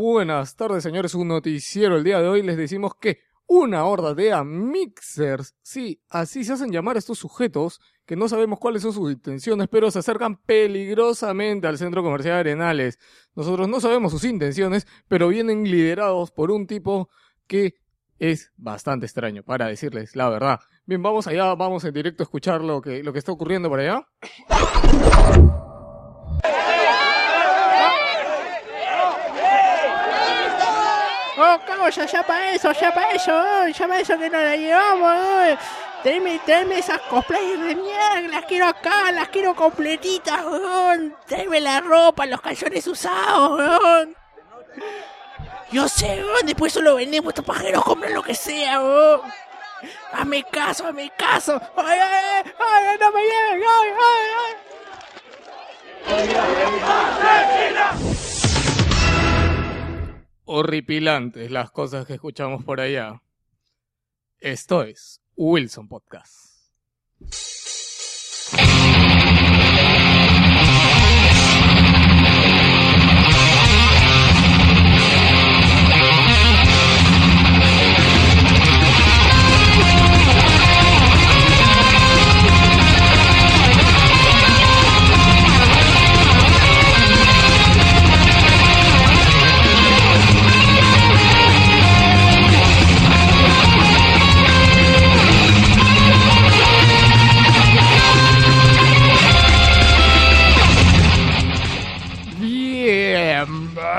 Buenas tardes, señores. Un noticiero el día de hoy. Les decimos que una horda de amixers, sí, así se hacen llamar estos sujetos, que no sabemos cuáles son sus intenciones, pero se acercan peligrosamente al centro comercial Arenales. Nosotros no sabemos sus intenciones, pero vienen liderados por un tipo que es bastante extraño, para decirles la verdad. Bien, vamos allá, vamos en directo a escuchar lo que, lo que está ocurriendo por allá. Oh, causa, ya para eso, ya para eso, ya para eso que nos la llevamos. Oh. Tráeme, tráeme esas cosplayers de mierda, las quiero acá, las quiero completitas, weón. Tráeme la ropa, los calzones usados, weón. Yo sé, weón, después eso lo vendemos, estos pajeros compran lo que sea, weón. Hazme caso, hazme caso. Ay, ay, ay, ay, no me lleven, ay, ay, ay. Horripilantes las cosas que escuchamos por allá. Esto es Wilson Podcast.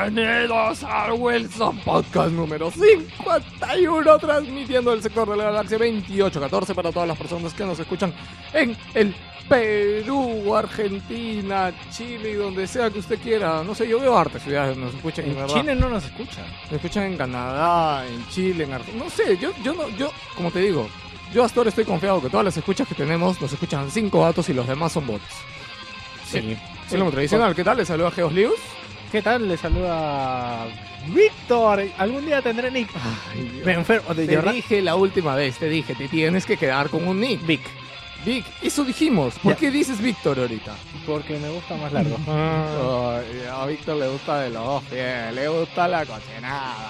Bienvenidos al Wilson Podcast número 51, transmitiendo el sector de la galaxia 2814 para todas las personas que nos escuchan en el Perú, Argentina, Chile y donde sea que usted quiera. No sé, yo veo arte ciudades donde nos escuchan. En ¿verdad? Chile no nos escucha. Nos escuchan en Canadá, en Chile, en Argentina. No sé, yo, yo, no, yo, como te digo, yo hasta ahora estoy confiado que todas las escuchas que tenemos nos escuchan cinco gatos y los demás son bots. Sí. Es lo tradicional. ¿Qué tal? Les saluda Geos Lius. ¿Qué tal? Le saluda Víctor. Algún día tendré nick. Me enfermo de Te llorar. dije la última vez, te dije, te tienes que quedar con un nick. Vic. Vic, eso dijimos. ¿Por qué dices Víctor ahorita? Porque me gusta más largo. A Víctor le gusta de los dos pies, le gusta la cochinada.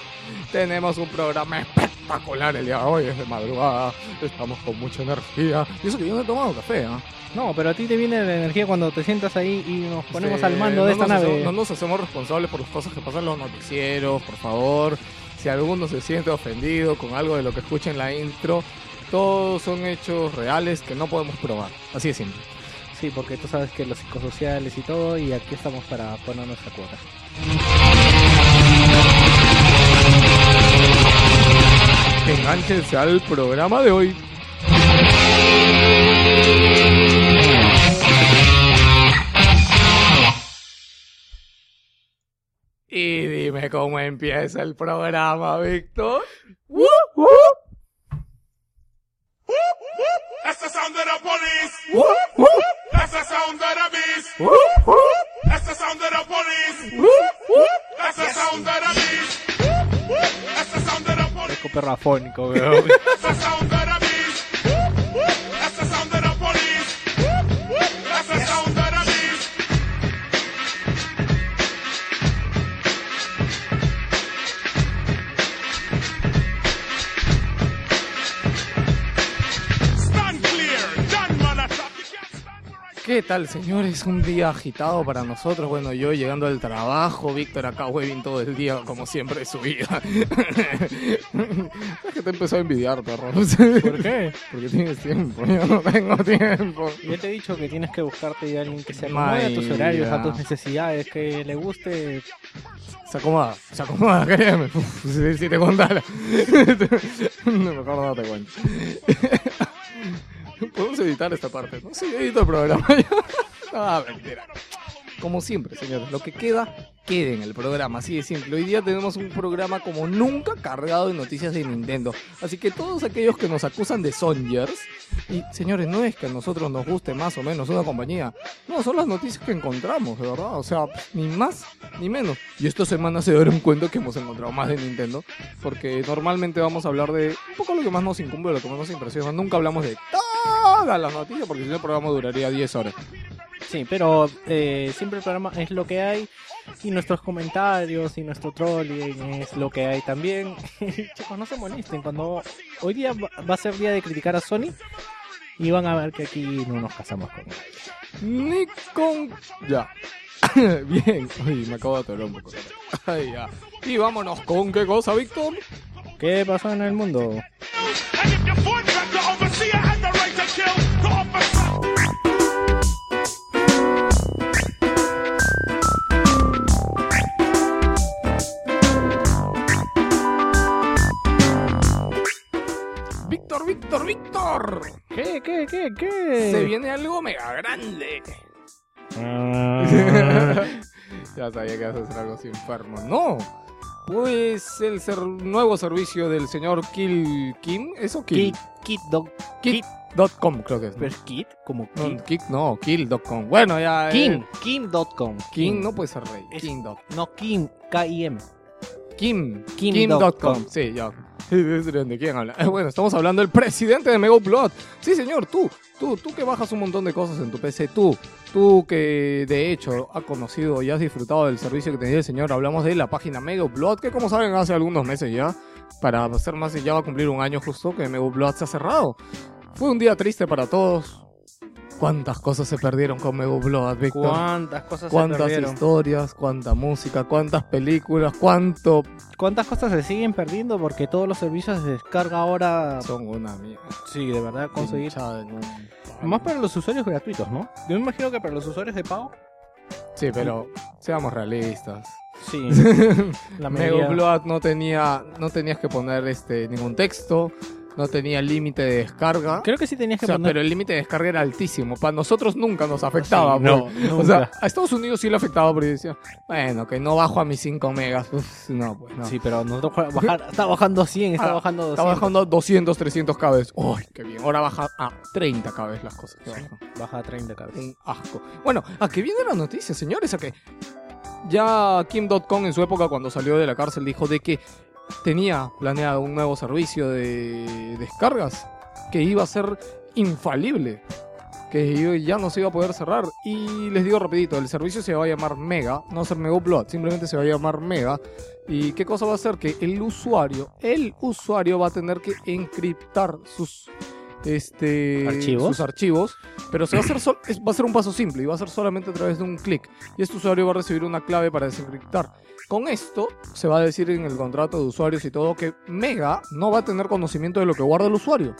Tenemos un programa espectacular el día de hoy, es de madrugada, estamos con mucha energía. Y eso que yo no he tomado café, ¿ah? No, pero a ti te viene la energía cuando te sientas ahí y nos ponemos Sí, al mando de no esta nave. hacemos- no nos hacemos responsables por las cosas que pasan en los noticieros, por favor. Si alguno se siente ofendido con algo de lo que escucha en la intro, todos son hechos reales que no podemos probar. Así de simple. Sí, porque tú sabes que los psicosociales y todo, y aquí estamos para poner nuestra cuota. Enganchense al programa de hoy. Y dime cómo empieza el programa, Víctor. That's the sound of the police. That's the sound of the beast. That's the sound of the police. That's the sound of the beast. That's the sound of the police. Eco perro afónico, weón. That's the sound of the beast. ¿Qué tal, señores? Un día agitado para nosotros. Bueno, yo llegando al trabajo, Víctor acá huevin todo el día, como siempre, de su vida. es que te empezó a envidiar, perro. ¿Por qué? Porque tienes tiempo, yo no tengo tiempo. Yo te he dicho que tienes que buscarte a alguien que se acomode a tus horarios, a tus necesidades, que le guste. Se acomoda, se acomoda, créeme. Uf, si, si te contara. no, mejor no te cuento. Podemos editar esta parte, ¿no? Sí, edito el programa. ah, mentira. Como siempre, señores, lo que queda, quede en el programa, así de simple. Hoy día tenemos un programa como nunca cargado de noticias de Nintendo. Así que todos aquellos que nos acusan de Songers, y señores, no es que a nosotros nos guste más o menos una compañía, no, son las noticias que encontramos, de verdad. O sea, ni más ni menos. Y esta semana se dieron cuenta que hemos encontrado más de Nintendo, porque normalmente vamos a hablar de un poco lo que más nos incumbe, lo que más nos impresiona. Nunca hablamos de todas las noticias, porque si no el programa duraría 10 horas. Sí, pero eh, siempre el programa es lo que hay y nuestros comentarios y nuestro trolling es lo que hay también. Chicos, no se molesten cuando hoy día va a ser día de criticar a Sony y van a ver que aquí no nos casamos con él. Ni con... Ya. Bien. Uy, me acabo de atorar un poco. Ay, ya. Y vámonos con qué cosa, Víctor. ¿Qué pasó en el mundo? Víctor, Víctor. ¿Qué, qué, qué, qué? Se viene algo mega grande. Ah, ya sabía que ibas a hacer algo así enfermo. No. Pues el ser- nuevo servicio del señor Kill Kim. ¿Eso Kill? Kit, Kit. Kit.com creo que es. ¿no? ¿Pero Kit? Como No, Kit. No, Kill.com. Bueno, ya. eh, Kim, Kim.com. Kim no puede ser rey. Kim. dot- No, Kim, K-I-M. Kim. Kim Kim.com. com. Sí, ya. ¿De quién habla? Bueno, estamos hablando del presidente de Megaupload. Sí, señor, tú. Tú, tú que bajas un montón de cosas en tu PC. Tú. Tú que de hecho has conocido y has disfrutado del servicio que tenía el señor. Hablamos de la página Megaupload, que como saben hace algunos meses ya. Para ser más, ya va a cumplir un año justo que Megaupload se ha cerrado. Fue un día triste para todos. ¿Cuántas cosas se perdieron con Megaupload, Víctor? ¿Cuántas cosas se cuántas perdieron? historias, cuánta música, cuántas películas, cuánto ¿Cuántas cosas se siguen perdiendo? Porque todos los servicios de descarga ahora... son una mierda. Sí, de verdad, conseguir... Más para los usuarios gratuitos, ¿no? Yo me imagino que para los usuarios de pago... Sí, pero seamos realistas. Sí. la. Megaupload no tenía, no tenías que poner este ningún texto, no tenía límite de descarga. Creo que sí tenías O que sea, poner... pero el límite de descarga era altísimo. Para nosotros nunca nos afectaba. Sí, no, pues. nunca. O sea, a Estados Unidos sí le afectaba porque decía, bueno, que no bajo a mis 5 megas. Uf, no, pues no. Sí, pero nosotros bajar, está bajando a 100, está Ah, bajando a 200. Está bajando a 200, 300 kb. Uy, qué bien. Ahora baja a 30 kb las cosas. que Sí, bajan. baja a 30 cabezas. Un asco. Bueno, a que viene la noticia, señores, a que ya Kim.com en su época cuando salió de la cárcel dijo de que tenía planeado un nuevo servicio de descargas que iba a ser infalible, que ya no se iba a poder cerrar. Y les digo rapidito, el servicio se va a llamar Mega, no va a ser Mega Upload, simplemente se va a llamar Mega. ¿Y qué cosa va a hacer? Que el usuario, el usuario va a tener que encriptar sus este ¿Archivos? sus archivos, pero se va a hacer sol- es- va a ser un paso simple y va a ser solamente a través de un clic y este usuario va a recibir una clave para desencriptar. Con esto se va a decir en el contrato de usuarios y todo que Mega no va a tener conocimiento de lo que guarda el usuario.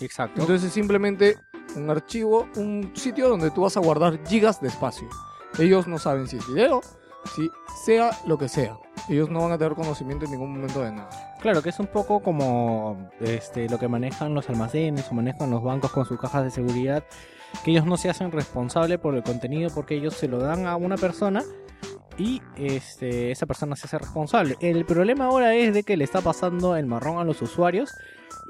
Exacto. Entonces es simplemente un archivo, un sitio donde tú vas a guardar gigas de espacio. Ellos no saben si es video, si sea lo que sea. Ellos no van a tener conocimiento en ningún momento de nada. Claro, que es un poco como este, lo que manejan los almacenes o manejan los bancos con sus cajas de seguridad, que ellos no se hacen responsable por el contenido porque ellos se lo dan a una persona y este, esa persona se hace responsable. El problema ahora es de que le está pasando el marrón a los usuarios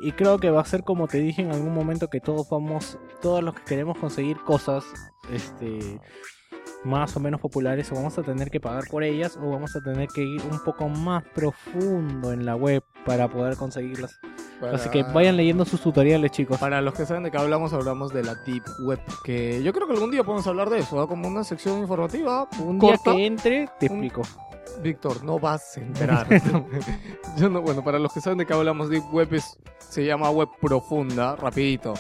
y creo que va a ser como te dije en algún momento que todos vamos, todos los que queremos conseguir cosas, este más o menos populares o vamos a tener que pagar por ellas o vamos a tener que ir un poco más profundo en la web para poder conseguirlas. Así que vayan leyendo sus tutoriales, chicos. Para los que saben de qué hablamos, hablamos de la Deep Web. Que yo creo que algún día podemos hablar de eso, ¿ah? como una sección informativa. Un día que entre, te un- explico. Víctor, no vas a enterar. Yo no, bueno, para los que saben de qué hablamos, Deep Web es, se llama web profunda, rapidito.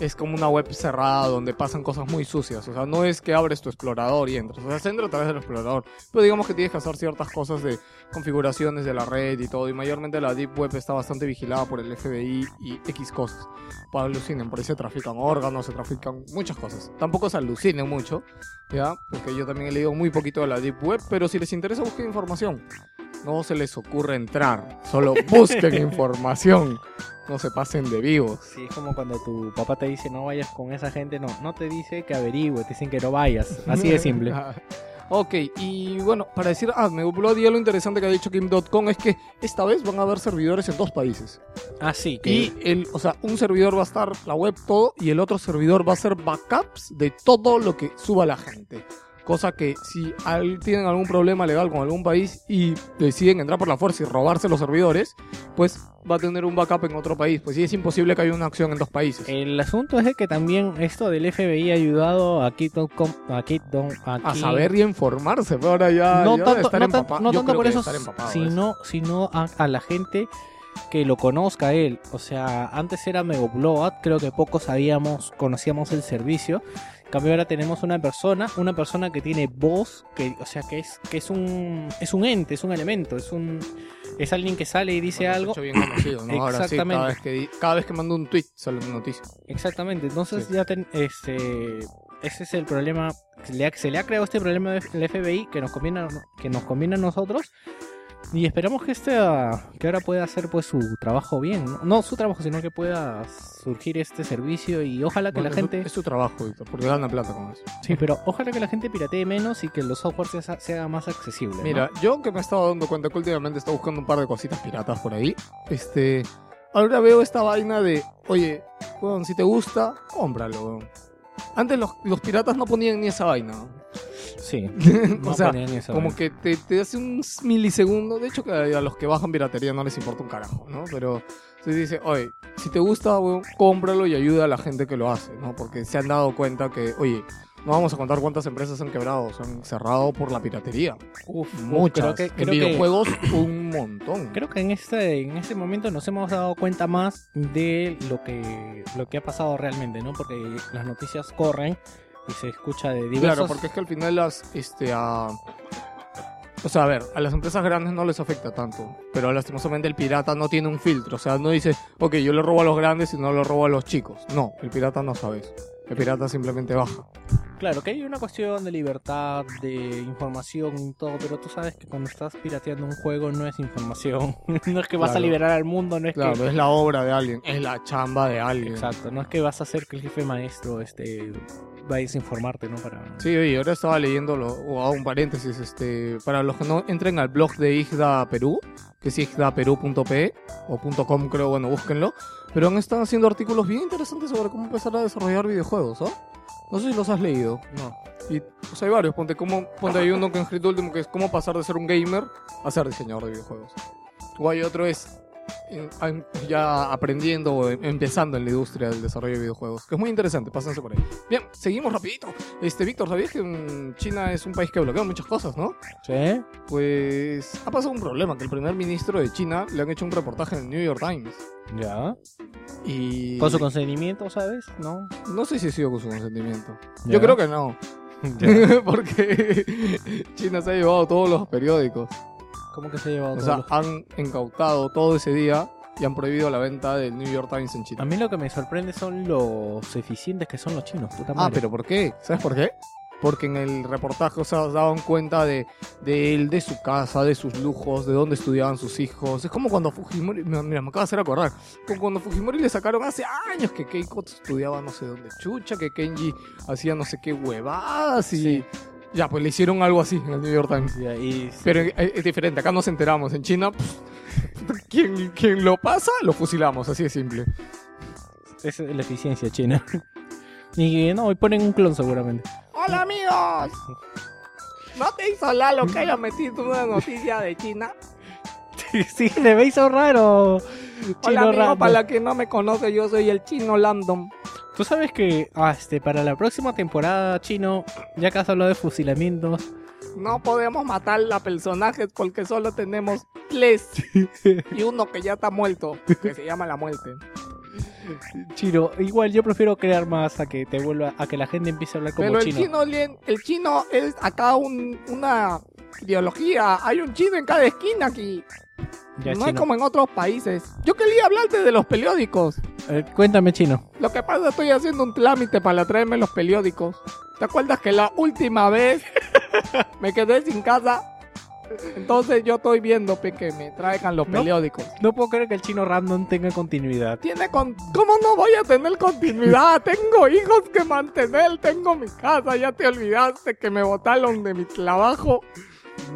Es como una web cerrada donde pasan cosas muy sucias. O sea, no es que abres tu explorador y entras. O sea, se entra a través del explorador. Pero digamos que tienes que hacer ciertas cosas de configuraciones de la red y todo. Y mayormente la Deep Web está bastante vigilada por el FBI y X cosas. Para alucinen, por ahí se trafican órganos, se trafican muchas cosas. Tampoco se alucinen mucho, ¿ya? Porque yo también he leído muy poquito de la Deep Web. Pero si les interesa, busquen información. No se les ocurre entrar, solo busquen información. No se pasen de vivos. Sí, es como cuando tu papá te dice no vayas con esa gente, no, no te dice que averigüe, te dicen que no vayas. Así de simple. ok, y bueno, para decir, ah, me gustó lo interesante que ha dicho Kim.com es que esta vez van a haber servidores en dos países. Ah, sí, que Y el, o sea, un servidor va a estar la web todo y el otro servidor va a hacer backups de todo lo que suba la gente. Cosa que si tienen algún problema legal con algún país y deciden entrar por la fuerza y robarse los servidores, pues va a tener un backup en otro país. Pues sí, es imposible que haya una acción en dos países. El asunto es de que también esto del FBI ha ayudado a Kit.com, a Kit.com, a, a Kit- saber y informarse, pero ahora ya, no ya tanto, estar no empapa- tanto por eso, de eso. sino, sino a, a la gente que lo conozca él. O sea, antes era Mego Blowout, creo que pocos sabíamos, conocíamos el servicio. En cambio ahora tenemos una persona, una persona que tiene voz, que, o sea, que es, que es un, es un ente, es un elemento, es un, es alguien que sale y dice Bueno, algo. bien conocido, ¿no? Ahora sí, Exactamente. cada vez que, cada vez que mando un tweet sale una noticia. Exactamente, entonces Sí. ya ten- este ese es el problema, se le, ha, se le ha creado este problema del FBI que nos conviene que nos conviene a nosotros y esperamos que este que ahora pueda hacer pues su trabajo bien, no, No su trabajo, sino que pueda surgir este servicio y ojalá que Bueno, la es su- gente Es su trabajo, Víctor, porque gana plata con eso. sí, pero ojalá que la gente piratee menos y que los softwares se, se haga más accesible. ¿no? Mira, yo que me he estado dando cuenta que últimamente está buscando un par de cositas piratas por ahí. Este. Ahora veo esta vaina de, oye, si te gusta, cómpralo. Antes los, los piratas no ponían ni esa vaina. Sí, o no sea, eso, como ¿no? que te, te hace un milisegundo. De hecho, que a los que bajan piratería no les importa un carajo, ¿no? Pero se dice, oye, si te gusta, weón, cómpralo y ayuda a la gente que lo hace, ¿no? Porque se han dado cuenta que, oye, no vamos a contar cuántas empresas han quebrado, se han cerrado por la piratería. Uf, Muchas. creo que, en creo que- videojuegos, un montón. Creo que en este, en este momento nos hemos dado cuenta más de lo que, lo que ha pasado realmente, ¿no? Porque las noticias corren y se escucha de diversos... Claro, porque es que al final las, este, a... O sea, a ver, a las empresas grandes no les afecta tanto, pero lastimosamente el pirata no tiene un filtro, o sea, no dice, ok, yo le robo a los grandes y no le robo a los chicos. No, el pirata no sabe eso. El pirata simplemente baja. Claro, que hay una cuestión de libertad, de información y todo, pero tú sabes que cuando estás pirateando un juego no es información. no es que vas a Claro. liberar al mundo, no es Claro, es la obra de alguien, es la chamba de que... alguien. Exacto, no es que vas a hacer que el jefe maestro este vayas a informarte, ¿no? Sí, oye, ahora estaba leyéndolo, o hago un paréntesis, este, para los que no entren al blog de IGDA Perú, que es igdaperú.pe o .com creo, bueno, búsquenlo, pero han estado haciendo artículos bien interesantes sobre cómo empezar a desarrollar videojuegos, ¿ah? No sé si los has leído. No. Y, o sea, hay varios, ponte, cómo, ponte hay uno que han escrito último que es cómo pasar de ser un gamer a ser diseñador de videojuegos. O hay otro es ya aprendiendo o em- empezando en la industria del desarrollo de videojuegos, que es muy interesante, pásense por ahí. Bien, seguimos rapidito. Este, Víctor, ¿sabías que China es un país que bloquea muchas cosas, no? ¿Sí? Pues ha pasado un problema, que el primer ministro de China le han hecho un reportaje en el New York Times. Ya. Y Con su consentimiento, ¿sabes? ¿No? no sé si ha sido con su consentimiento. Ya. Yo creo que no, porque China se ha llevado todos los periódicos. ¿Cómo que se ha llevado O todo sea, lo- han incautado todo ese día y han prohibido la venta del New York Times en A China. mí lo que me sorprende son los eficientes que son los chinos, puta Ah, madre. pero ¿por qué? ¿Sabes por qué? Porque en el reportaje, o sea, daban cuenta de, de él, de su casa, de sus lujos, de dónde estudiaban sus hijos. Es como cuando Fujimori, mira, mira, me acaba de hacer acordar, como cuando Fujimori le sacaron hace años que Keiko estudiaba no sé dónde chucha, que Kenji hacía no sé qué huevadas y... Ya, pues le hicieron algo así en el New York Times. Y Pero es, diferente, acá nos enteramos. En China, pff, quien, quien lo pasa, lo fusilamos, así de simple. es la eficiencia china. y no, y ponen un clon seguramente. ¡Hola amigos! ¿No te hizo Lalo que haya metido una noticia de China? sí, le veis raro. Hola Chino amigo, random. para la que no me conoce, yo soy el chino Landon. Tú sabes que ah, este, para la próxima temporada, chino, ya que has hablado de fusilamientos, No podemos matar a personajes porque solo tenemos tres. y uno que ya está muerto, que se llama la muerte. chino, igual yo prefiero crear más a que te vuelva, a que la gente empiece a hablar como Pero el chino. chino, el chino es acá un- una ideología. Hay un chino en cada esquina aquí. Ya, no es como en otros países. Yo quería hablarte de los periódicos. Eh, cuéntame, chino. Lo que pasa estoy haciendo un trámite para traerme los periódicos. ¿Te acuerdas que la última vez me quedé sin casa? Entonces yo estoy viendo pe, que me traigan los No. periódicos. No puedo creer que el chino random tenga continuidad. Tiene con... ¿Cómo no voy a tener continuidad? tengo hijos que mantener, tengo mi casa. Ya te olvidaste que me botaron de mi trabajo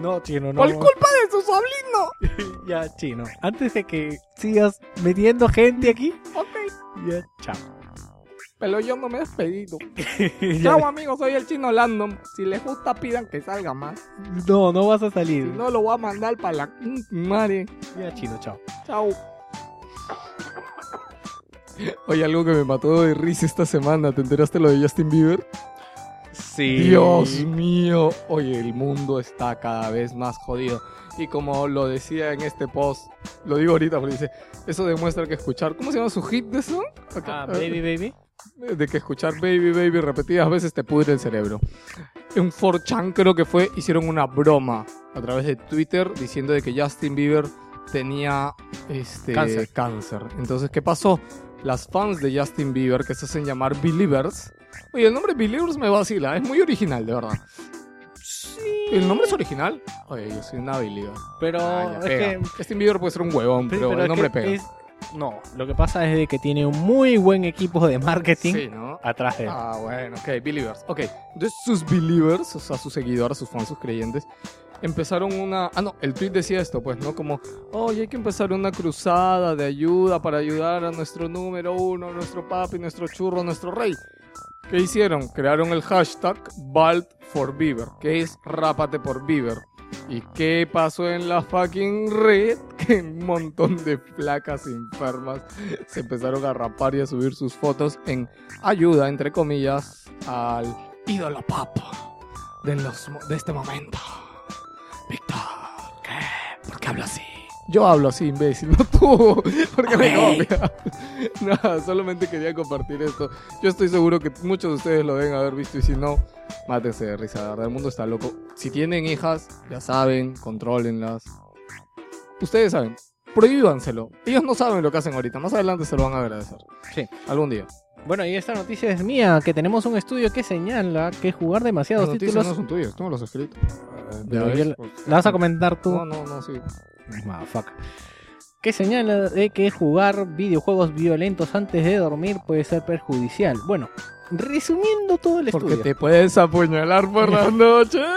No, chino, no. por culpa de su sobrino. ya, chino. Antes de que sigas metiendo gente aquí, Ok. ya, chao. Pero yo no me he despedido. Chao amigos, soy el chino Landon. Si les gusta, pidan que salga más. No, no vas a Si salir. no, lo voy a mandar para la madre. Ya, chino, chao. Chao. Oye, algo que me mató de risa esta semana. ¿Te enteraste lo de Justin Bieber? Sí. Dios mío. Oye, el mundo está cada vez más jodido. Y como lo decía en este post, lo digo ahorita porque dice, eso demuestra que escuchar, ¿cómo se llama su hit de eso? Ah, baby, baby. de que escuchar Baby Baby repetidas veces te pudre el cerebro. En 4chan creo que fue, hicieron una broma a través de Twitter diciendo de que Justin Bieber tenía este, Cáncer. cáncer. Entonces, ¿qué pasó? Las fans de Justin Bieber, que se hacen llamar Believers, oye, el nombre Believers me vacila, es muy original, de verdad. ¿El nombre es original? Oye, yo soy una believer. Pero Ah, ya es pega. que Justin Bieber puede ser un huevón, pero, pero el es nombre pega. es- No, lo que pasa es de que tiene un muy buen equipo de marketing Sí, ¿no? atrás de él. Ah, bueno, ok, believers. Ok, entonces sus believers, o sea, sus seguidores, sus fans, sus creyentes, empezaron una... Ah, no, el tweet decía esto, pues, ¿no? Como, oye, hay que empezar una cruzada de ayuda para ayudar a nuestro número uno, nuestro papi, nuestro churro, nuestro rey. ¿Qué hicieron? Crearon el hashtag Bald for que es Rápate por Bieber. ¿Y qué pasó en la fucking red? Que un montón de flacas enfermas se empezaron a rapar y a subir sus fotos en ayuda, entre comillas, al ídolo pop de, los, de este momento. Víctor, ¿qué? ¿Por qué hablo así? Yo hablo así, imbécil, no tú. ¿Por qué me copias? Nada, solamente quería compartir esto. Yo estoy seguro que muchos de ustedes lo deben haber visto y si no, mátense de risa. De verdad, el mundo está loco. Si tienen hijas, ya saben, contrólenlas. Ustedes saben, prohíbanselo. Ellos no saben lo que hacen ahorita. Más adelante se lo van a agradecer. Sí. Algún día. Bueno, y esta noticia es mía, que tenemos un estudio que señala que jugar Las demasiados noticias títulos... no son tuyas, tú me los has escrito. pero Ya yo ves, la- ¿La vas a comentar tú? No, no, no, sí. Motherfucker. Que señala de que jugar videojuegos violentos antes de dormir puede ser perjudicial. Bueno, resumiendo todo el Porque estudio. te puedes apuñalar por las noches.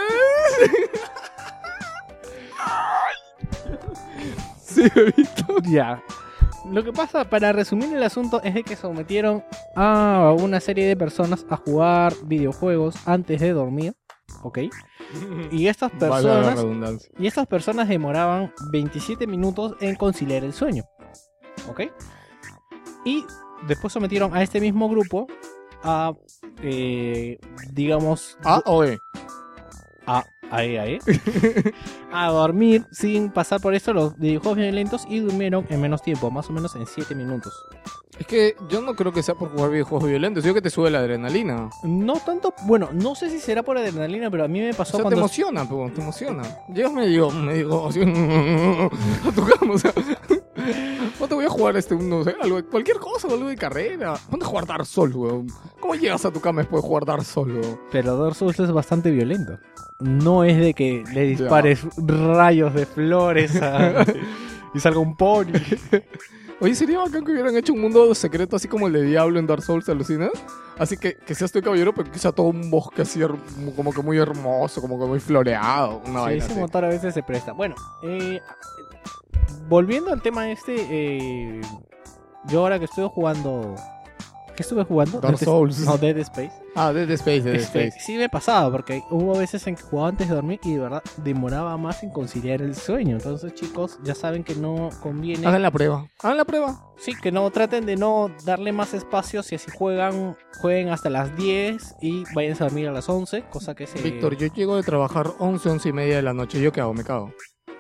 sí, bebito. Ya. Lo que pasa, para resumir el asunto, es de que sometieron a una serie de personas a jugar videojuegos antes de dormir. ¿Ok? Y estas personas, y estas personas demoraban 27 minutos en conciliar el sueño. ¿Ok? Y después sometieron a este mismo grupo a, eh, digamos, A o E. a, ahí, ahí, a dormir sin pasar por esto los videojuegos violentos y durmieron en menos tiempo, más o menos en 7 minutos. Es que yo no creo que sea por jugar videojuegos violentos. Yo que te sube la adrenalina. No tanto, bueno, no sé si será por adrenalina, pero a mí me O pasó sea, te cuando... emociona, pues, te emociona. Llegas medio, medio así, a tu cama, o sea, no te voy a jugar este, no sé, algo, cualquier cosa, algo de carrera. A jugar Dark Souls, weón. ¿Cómo llegas a tu cama después de jugar Dark Souls, weón? Pero Dark Souls es bastante violento. No es de que le dispares rayos de flores a- y salga un pony. Oye, sería bacán que hubieran hecho un mundo secreto así como el de Diablo en Dark Souls, ¿te alucinas? Así que, que seas tu caballero, pero que sea todo un bosque así, como que muy hermoso, como que muy floreado. Una Sí, vaina ese así. motor a veces se presta. Bueno, eh, volviendo al tema este, eh, yo ahora que estoy jugando... ¿Qué estuve jugando? Dark Dead- Souls. No, Dead Space. Ah, Dead Space, Dead Este, Space. sí me pasaba, porque hubo veces en que jugaba antes de dormir y de verdad demoraba más en conciliar el sueño. Entonces, chicos, ya saben que no conviene. Hagan la prueba. Hagan la prueba. Sí, que no traten de no darle más espacio. Si así juegan, jueguen hasta las 10 y vayan a dormir a las 11, cosa que se. Víctor, yo llego de trabajar 11, 11 y media de la noche. ¿Yo qué hago? Me cago.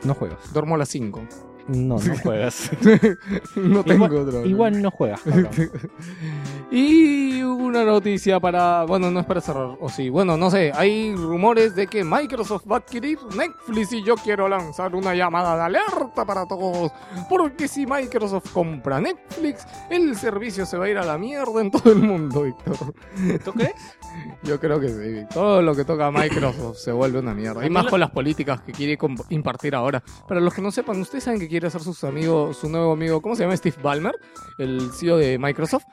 No juegas. Duermo a las 5. No, no juegas. no tengo igual, igual no juegas. Y una noticia para. Bueno, no es para cerrar. O sí. Bueno, no sé. Hay rumores de que Microsoft va a adquirir Netflix y yo quiero lanzar una llamada de alerta para todos. Porque si Microsoft compra Netflix, el servicio se va a ir a la mierda en todo el mundo, Víctor. ¿Tú crees? Yo creo que sí. Todo lo que toca Microsoft se vuelve una mierda. Y más con las políticas que quiere impartir ahora. Para los que no sepan, ustedes saben que quiere hacer sus amigos, su nuevo amigo, ¿cómo se llama? Steve Ballmer, el CEO de Microsoft.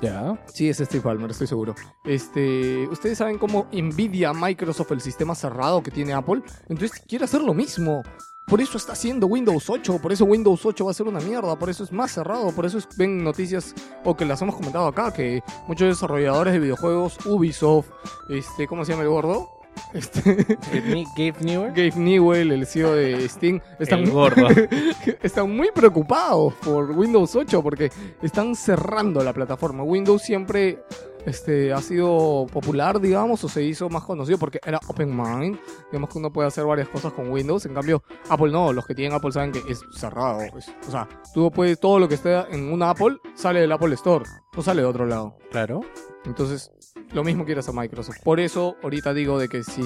Ya. Sí, es Steve Ballmer, estoy seguro. Este, ustedes saben cómo envidia Microsoft el sistema cerrado que tiene Apple. Entonces quiere hacer lo mismo. Por eso está haciendo Windows 8, por eso Windows 8 va a ser una mierda, por eso es más cerrado, por eso es- ven noticias, o que las hemos comentado acá, que muchos desarrolladores de videojuegos, Ubisoft, este, ¿cómo se llama el gordo? Este, Gabe Gabe Newell. Gabe Newell, el CEO de Steam, están, El gordo. están muy preocupados por Windows 8 porque están cerrando la plataforma. Windows siempre este, ha sido popular, digamos, o se hizo más conocido porque era open mind. Digamos que uno puede hacer varias cosas con Windows. En cambio, Apple no. Los que tienen Apple saben que es cerrado. es- o sea, tú puedes, todo lo que esté en una Apple sale del Apple Store, no sale de otro lado. Claro. Entonces, lo mismo quiere hacer Microsoft. Por eso, ahorita digo de que si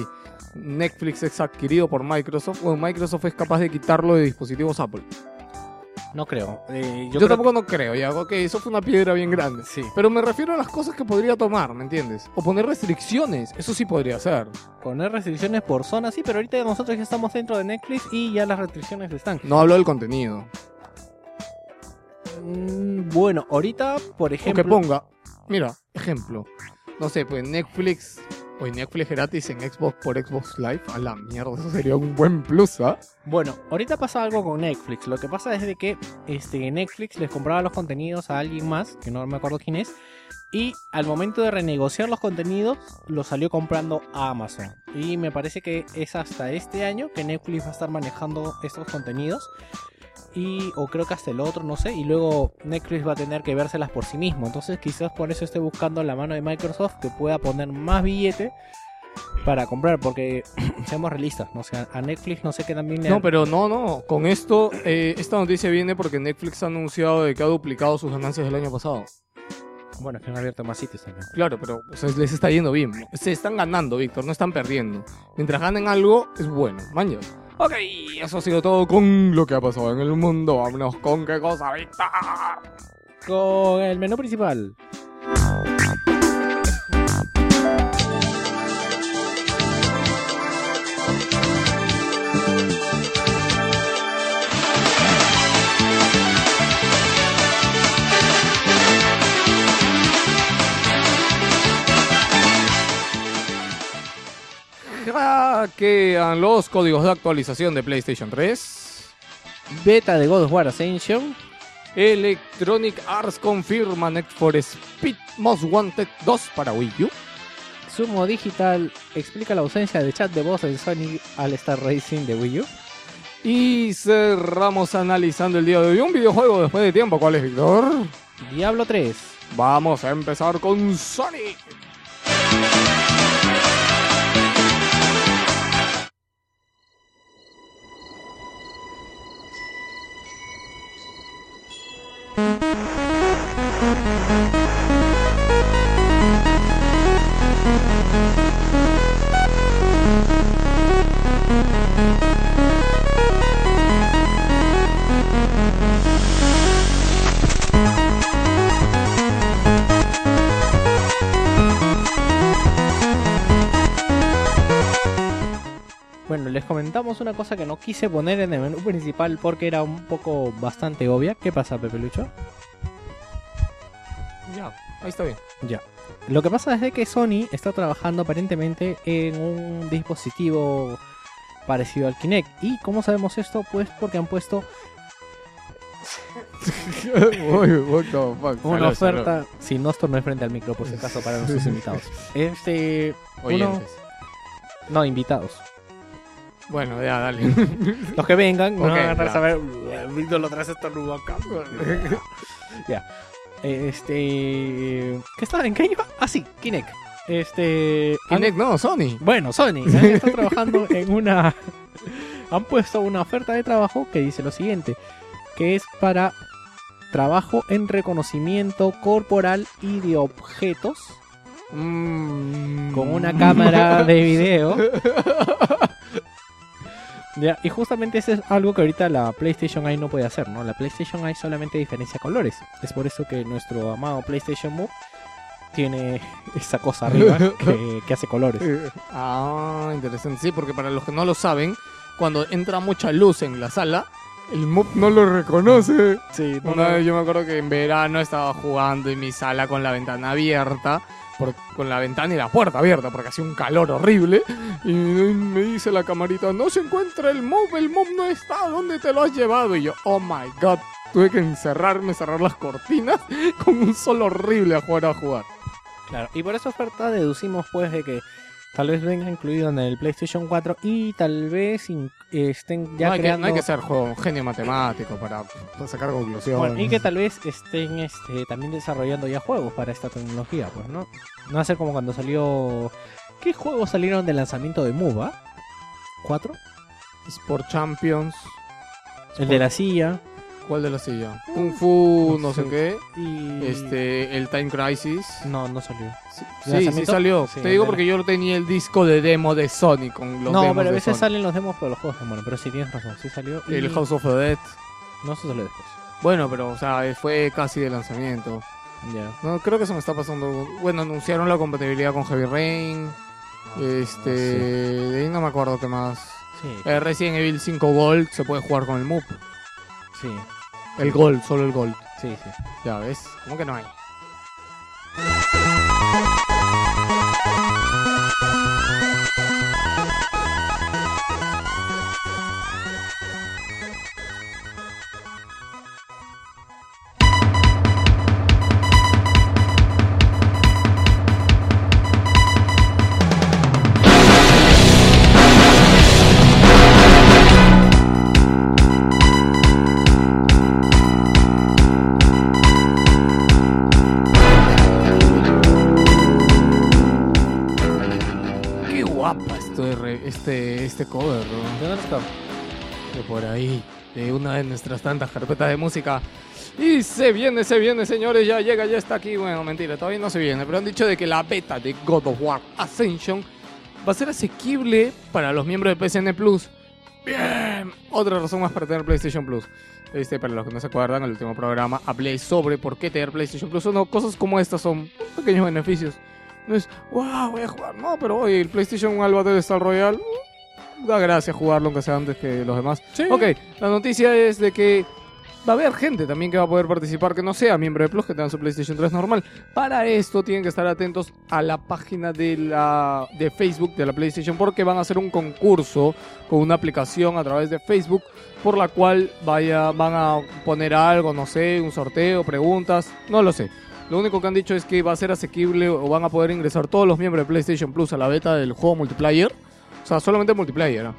Netflix es adquirido por Microsoft, bueno, Microsoft es capaz de quitarlo de dispositivos Apple. No creo. Eh, Yo, yo creo tampoco no creo, ya, ok, eso fue una piedra bien grande. Sí. Pero me refiero a las cosas que podría tomar, ¿me entiendes? O poner restricciones, eso sí podría ser. Poner restricciones por zona, sí, pero ahorita nosotros ya estamos dentro de Netflix y ya las restricciones están. No hablo del contenido. Mm, bueno, ahorita, por O ejemplo. que ponga, mira, ejemplo. No sé, pues Netflix, o Netflix gratis en Xbox por Xbox Live, a la mierda, eso sería un buen plus, ¿ah? Bueno, ahorita pasa algo con Netflix. Lo que pasa es de que este, Netflix les compraba los contenidos a alguien más, que no me acuerdo quién es, y al momento de renegociar los contenidos, los salió comprando a Amazon. Y me parece que es hasta este año que Netflix va a estar manejando estos contenidos. Y, o creo que hasta el otro, no sé, y luego Netflix va a tener que vérselas por sí mismo. Entonces quizás por eso esté buscando la mano de Microsoft que pueda poner más billete para comprar, porque seamos realistas, ¿no? O sea, a Netflix no sé qué también le No, pero no, no. Con esto, eh, esta noticia viene porque Netflix ha anunciado de que ha duplicado sus ganancias del año pasado. Bueno, es que han abierto más sitios también. Claro, pero o sea, les está yendo bien. Se están ganando, Víctor, no están perdiendo. Mientras ganen algo, es bueno. Maño. Ok, eso ha sido todo con lo que ha pasado en el mundo. Vámonos con qué cosa, Víctor. Con el menú principal. Los códigos de actualización de PlayStation 3. Beta de God of War Ascension. Electronic Arts confirma Need for Speed Most Wanted 2 para Wii U. Sumo Digital explica la ausencia de chat de voz en Sonic All Star Racing de Wii U. Y cerramos analizando el día de hoy un videojuego después de tiempo. ¿Cuál es, Víctor? Diablo 3. Vamos a empezar con Sonic. Comentamos una cosa que no quise poner en el menú principal porque era un poco bastante obvia. ¿Qué pasa, Pepe Lucho? Ya, ahí está bien. Ya. Lo que pasa es de que Sony está trabajando aparentemente en un dispositivo parecido al Kinect. ¿Y cómo sabemos esto? Pues porque han puesto Uy, what the fuck. una oferta. Si no, esto no es frente al micro, por si acaso, para nuestros invitados. Este. uno- no, invitados. Bueno, ya, dale. Los que vengan, no van a saber. Víctor lo traes esta acá. ya. Este. ¿Qué estaba? ¿En qué iba? Ah, sí, Kinect. Este. han- Kinect, no, Sony. Bueno, Sony está trabajando en una. Han puesto una oferta de trabajo que dice lo siguiente: que es para trabajo en reconocimiento corporal y de objetos Mm. con una cámara de video. Ya, y justamente eso es algo que ahorita la PlayStation Eye no puede hacer, ¿no? La PlayStation Eye solamente diferencia colores. Es por eso que nuestro amado PlayStation Move tiene esa cosa arriba que, que hace colores. Ah, interesante. Sí, porque para los que no lo saben, cuando entra mucha luz en la sala, el Move no lo reconoce. Sí, Una vez yo me acuerdo que en verano estaba jugando en mi sala con la ventana abierta por- con la ventana y la puerta abierta porque hacía un calor horrible. Y me dice la camarita, no se encuentra el mob, el mob no está, ¿dónde te lo has llevado? Y yo, oh my god, tuve que encerrarme, cerrar las cortinas con un sol horrible a jugar a jugar. Claro, y por esa oferta deducimos pues de que tal vez venga incluido en el PlayStation 4 y tal vez estén ya no, hay que, creando... no hay que ser juego- genio matemático para, para sacar conclusiones. Bueno, y que tal vez estén este, también desarrollando ya juegos para esta tecnología, pues, ¿no? No va a ser como cuando salió... ¿Qué juegos salieron del lanzamiento de MUBA? ¿Cuatro? Sport Champions, El de la silla ¿cuál de la silla? Kung Fu, no sé Sí. qué. y... Este, el Time Crisis. No, no salió. Sí, ¿De sí, salió. Sí, Te digo de- porque yo tenía el disco de demo de Sonic con los no, demos pero a de veces salen los demos, pero los juegos demoran. Pero sí, tienes razón, sí salió. y- El House of the Dead. No, se salió después. Bueno, pero, o sea, fue casi de lanzamiento. Ya. No, creo que se me está pasando. Bueno, anunciaron la compatibilidad con Heavy Rain. Este. De ahí no me acuerdo qué más. Sí, Eh, Resident Evil 5 Gold se puede jugar con el MUP. sí, El Gold, solo el Gold. sí, sí. Ya ves, ¿cómo que no hay? Este, cover, ¿no? ¿De dónde está? de por ahí, de una de nuestras tantas carpetas de música. Y se viene, se viene, señores, ya llega, ya está aquí. Bueno, mentira, todavía no se viene, pero han dicho de que la beta de God of War Ascension va a ser asequible para los miembros de PSN Plus. Bien, otra razón más para tener PlayStation Plus. Este, para los que no se acuerdan, el último programa hablé sobre por qué tener PlayStation Plus no. Cosas como estas son pequeños beneficios. No es, wow, voy a jugar. No, pero oye, el PlayStation al Battle Star Royale, mm, da gracia jugarlo aunque sea antes que los demás. Ok, la noticia es de que va a haber gente también que va a poder participar que no sea miembro de Plus, que tenga su PlayStation 3 normal. Para esto tienen que estar atentos a la página de, la, de Facebook de la PlayStation porque van a hacer un concurso con una aplicación a través de Facebook por la cual vaya, van a poner algo, no sé, un sorteo, preguntas, no lo sé. Lo único que han dicho es que va a ser asequible o van a poder ingresar todos los miembros de PlayStation Plus a la beta del juego multiplayer. O sea, solamente multiplayer. ¿ah?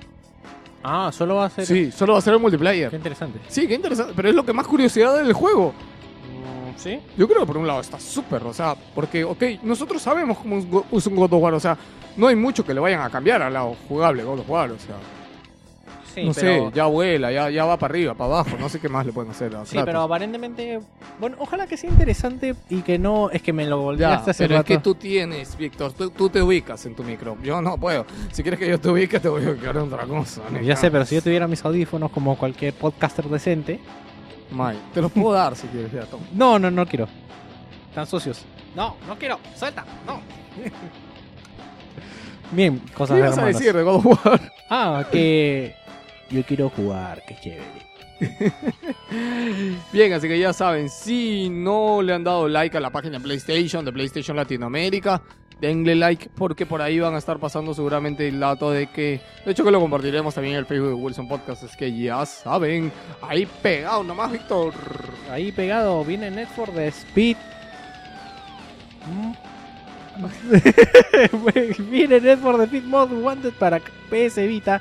Ah, solo va a ser. Sí, solo va a ser el multiplayer. Qué interesante. Sí, qué interesante. Pero es lo que más curiosidad del juego. Mm, ¿Sí? Yo creo que por un lado está súper, o sea, porque, ok, nosotros sabemos cómo es un God of War, o sea, no hay mucho que le vayan a cambiar al lado jugable God of War, o sea, Sí, no pero... sé, ya vuela, ya, ya va para arriba, para abajo, no sé qué más le pueden hacer a Sí, Kratos. pero aparentemente. Bueno, ojalá que sea interesante y que no. Es que me lo Ya, volviste hace pero es que tú tienes, Víctor, tú, tú te ubicas en tu micro, yo no puedo. Si quieres que yo te ubique, te voy a ubicar en otra cosa. Ya sé, pero si yo tuviera mis audífonos como cualquier podcaster decente. May, te los puedo dar si quieres, ya, toma. No, no, no quiero. Están sucios. No, no quiero. Suelta. No. Bien, cosas ¿Qué de ibas a decir de God of War? Ah, que yo quiero jugar, qué chévere. Bien, así que ya saben, si no le han dado like a la página de PlayStation, de PlayStation Latinoamérica, denle like porque por ahí van a estar pasando seguramente el dato de que, de hecho que lo compartiremos también en el Facebook de Wilson Podcast, es que ya saben, ahí pegado nomás, Víctor. Ahí pegado viene Net for the Speed. Mm. viene Net for the Speed Mod Wanted para PS Vita.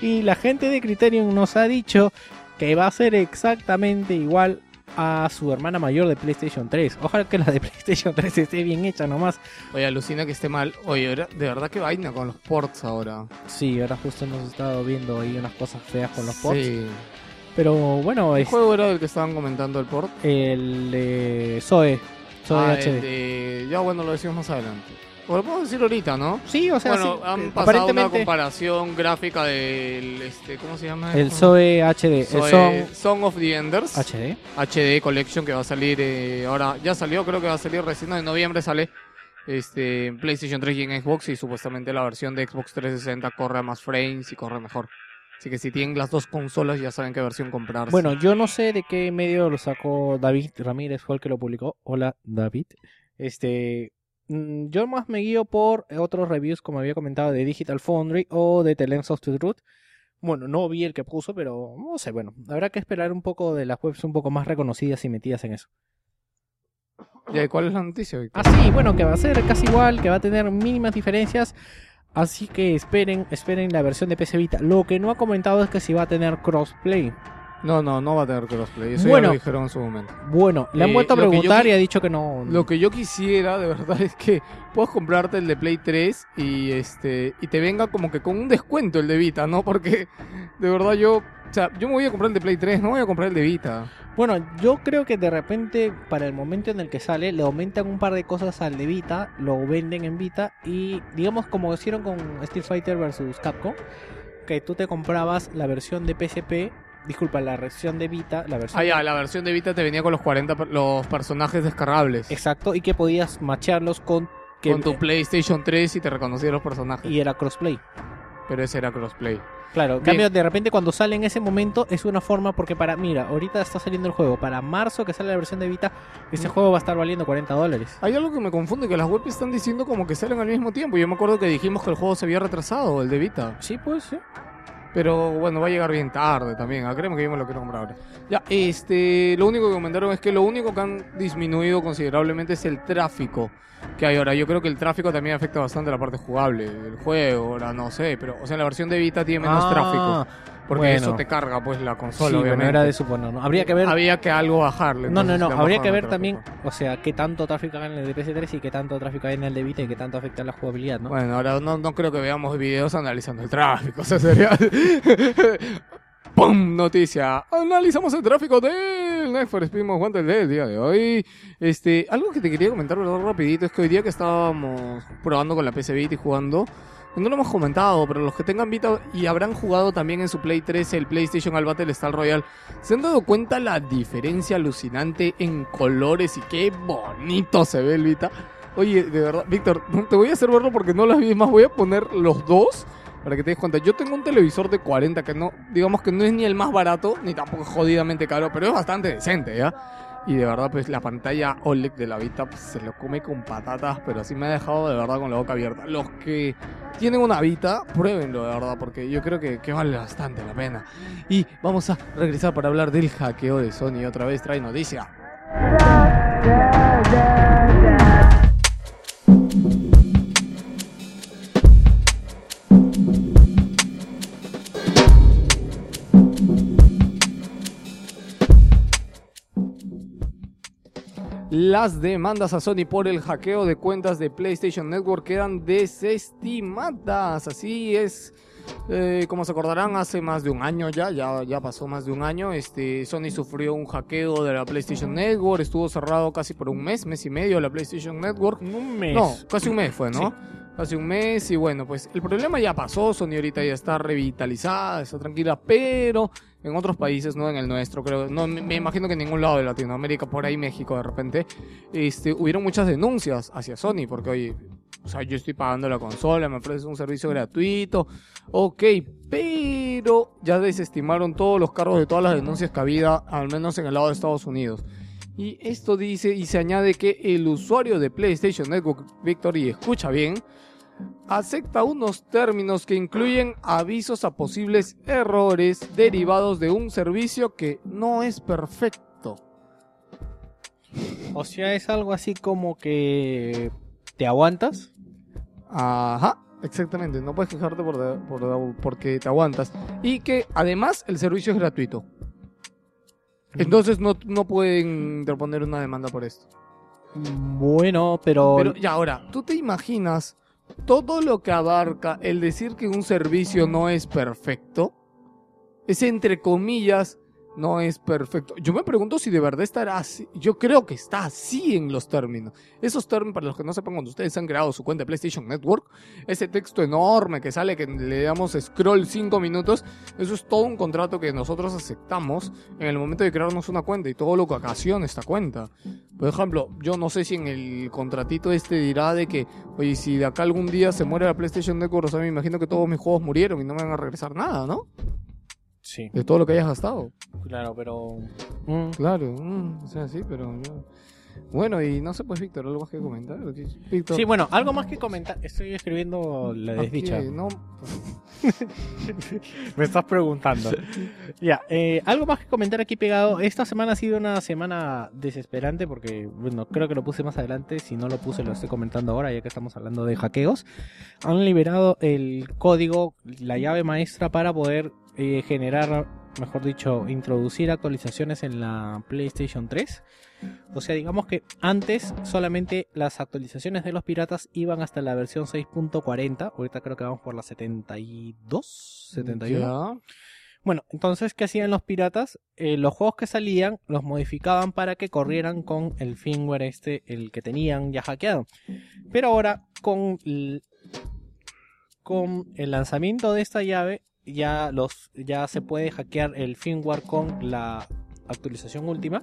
Y la gente de Criterion nos ha dicho que va a ser exactamente igual a su hermana mayor de PlayStation 3. Ojalá que la de PlayStation 3 esté bien hecha nomás. Oye, alucina que esté mal. Oye, de verdad que vaina con los ports ahora. Sí, ahora justo hemos estado viendo ahí unas cosas feas con los ports. Sí. Pero bueno, ¿Qué es juego era el que estaban comentando el port? el de Zoe. Zoe Ah, HD. el de... Ya bueno, lo decimos más adelante. O lo podemos decir ahorita, ¿no? Sí, o sea, bueno, sí, han pasado una comparación gráfica del, este, ¿cómo se llama? el? Zoe HD, Zoe- el Song Song of the Enders HD. HD Collection que va a salir eh, ahora, ya salió, creo que va a salir recién, en noviembre sale este, en PlayStation 3 y en Xbox y supuestamente la versión de Xbox 360 corre a más frames y corre mejor. Así que si tienen las dos consolas ya saben qué versión comprar. Bueno, yo no sé de qué medio lo sacó David Ramírez, fue el que lo publicó. Hola, David. Este, Yo más me guío por otros reviews, como había comentado, de Digital Foundry o de The Lens of the Truth. Bueno, no vi el que puso, pero no sé, bueno, habrá que esperar un poco de las webs un poco más reconocidas y metidas en eso. ¿Y cuál es la noticia, Víctor? Ah, sí, bueno, que va a ser casi igual, que va a tener mínimas diferencias. Así que esperen, esperen la versión de PC Vita. Lo que no ha comentado es que si va a tener crossplay. No, no, no va a tener crossplay. Eso Bueno. ya lo dijeron en su momento. Bueno, le han Eh, vuelto a yo preguntar y ha dicho que no. Lo que yo quisiera, de verdad, es que puedas comprarte el de Play 3 y este y te venga como que con un descuento el de Vita, ¿no? Porque de verdad yo, o sea, yo me voy a comprar el de Play 3, no voy a comprar el de Vita. Bueno, yo creo que de repente, para el momento en el que sale, le aumentan un par de cosas al de Vita, lo venden en Vita y, digamos, como hicieron con Street Fighter vs Capcom, que tú te comprabas la versión de PSP, disculpa, la versión de Vita, la versión. Ah, ya, la versión de Vita te venía con los 40 per- los personajes descargables. Exacto, y que podías macharlos con. Que, con tu PlayStation 3 y te reconocía los personajes. Y era crossplay. Pero ese era crossplay. Claro, en Bien. cambio, de repente cuando sale en ese momento es una forma porque para, mira, ahorita está saliendo el juego, para marzo que sale la versión de Vita, ese Mm. juego va a estar valiendo 40 dólares. Hay algo que me confunde, que las webs están diciendo como que salen al mismo tiempo. Yo me acuerdo que dijimos que el juego se había retrasado, el de Vita. Sí, pues, sí. Pero bueno, va a llegar bien tarde también. Ah, créeme que yo me lo quiero comprar ahora. Ya, este, lo único que comentaron es que lo único que han disminuido considerablemente es el tráfico que hay ahora. Yo creo que el tráfico también afecta bastante la parte jugable del juego, ahora no sé, pero o sea, la versión de Vita tiene menos Ah, tráfico, porque bueno. eso te carga pues la Sí, consola, bueno, obviamente. era de suponer, ¿no? Habría que ver. Había que algo bajarle. No, no, entonces no, han habría que ver también, o sea, qué tanto tráfico hay en el de PS3 y qué tanto tráfico hay en el de Vita y qué tanto afecta la jugabilidad, ¿no? Bueno, ahora no, no creo que veamos videos analizando el tráfico. O sea, sería. ¡Pum! Noticia. Analizamos el tráfico del Need for Speed Most Wanted del día de hoy. Este, algo que te quería comentar ¿verdad? rapidito es que hoy día que estábamos probando con la PC Vita y jugando, no lo hemos comentado, pero los que tengan Vita y habrán jugado también en su Play 3 el PlayStation al Battle Star Royale, ¿se han dado cuenta la diferencia alucinante en colores y qué bonito se ve el Vita? Oye, de verdad, Víctor, te voy a hacer verlo porque no las vi, más voy a poner los dos para que te des cuenta. Yo tengo un televisor de 40 que no, digamos que no es ni el más barato, ni tampoco es jodidamente caro, pero es bastante decente, ¿ya? Y de verdad, pues la pantalla OLED de la Vita pues, se lo come con patatas, pero sí me ha dejado de verdad con la boca abierta. Los que tienen una Vita, pruébenlo de verdad, porque yo creo que, que vale bastante la pena. Y vamos a regresar para hablar del hackeo de Sony. Otra vez trae noticia. Las demandas a Sony por el hackeo de cuentas de PlayStation Network quedan desestimadas. Así es. Eh, como se acordarán, hace más de un año ya, ya, ya pasó más de un año, este, Sony sufrió un hackeo de la PlayStation Network, estuvo cerrado casi por un mes, mes y medio la PlayStation Network. Un mes. No, casi un mes fue, ¿no? Sí. Casi un mes y bueno, pues el problema ya pasó, Sony ahorita ya está revitalizada, está tranquila, pero en otros países, no en el nuestro, creo, no me imagino que en ningún lado de Latinoamérica, por ahí México de repente, este, hubieron muchas denuncias hacia Sony, porque oye, o sea, yo estoy pagando la consola, me ofreces un servicio gratuito, ok, pero ya desestimaron todos los cargos de todas las denuncias que había, al menos en el lado de Estados Unidos. Y esto dice y se añade que el usuario de PlayStation Network, Victor, y escucha bien, acepta unos términos que incluyen avisos a posibles errores derivados de un servicio que no es perfecto. O sea, es algo así como que te aguantas. Ajá, exactamente, no puedes quejarte por, por porque te aguantas. Y que además el servicio es gratuito. Entonces no, no pueden interponer una demanda por esto. Bueno, pero, Pero ya ahora, ¿tú te imaginas todo lo que abarca el decir que un servicio no es perfecto? Es entre comillas, no es perfecto. Yo me pregunto si de verdad estará así. Yo creo que está así en los términos. Esos términos, para los que no sepan, cuando ustedes han creado su cuenta de PlayStation Network, ese texto enorme que sale, que le damos scroll 5 minutos, eso es todo un contrato que nosotros aceptamos en el momento de crearnos una cuenta y todo lo que ocasiona esta cuenta. Por ejemplo, yo no sé si en el contratito este dirá de que, oye, si de acá algún día se muere la PlayStation Network, o sea, me imagino que todos mis juegos murieron y no me van a regresar nada, ¿no? Sí, De todo lo que hayas gastado. claro, pero. mm, Claro, mm, o sea, sí, pero Bueno, y no sé, pues, Víctor, ¿algo más que comentar? Víctor. Sí, bueno, algo más que comentar. Estoy escribiendo la ¿a desdicha. qué? No, Me estás preguntando. ya, eh, algo más que comentar aquí pegado. Esta semana ha sido una semana desesperante porque, bueno, creo que lo puse más adelante. Si no lo puse, lo estoy comentando ahora, ya que estamos hablando de hackeos. Han liberado el código, la llave maestra para poder eh, generar, mejor dicho, introducir actualizaciones en la PlayStation 3. O sea, digamos que antes solamente las actualizaciones de los piratas iban hasta la versión 6.40. Ahorita creo que vamos por la 72, 71. ya. Bueno, entonces, ¿qué hacían los piratas? Eh, los juegos que salían los modificaban para que corrieran con el firmware este, el que tenían ya hackeado. Pero ahora, con el, con el lanzamiento de esta llave, ya, los, ya se puede hackear el firmware con la actualización última,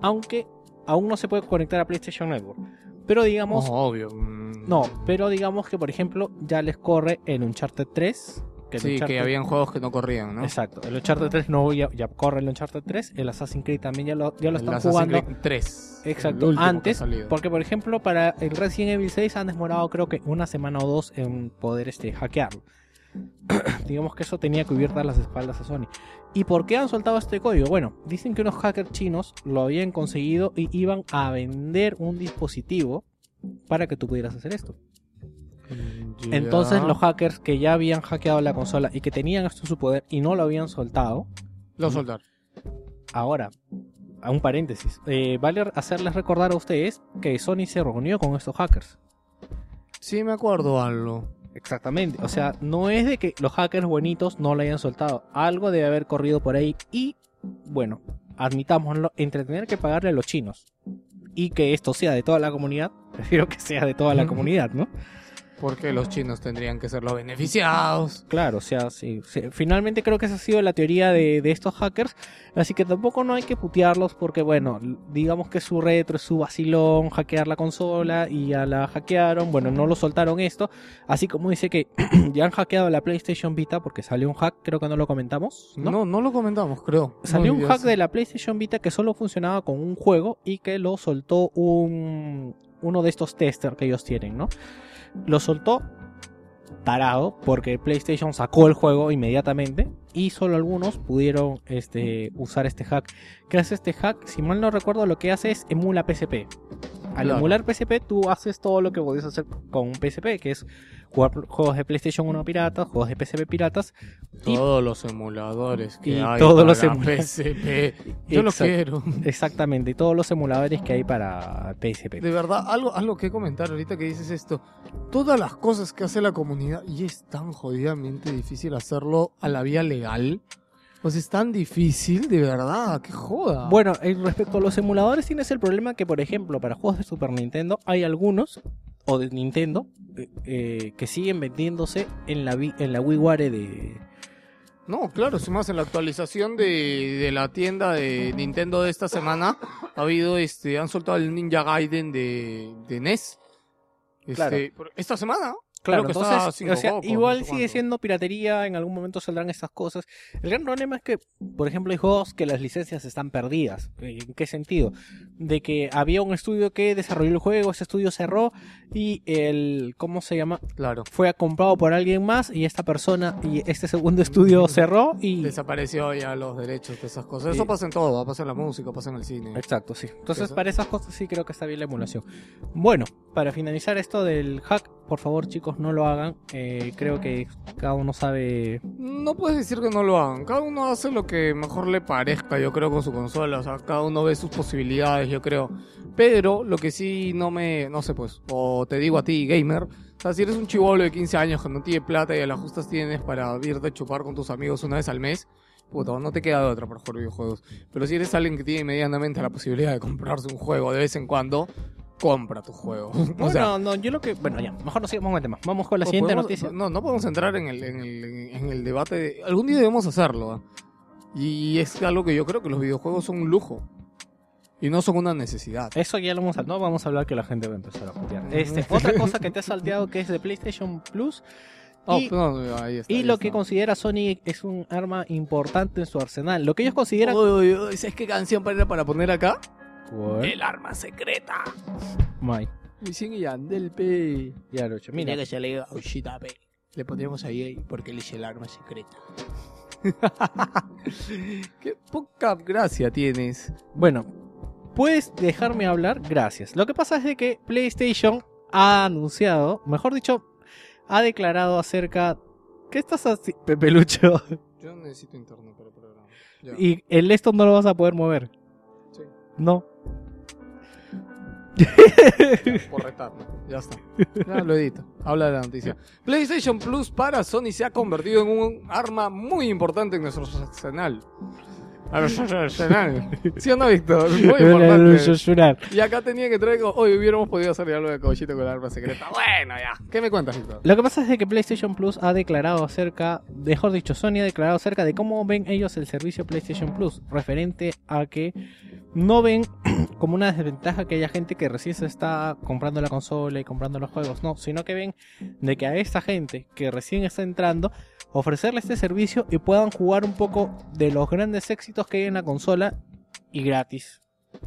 aunque aún no se puede conectar a PlayStation Network. Pero digamos, Oh, obvio. mm. no, pero digamos que por ejemplo ya les corre en Uncharted 3. Que el Sí, que habían juegos que no corrían, ¿no? Exacto, el Uncharted 3 no ya, ya corre el Uncharted 3, el Assassin's Creed también ya lo, ya lo El están Assassin's jugando. Creed 3. Exacto, el antes, porque por ejemplo para el Resident Evil 6 han demorado creo que una semana o dos en poder este, hackearlo. Digamos que eso tenía cubiertas las espaldas a Sony. ¿Y por qué han soltado este código? Bueno, dicen que unos hackers chinos lo habían conseguido y iban a vender un dispositivo para que tú pudieras hacer esto. Entonces los hackers que ya habían hackeado la consola y que tenían esto en su poder y no lo habían soltado, Lo soltar. Ahora, a un paréntesis, eh, vale hacerles recordar a ustedes que Sony se reunió con estos hackers. Sí, me acuerdo algo. Exactamente, o sea, no es de que los hackers bonitos no lo hayan soltado, algo debe haber corrido por ahí. Y, bueno, admitámoslo, entre tener que pagarle a los chinos y que esto sea de toda la comunidad, prefiero que sea de toda la comunidad, ¿no? Porque los chinos tendrían que ser los beneficiados. Claro, o sea, sí, sí. Finalmente creo que esa ha sido la teoría de, de estos hackers. Así que tampoco no hay que putearlos porque, bueno, digamos que su retro es su vacilón, hackear la consola y ya la hackearon. Bueno, no lo soltaron esto. Así como dice que ya han hackeado la PlayStation Vita porque salió un hack, creo que no lo comentamos. No, ¿no? no, lo comentamos, creo. Salió No, un hack de la PlayStation Vita que solo funcionaba con un juego y que lo soltó un, uno de estos testers que ellos tienen, ¿no? Lo soltó tarado porque PlayStation sacó el juego inmediatamente y solo algunos pudieron este, usar este hack. ¿Qué hace este hack? Si mal no recuerdo, lo que hace es emula PSP. Al Claro. emular PSP, tú haces todo lo que podías hacer con un PSP, que es jugar juegos de PlayStation 1 piratas, juegos de PSP piratas. y- Todos los emuladores que y hay todos para los la emula- PSP. Yo lo quiero. Exactamente, y todos los emuladores que hay para PSP. De verdad, algo, algo que comentar ahorita que dices esto. Todas las cosas que hace la comunidad y es tan jodidamente difícil hacerlo a la vía legal. Pues es tan difícil, de verdad, qué joda. Bueno, respecto a los emuladores, tienes el problema que, por ejemplo, para juegos de Super Nintendo hay algunos, o de Nintendo, eh, eh, que siguen vendiéndose en la, en la WiiWare de... No, claro, si más en la actualización de, de la tienda de Nintendo de esta semana ha habido este, han soltado el Ninja Gaiden de, de NES. Este, Claro. por- esta semana. Claro, Creo que entonces, está o sea, igual no sé sigue cuánto. siendo piratería, en algún momento saldrán estas cosas. El gran problema es que, por ejemplo, hay juegos que las licencias están perdidas. ¿En qué sentido? De que había un estudio que desarrolló el juego, ese estudio cerró y el, ¿cómo se llama? Claro. Fue comprado por alguien más y esta persona y este segundo estudio cerró y... Desapareció ya los derechos de esas cosas. Eso pasa en todo, pasa en la música, pasa en el cine. Exacto, sí. Entonces, para esas cosas sí creo que está bien la emulación. Bueno, para finalizar esto del hack, por favor, chicos, no lo hagan. Eh, creo que cada uno sabe. No puedes decir que no lo hagan. Cada uno hace lo que mejor le parezca, yo creo, con su consola. O sea, cada uno ve sus posibilidades, yo creo. Pero lo que sí no me. No sé, pues. O te digo a ti, gamer. O sea, si eres un chivolo de 15 años que no tiene plata y a las justas tienes para irte a chupar con tus amigos una vez al mes. Puta, no te queda de otra para jugar videojuegos. Pero si eres alguien que tiene medianamente la posibilidad de comprarse un juego de vez en cuando, compra tu juego. o Bueno, sea, no, yo lo que. Bueno, ya, mejor no sigamos con el tema. Vamos con la siguiente podemos- noticia. No, no podemos entrar en el, en el, en el debate. de- algún día debemos hacerlo. ¿ah? Y es algo que yo creo que los videojuegos son un lujo. Y no son una necesidad. Eso ya lo vamos a. No vamos a hablar que la gente va a empezar a putear. Este, otra cosa que te has salteado que es de PlayStation Plus. Oh, y, no, ahí está, y ahí lo está. que considera Sony es un arma importante en su arsenal. Lo que ellos consideran. Uy, uy, uy, ¿Sabes qué canción para, para poner acá? ¿Cuál? El arma secreta. May. Dicen y Yandel, pe. Ya lo he hecho. Mira, Mira que se le diga Ushita, pe. Le pondríamos ahí porque él es el arma secreta. Qué poca gracia tienes. Bueno, puedes dejarme hablar, gracias. Lo que pasa es de que PlayStation ha anunciado, mejor dicho, ha declarado acerca... ¿Qué estás haciendo, Pepe Lucho? Yo necesito internet para el programa. Ya. Y el esto no lo vas a poder mover. Sí. No. Por retardo. Ya está. Ya lo edito. Habla de la noticia. PlayStation Plus para Sony se ha convertido en un arma muy importante en nuestro arsenal. A arsenal. ¿Sí o no, Víctor? Muy importante. Y acá tenía que traer. Hoy hubiéramos podido hacer algo de caballito con el arma secreta. Bueno, ya. ¿Qué me cuentas, Víctor? Lo que pasa es de que PlayStation Plus ha declarado acerca, mejor dicho, Sony ha declarado acerca de cómo ven ellos el servicio PlayStation Plus, referente a que no ven como una desventaja que haya gente que recién se está comprando la consola y comprando los juegos, no, sino que ven de que a esta gente que recién está entrando, ofrecerle este servicio y puedan jugar un poco de los grandes éxitos que hay en la consola y gratis,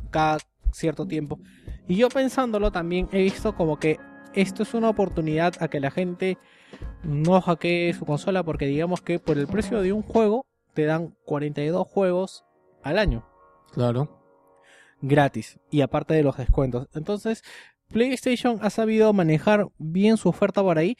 cada cierto tiempo. Y yo pensándolo también he visto como que esto es una oportunidad a que la gente no hackee su consola porque digamos que por el precio de un juego te dan 42 juegos al año Claro. gratis y aparte de los descuentos. Entonces, PlayStation ha sabido manejar bien su oferta por ahí.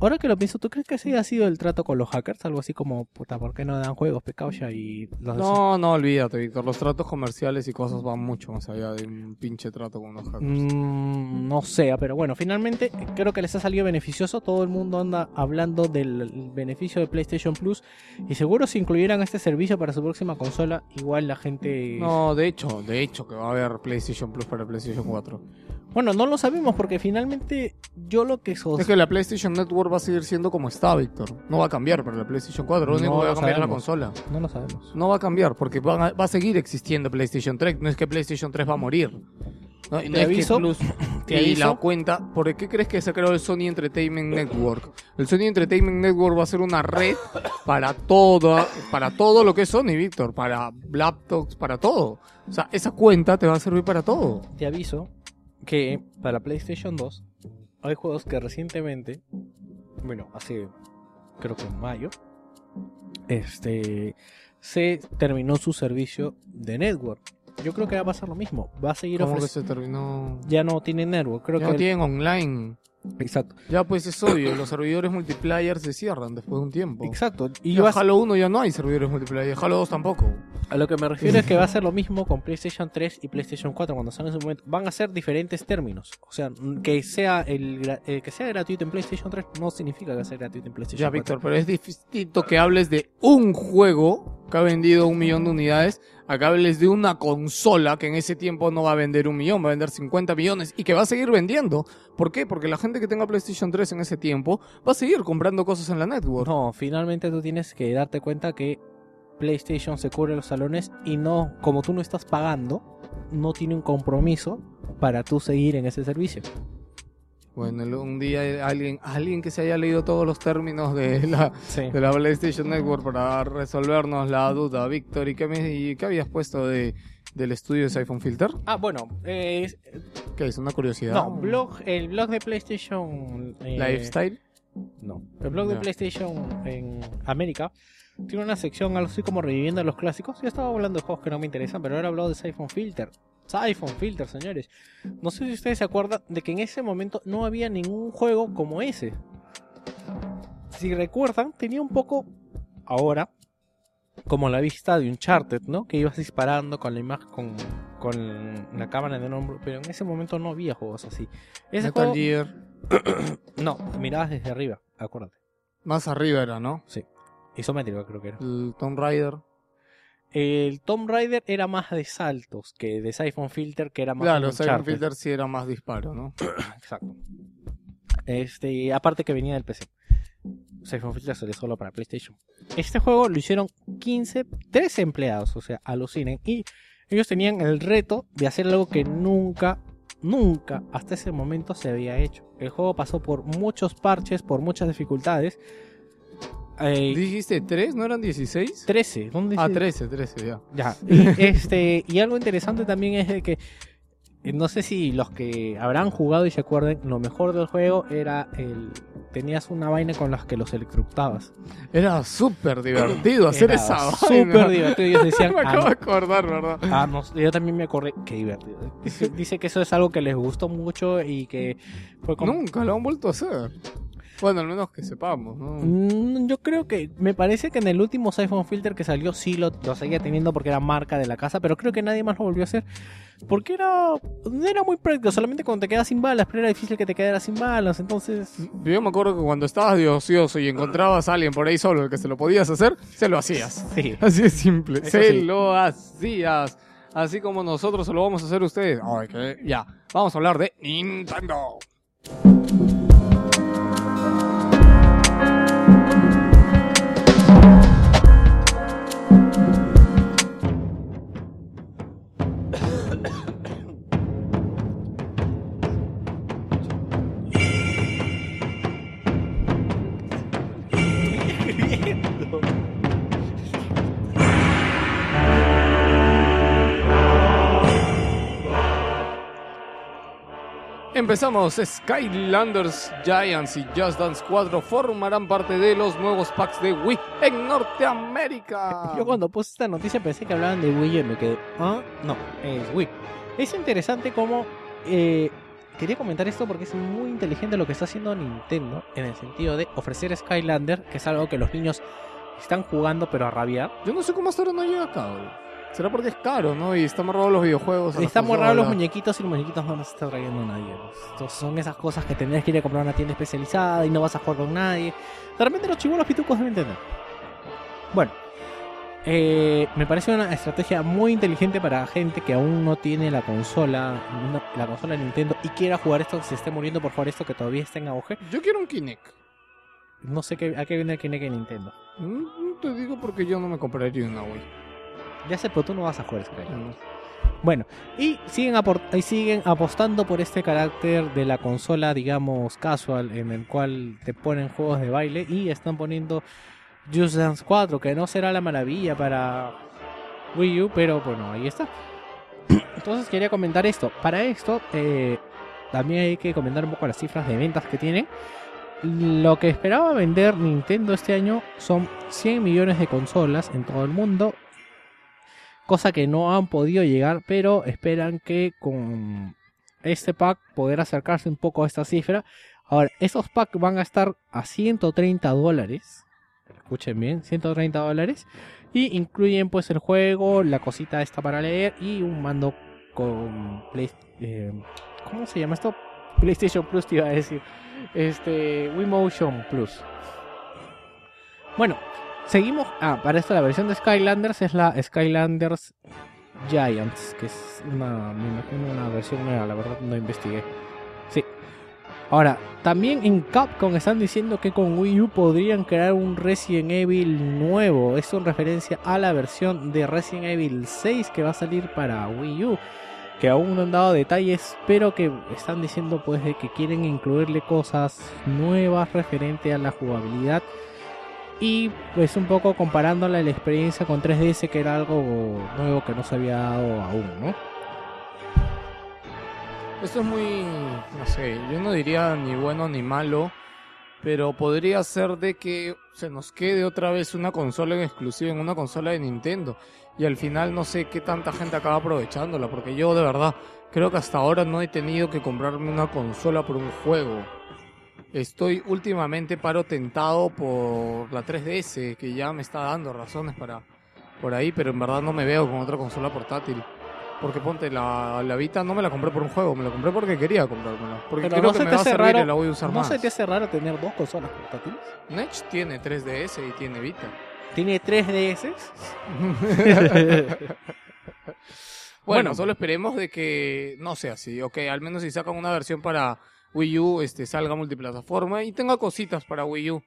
Ahora que lo pienso, ¿tú crees que ese ha sido el trato con los hackers? Algo así como, puta, ¿por qué no dan juegos, pecado ya? Y los No, no, olvídate, Víctor. Los tratos comerciales y cosas van mucho más allá de un pinche trato con los hackers. Mm, no sé, pero bueno, finalmente creo que les ha salido beneficioso. Todo el mundo anda hablando del beneficio de PlayStation Plus. Y seguro si incluyeran este servicio para su próxima consola, igual la gente... No, de hecho, de hecho que va a haber PlayStation Plus para PlayStation 4. Bueno, no lo sabemos porque finalmente yo lo que sos... Es que la PlayStation Network va a seguir siendo como está, Víctor. No va a cambiar para la PlayStation 4. Lo No que va a cambiar es la consola. No lo sabemos. No va a cambiar porque va a, va a seguir existiendo PlayStation 3. No es que PlayStation 3 va a morir. No, Te es que aviso, Plus- te y aviso. la cuenta, ¿por qué crees que se creado el Sony Entertainment Network? El Sony Entertainment Network va a ser una red para todo, para todo lo que es Sony, Víctor, para laptops, para todo. O sea, esa cuenta te va a servir para todo. Te aviso que para PlayStation 2 hay juegos que recientemente, bueno, hace creo que en mayo, este se terminó su servicio de network. Yo creo que va a pasar lo mismo. Va a seguir ¿Cómo que se terminó? Ya no tiene network. Creo Ya que no tienen online. Exacto, Ya pues es obvio, los servidores multiplayer se cierran después de un tiempo. exacto. Y en Halo 1 ya no hay servidores multiplayer, Halo 2 tampoco. a lo que me refiero es que va a ser lo mismo con PlayStation 3 y PlayStation 4 cuando salgan en su momento. Van a ser diferentes términos. O sea, que sea el eh, que sea gratuito en PlayStation 3 no significa que sea gratuito en PlayStation Ya, 4. Víctor, pero es distinto que hables de un juego que ha vendido un millón de unidades a que hables de una consola que en ese tiempo no va a vender un millón, va a vender 50 millones y que va a seguir vendiendo. ¿Por qué? Porque la gente que tenga PlayStation 3 en ese tiempo va a seguir comprando cosas en la network. No, finalmente tú tienes que darte cuenta que PlayStation se cubre los salones y no, como tú no estás pagando, no tiene un compromiso para tú seguir en ese servicio. Bueno, un día alguien, alguien que se haya leído todos los términos de la, Sí. de la PlayStation Network para resolvernos la duda, Víctor, ¿y qué, me- y qué habías puesto de, del estudio de Siphon Filter? Ah, bueno, eh, ¿Qué es? ¿Una curiosidad? no, blog, el blog de PlayStation... eh, Lifestyle. No, el blog de. PlayStation en América tiene una sección algo así como reviviendo los clásicos. Yo estaba hablando de juegos que no me interesan, pero ahora hablado de Siphon Filter. Siphon Filter, señores. No sé si ustedes se acuerdan de que en ese momento no había ningún juego como ese. Si recuerdan, tenía un poco ahora como la vista de Uncharted, ¿no? Que ibas disparando con la imagen, con, con la cámara el hombro, pero en ese momento no había juegos así. Ese Metal juego, Gear. no, mirabas desde arriba, acuérdate. Más arriba era, ¿no? Isométrico creo que era. El Tomb Raider. El Tomb Raider era más de saltos que de Siphon Filter, que era más Claro, Siphon. Filter sí era más disparo, ¿no? Exacto. Este, aparte que venía del PC. Siphon Filter salió solo para PlayStation. Este juego lo hicieron 15, 13 empleados, o sea, alucinen. Y ellos tenían el reto de hacer algo que nunca, nunca hasta ese momento se había hecho. El juego pasó por muchos parches, por muchas dificultades. Eh, ¿Dijiste 3? ¿No eran 16? 13. ¿Dónde Ah, dice? 13, 13, ya. Ya. Y, este, y algo interesante también es de que eh, no sé si los que habrán jugado y se acuerden, lo mejor del juego era el tenías una vaina con las que los electrocutabas. Era súper divertido hacer Era esa vaina. Súper divertido. Ellos decían, Me "Ah, acabo no". de acordar, ¿verdad? Ah, no, yo también me acordé, qué divertido. Dice, dice que eso es algo que les gustó mucho y que fue como... Nunca lo han vuelto a hacer. Bueno, al menos que sepamos, ¿no? Mm, Yo creo que, me parece que en el último Siphon Filter que salió sí lo, lo seguía teniendo porque era marca de la casa, pero creo que nadie más lo volvió a hacer porque era, no era muy práctico, solamente cuando te quedas sin balas, pero era difícil que te quedaras sin balas, entonces... Yo me acuerdo que cuando estabas de ocioso y encontrabas a alguien por ahí solo el que se lo podías hacer, se lo hacías. Sí. Así de simple. Eso se sí. lo hacías. Así como nosotros se lo vamos a hacer a ustedes. Ya. Vamos a hablar de Nintendo. Empezamos. Skylanders Giants y Just Dance 4 formarán parte de los nuevos packs de Wii en Norteamérica. Yo cuando puse esta noticia pensé que hablaban de Wii y me quedé, ah, no, es Wii. Es interesante cómo, eh, quería comentar esto porque es muy inteligente lo que está haciendo Nintendo en el sentido de ofrecer Skylander, que es algo que los niños están jugando pero a rabiar. Yo no sé cómo hasta ahora no llega acá. Será porque es caro, ¿no? Y están raros los videojuegos. Están raros los muñequitos y los muñequitos no los está trayendo nadie. Entonces, son esas cosas que tendrías que ir a comprar a una tienda especializada y no vas a jugar con nadie. De repente los chivolos pitucos deben entender. Bueno, eh, me parece una estrategia muy inteligente para gente que aún no tiene la consola, la consola de Nintendo y quiera jugar esto, que se esté muriendo por jugar esto que todavía está en auge. Yo quiero un Kinect. No sé qué, a qué viene el Kinect de Nintendo. Mm, Te digo porque yo no me compraría una Wii. Ya sé, pero tú no vas a jugar Skyrim. No. Bueno, y siguen, y siguen apostando por este carácter de la consola, digamos, casual, en el cual te ponen juegos de baile y están poniendo Just Dance 4, que no será la maravilla para Wii U, pero bueno, ahí está. Entonces quería comentar esto. Para esto, eh, también hay que comentar un poco las cifras de ventas que tienen. Lo que esperaba vender Nintendo este año son 100 millones de consolas en todo el mundo cosa que no han podido llegar, pero esperan que con este pack poder acercarse un poco a esta cifra. Ahora, estos packs van a estar a 130 dólares. Escuchen bien, 130 dólares. Y incluyen pues el juego, la cosita esta para leer y un mando con Play, eh, ¿Cómo se llama esto? PlayStation Plus te iba a decir. Este, Wiimotion Plus. Bueno, Seguimos. Ah, para esto la versión de Skylanders es la Skylanders Giants, que es una, me imagino una versión nueva, la verdad no investigué. Sí. Ahora, también en Capcom están diciendo que con Wii U podrían crear un Resident Evil nuevo. Esto en referencia a la versión de Resident Evil 6 que va a salir para Wii U. Que aún no han dado detalles, pero que están diciendo pues de que quieren incluirle cosas nuevas referente a la jugabilidad y pues un poco comparándola la experiencia con 3DS que era algo nuevo que no se había dado aún, ¿no? Esto es muy, no sé, yo no diría ni bueno ni malo, pero podría ser de que se nos quede otra vez una consola en exclusiva en una consola de Nintendo. Y al final no sé qué tanta gente acaba aprovechándola, porque yo de verdad creo que hasta ahora no he tenido que comprarme una consola por un juego. Estoy últimamente paro tentado por la 3DS, que ya me está dando razones para por ahí, pero en verdad no me veo con otra consola portátil. Porque ponte, la, la Vita no me la compré por un juego, me la compré porque quería comprármela. Porque Pero creo no que se me va a servir raro- y la voy a usar ¿No más. se te hace raro tener dos consolas portátiles? Nech tiene 3DS y tiene Vita. Tiene 3DS. Bueno, Bueno. solo esperemos de que no sea así. Ok, al menos si sacan una versión para Wii U, este, salga multiplataforma y tenga cositas para Wii U.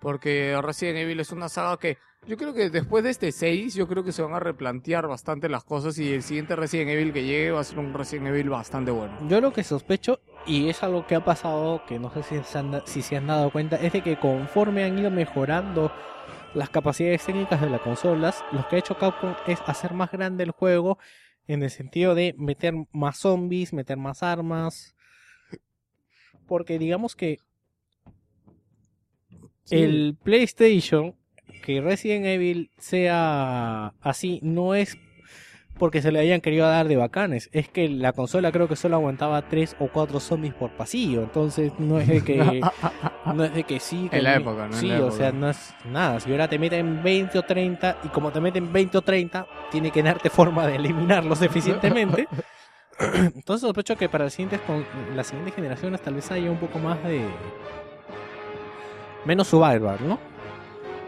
Porque Resident Evil es una saga que yo creo que después de este 6, yo creo que se van a replantear bastante las cosas y el siguiente Resident Evil que llegue va a ser un Resident Evil bastante bueno. Yo lo que sospecho, y es algo que ha pasado, que no sé si se han, da- si se han dado cuenta, es de que conforme han ido mejorando las capacidades técnicas de las consolas, lo que ha hecho Capcom es hacer más grande el juego en el sentido de meter más zombies, meter más armas. Porque digamos que el PlayStation, que Resident Evil sea así, no es porque se le hayan querido dar de bacanes. Es que la consola creo que solo aguantaba tres o cuatro zombies por pasillo. Entonces no es de que. no es de que sí. que En la época, ¿no? Sí, o época. sea, no es nada. Si ahora te meten 20 o 30, y como te meten 20 o 30, tiene que darte forma de eliminarlos eficientemente. Entonces sospecho que para las siguientes, con- generaciones tal vez haya un poco más de. Menos survival, ¿no?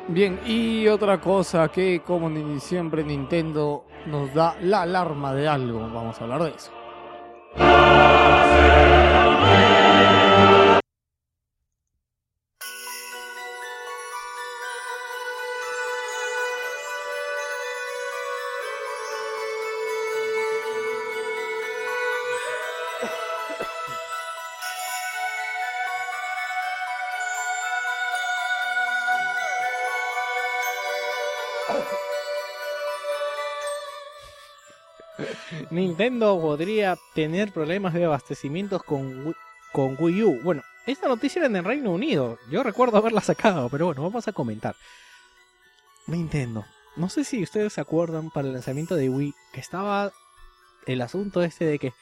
Bien, y otra cosa que como ni siempre Nintendo nos da la alarma de algo, vamos a hablar de eso. Nintendo podría tener problemas de abastecimientos con, Wii- con Wii U. Bueno, esta noticia era en el Reino Unido. Yo recuerdo haberla sacado, pero bueno, vamos a comentar. Nintendo. No sé si ustedes se acuerdan para el lanzamiento de Wii que estaba el asunto este de que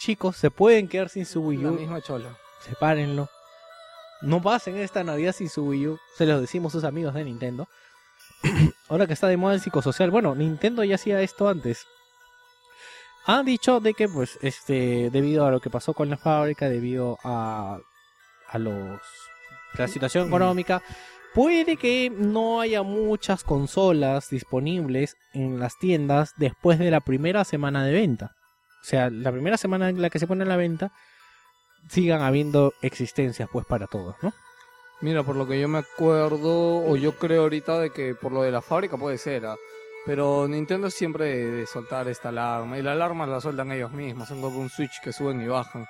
chicos se pueden quedar sin su Wii La U. misma chola. sepárenlo. No pasen esta Navidad sin su Wii U. Se los decimos sus amigos de Nintendo. Ahora que está de moda el psicosocial. Bueno, Nintendo ya hacía esto antes. Han dicho de que, pues, este, debido a lo que pasó con la fábrica, debido a, a los, la situación económica, puede que no haya muchas consolas disponibles en las tiendas después de la primera semana de venta. O sea, la primera semana en la que se pone a la venta, sigan habiendo existencias pues para todos, ¿no? Mira, por lo que yo me acuerdo, o yo creo ahorita de que por lo de la fábrica puede ser, ¿ah? Pero Nintendo siempre de, de soltar esta alarma, y la alarma la sueltan ellos mismos, son como un switch que suben y bajan.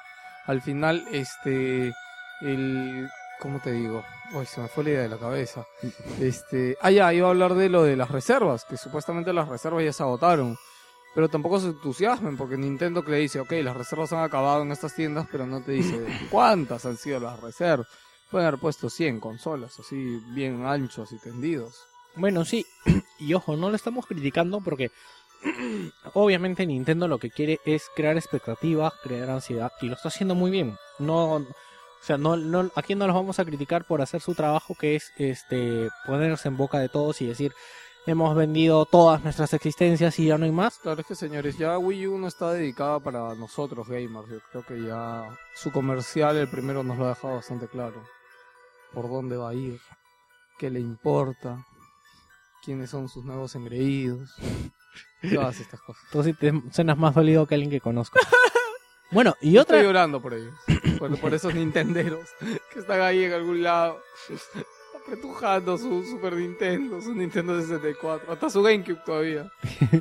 Al final, este, el, ¿cómo te digo? Uy, se me fue la idea de la cabeza. Este, ah, ya, iba a hablar de lo de las reservas, que supuestamente las reservas ya se agotaron. Pero tampoco se entusiasmen, porque Nintendo que le dice, ok, las reservas han acabado en estas tiendas, pero no te dice cuántas han sido las reservas. Pueden haber puesto 100 consolas, así bien anchos y tendidos. Bueno, sí, y ojo, no lo estamos criticando porque obviamente Nintendo lo que quiere es crear expectativas, crear ansiedad y lo está haciendo muy bien. No, o sea, no, no, aquí no los vamos a criticar por hacer su trabajo que es este ponerse en boca de todos y decir hemos vendido todas nuestras existencias y ya no hay más. Claro, es que señores, ya Wii U no está dedicada para nosotros gamers. Yo creo que ya su comercial, el primero, nos lo ha dejado bastante claro. Por dónde va a ir, qué le importa, quiénes son sus nuevos engreídos. Todas estas cosas. Entonces te suenas más dolido que alguien que conozco. bueno, y otra estoy llorando por ellos. Por, por esos nintenderos que están ahí en algún lado. Apretujando su Super Nintendo, su Nintendo 64. Hasta su GameCube todavía.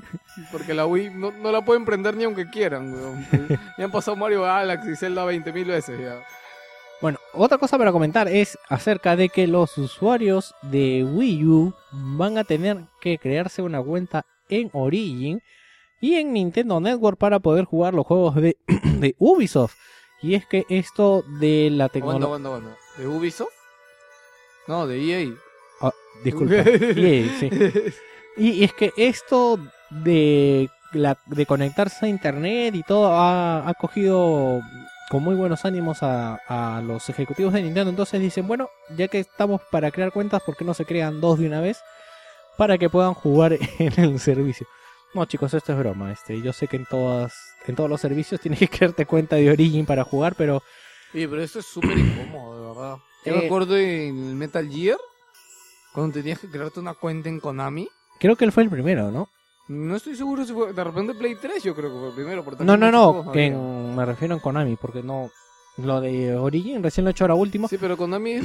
Porque la Wii no, no la pueden prender ni aunque quieran, weón. Ya han pasado Mario Galaxy y Zelda 20.000 veces ya. Bueno, otra cosa para comentar es acerca de que los usuarios de Wii U van a tener que crearse una cuenta en Origin y en Nintendo Network para poder jugar los juegos de, de Ubisoft. Y es que esto de la tecnología... ¿De Ubisoft? No, de E EA. Disculpa. EA, sí. Y, y es que esto de, la, de conectarse a internet y todo ha, ha cogido con muy buenos ánimos a, a los ejecutivos de Nintendo. Entonces dicen, bueno, ya que estamos para crear cuentas, ¿por qué no se crean dos de una vez? Para que puedan jugar en el servicio. No, chicos, esto es broma. Este, yo sé que en todas, en todos los servicios tienes que crearte cuenta de Origin para jugar, pero Oye, pero esto es súper incómodo, de verdad. Yo me Eh. acuerdo en Metal Gear, cuando tenías que crearte una cuenta en Konami. creo que él fue el primero, ¿no? No estoy seguro si fue. De repente Play 3, yo creo que fue el primero. pero No, no, no, que en- me refiero en Konami, porque no. Lo de Origin recién lo he hecho ahora último. Sí, pero Konami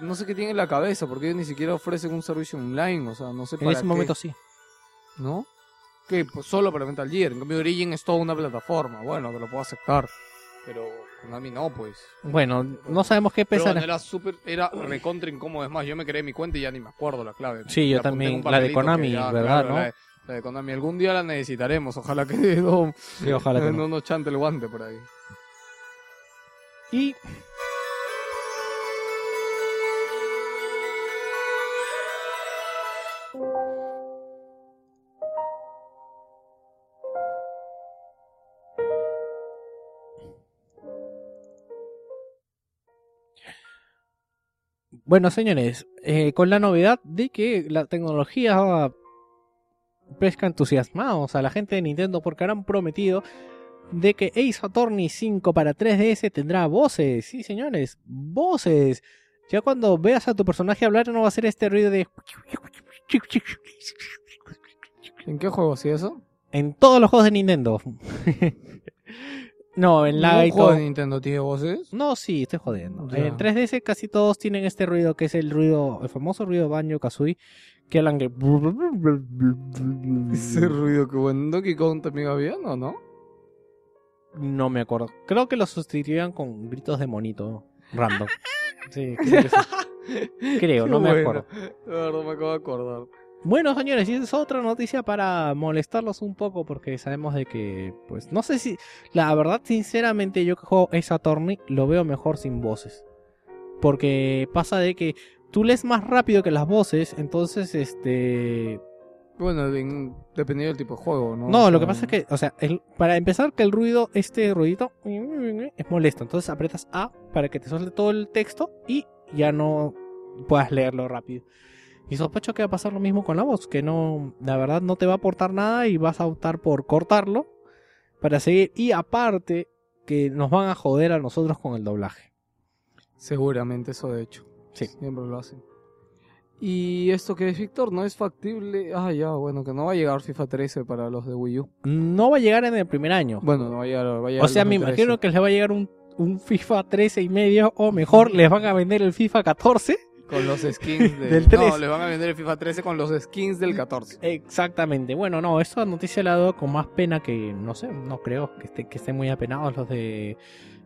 no sé qué tiene en la cabeza, porque ellos ni siquiera ofrecen un servicio online, o sea, no sé en para ese qué, momento sí. ¿No? Que pues, solo para Metal Gear, en cambio Origin es toda una plataforma, bueno, te lo puedo aceptar, pero Konami no, pues. Bueno, no sabemos qué bueno, era súper, era recontra incómodo. Es más, yo me creé mi cuenta y ya ni me acuerdo la clave. Sí, yo en también, la de Konami, ya, ¿verdad, claro, no? La de, la de Konami. Algún día la necesitaremos. Ojalá que no, Sí, ojalá que no. no nos chante el guante por ahí. Y Bueno, señores, eh, con la novedad de que la tecnología pesca entusiasmados a la gente de Nintendo porque han prometido de que Ace Attorney 5 para 3DS tendrá voces. Sí, señores, voces. Ya cuando veas a tu personaje hablar no va a ser este ruido de... ¿En qué juego hacía eso? En todos los juegos de Nintendo. no, en la... ¿Un juego de Nintendo tiene voces? No, sí, estoy jodiendo. Ya. En 3DS casi todos tienen este ruido que es el ruido, el famoso ruido Banjo Kazooie, que hablan de... Ese ruido que bueno. ¿En Donkey Kong también había, no? ¿No? No me acuerdo. Creo que lo sustituían con gritos de monito random. Sí, creo que sí. Creo, no me acuerdo. La verdad me acabo de acordar. Bueno, señores, y esa es otra noticia para molestarlos un poco porque sabemos de que, pues, no sé si, la verdad, sinceramente, yo que juego esa Attorney lo veo mejor sin voces. Porque pasa de que tú lees más rápido que las voces, entonces, este... Bueno, en- dependiendo del tipo de juego, ¿no? No, O lo que pasa es que, o sea, el- para empezar que el ruido, este ruidito, es molesto. Entonces aprietas A para que te suelte todo el texto y ya no puedas leerlo rápido. Y sospecho que va a pasar lo mismo con la voz, que no, la verdad no te va a aportar nada y vas a optar por cortarlo para seguir. Y aparte que nos van a joder a nosotros con el doblaje. Seguramente eso de hecho. Sí. Siempre lo hacen. Y esto que es Víctor, no es factible. Ah, ya, bueno, que no va a llegar FIFA 13 para los de Wii U. No va a llegar en el primer año. Bueno, no va a llegar. Va a llegar o sea, me 2013. imagino que les va a llegar un, un FIFA 13 y medio o mejor les van a vender el FIFA 14. Con los skins de- Del 3. No, le van a vender el FIFA 13 con los skins del 14. Exactamente. Bueno, no, esta noticia la dado con más pena que, no sé, no creo que, esté, que estén muy apenados los de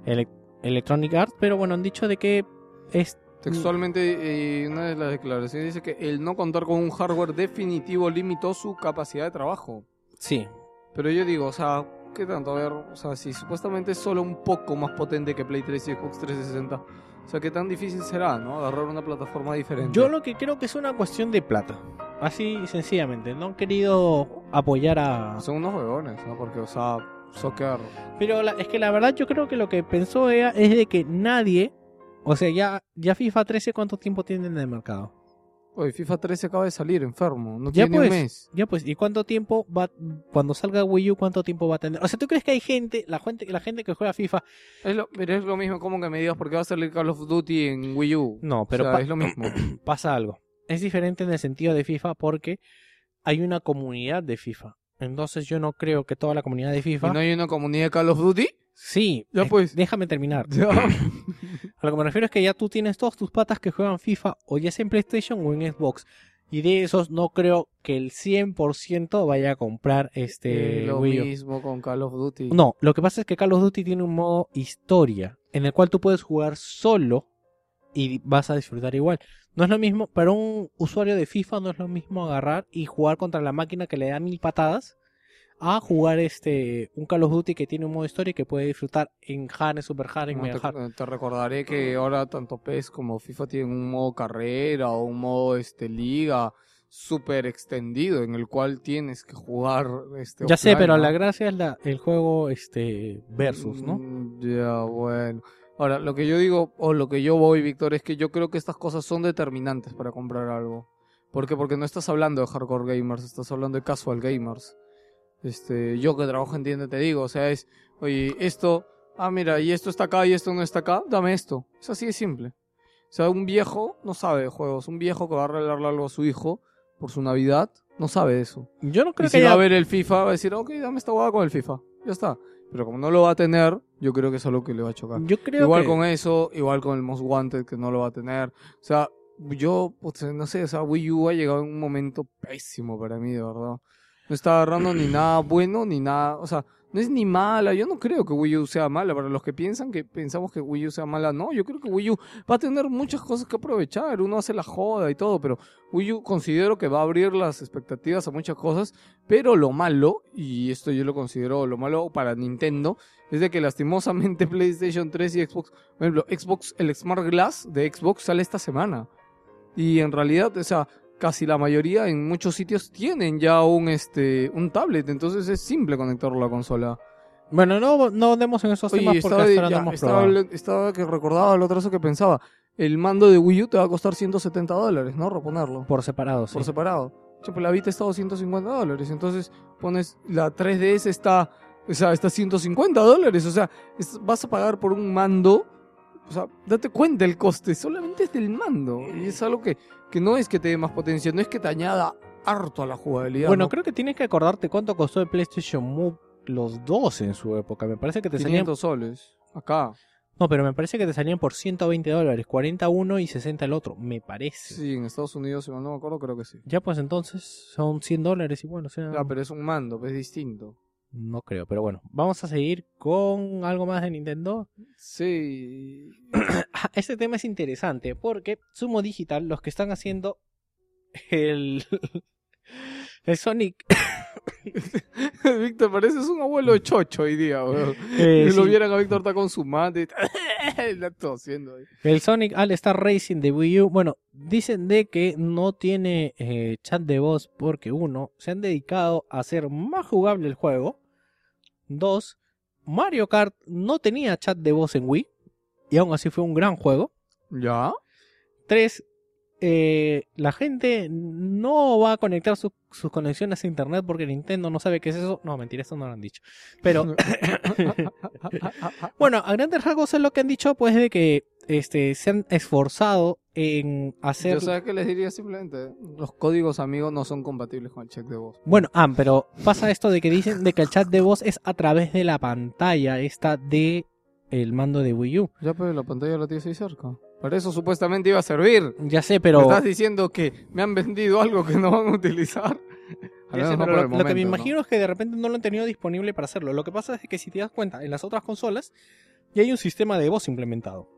Ele- Electronic Arts, pero bueno, han dicho de que es... Textualmente, eh, una de las declaraciones dice que el no contar con un hardware definitivo limitó su capacidad de trabajo. Sí, Pero yo digo, o sea, ¿qué tanto? A ver, o sea, si supuestamente es solo un poco más potente que Play 3 y Xbox 360, o sea, ¿qué tan difícil será, no? Agarrar una plataforma diferente. yo lo que creo que es una cuestión de plata. Así sencillamente, no han querido apoyar a... Son unos huevones, ¿no? Porque, o sea, soccer... Pero la- es que la verdad yo creo que lo que pensó ella es de que nadie, o sea, ya, ya FIFA 13 cuánto tiempo tiene en el mercado. Oye, FIFA 13 acaba de salir enfermo, no Ya tiene pues. un mes. Ya pues, ¿y cuánto tiempo va, cuando salga Wii U, cuánto tiempo va a tener? O sea, ¿tú crees que hay gente, la gente, la gente que juega FIFA? Es lo, pero es lo mismo como que me digas porque va a salir Call of Duty en Wii U. No, pero o sea, pa- es lo mismo. pasa algo. Es diferente en el sentido de FIFA porque hay una comunidad de FIFA. Entonces yo no creo que toda la comunidad de ¿Y FIFA... no hay una comunidad de Call of Duty? Sí, Ya es- pues. déjame terminar. A lo que me refiero es que ya tú tienes todos tus patas que juegan FIFA o ya sea en PlayStation o en Xbox. Y de esos no creo que el 100% vaya a comprar este Eh, lo Wii U. mismo con Call of Duty. No, lo que pasa es que Call of Duty tiene un modo historia en el cual tú puedes jugar solo y vas a disfrutar igual. No es lo mismo, para un usuario de FIFA no es lo mismo agarrar y jugar contra la máquina que le da mil patadas a jugar este un Call of Duty que tiene un modo historia que puede disfrutar en hard, en super hard, en No, mega te, hard. te recordaré que ahora tanto PES como FIFA tienen un modo carrera o un modo este liga súper extendido en el cual tienes que jugar este Ya sé, pero ¿no? la gracia es la, el juego este versus, ¿no? Mm, Ya, bueno. Ahora, lo que yo digo, o lo que yo voy, Víctor, es que yo creo que estas cosas son determinantes para comprar algo. ¿Por qué? Porque no estás hablando de hardcore gamers, estás hablando de casual gamers. Este, yo que trabajo en tienda te digo, o sea, es, oye, esto, ah, mira, y esto está acá y esto no está acá, dame esto. Es así de simple. O sea, un viejo no sabe de juegos, un viejo que va a regalarle algo a su hijo por su Navidad, no sabe eso. Yo no creo Y que si va haya- a ver el FIFA, va a decir, ok, dame esta hueá con el FIFA. Ya está. Pero como no lo va a tener, yo creo que eso es lo que le va a chocar. yo creo Igual que- con eso, igual con el Most Wanted, que no lo va a tener. O sea, yo, pues, no sé, o sea, Wii U ha llegado en un momento pésimo para mí, de verdad. No está agarrando ni nada bueno ni nada, o sea, no es ni mala, yo no creo que Wii U sea mala, para los que piensan que pensamos que Wii U sea mala, no, yo creo que Wii U va a tener muchas cosas que aprovechar, uno hace la joda y todo, pero Wii U considero que va a abrir las expectativas a muchas cosas, pero lo malo, y esto yo lo considero lo malo para Nintendo, es de que lastimosamente PlayStation 3 y Xbox, por ejemplo, Xbox, el Smart Glass de Xbox sale esta semana. Y en realidad, o sea, casi la mayoría en muchos sitios tienen ya un este un tablet, entonces es simple conectarlo a la consola. Bueno, no, no demos en esos Oye, temas porque estaba, hasta ya, no estaba, que recordaba lo otro eso que pensaba. El mando de Wii U te va a costar 170 dólares, ¿no? Reponerlo. Por separado, sí. por separado. Che, pues la Vita está a 250 dólares. Entonces pones la 3DS está, o sea, está a 150 dólares. O sea, es- vas a pagar por un mando. O sea, date cuenta el coste. Solamente es del mando. Y es algo que, que no es que te dé más potencia, no es que te añada harto a la jugabilidad. Bueno, ¿no? creo que tienes que acordarte cuánto costó el PlayStation Move los dos en su época. Me parece que te salían... 500 soles. Acá. No, pero me parece que te salían por 120 dólares. 40 uno y 60 el otro. Me parece. Sí, en Estados Unidos, si mal no me acuerdo, creo que sí. Ya pues entonces son 100 dólares y bueno, o sea... Ya, pero es un mando, pues, es distinto. No creo, pero bueno. Vamos a seguir con algo más de Nintendo. Sí. Este tema es interesante porque Sumo Digital, los que están haciendo el, el Sonic, Víctor, pareces un abuelo chocho hoy día, eh, Si lo vieran a Víctor está con su mate. La tosiendo ahí. el Sonic All Star Racing de Wii U, bueno, dicen de que no tiene eh, chat de voz porque uno, se han dedicado a hacer más jugable el juego. Dos, Mario Kart no tenía chat de voz en Wii y aún así fue un gran juego. ¿Ya? Tres, eh, la gente no va a conectar su- sus conexiones a internet porque Nintendo no sabe qué es eso. No, mentira, eso no lo han dicho. Pero bueno, a grandes rasgos es lo que han dicho, pues de que este se han esforzado en hacer. Yo sabes que les diría simplemente, los códigos amigos no son compatibles con el check de voz. Bueno, ah, pero pasa esto de que dicen de que el chat de voz es a través de la pantalla esta de el mando de Wii U. Ya pues la pantalla la tienes ahí cerca. Para eso supuestamente iba a servir. Ya sé, ¿Me pero estás diciendo que me han vendido algo que no van a utilizar? Ya sé, no pero lo, el lo que me momento, ¿no? imagino es que de repente no lo han tenido disponible para hacerlo. Lo que pasa es que si te das cuenta, en las otras consolas ya hay un sistema de voz implementado.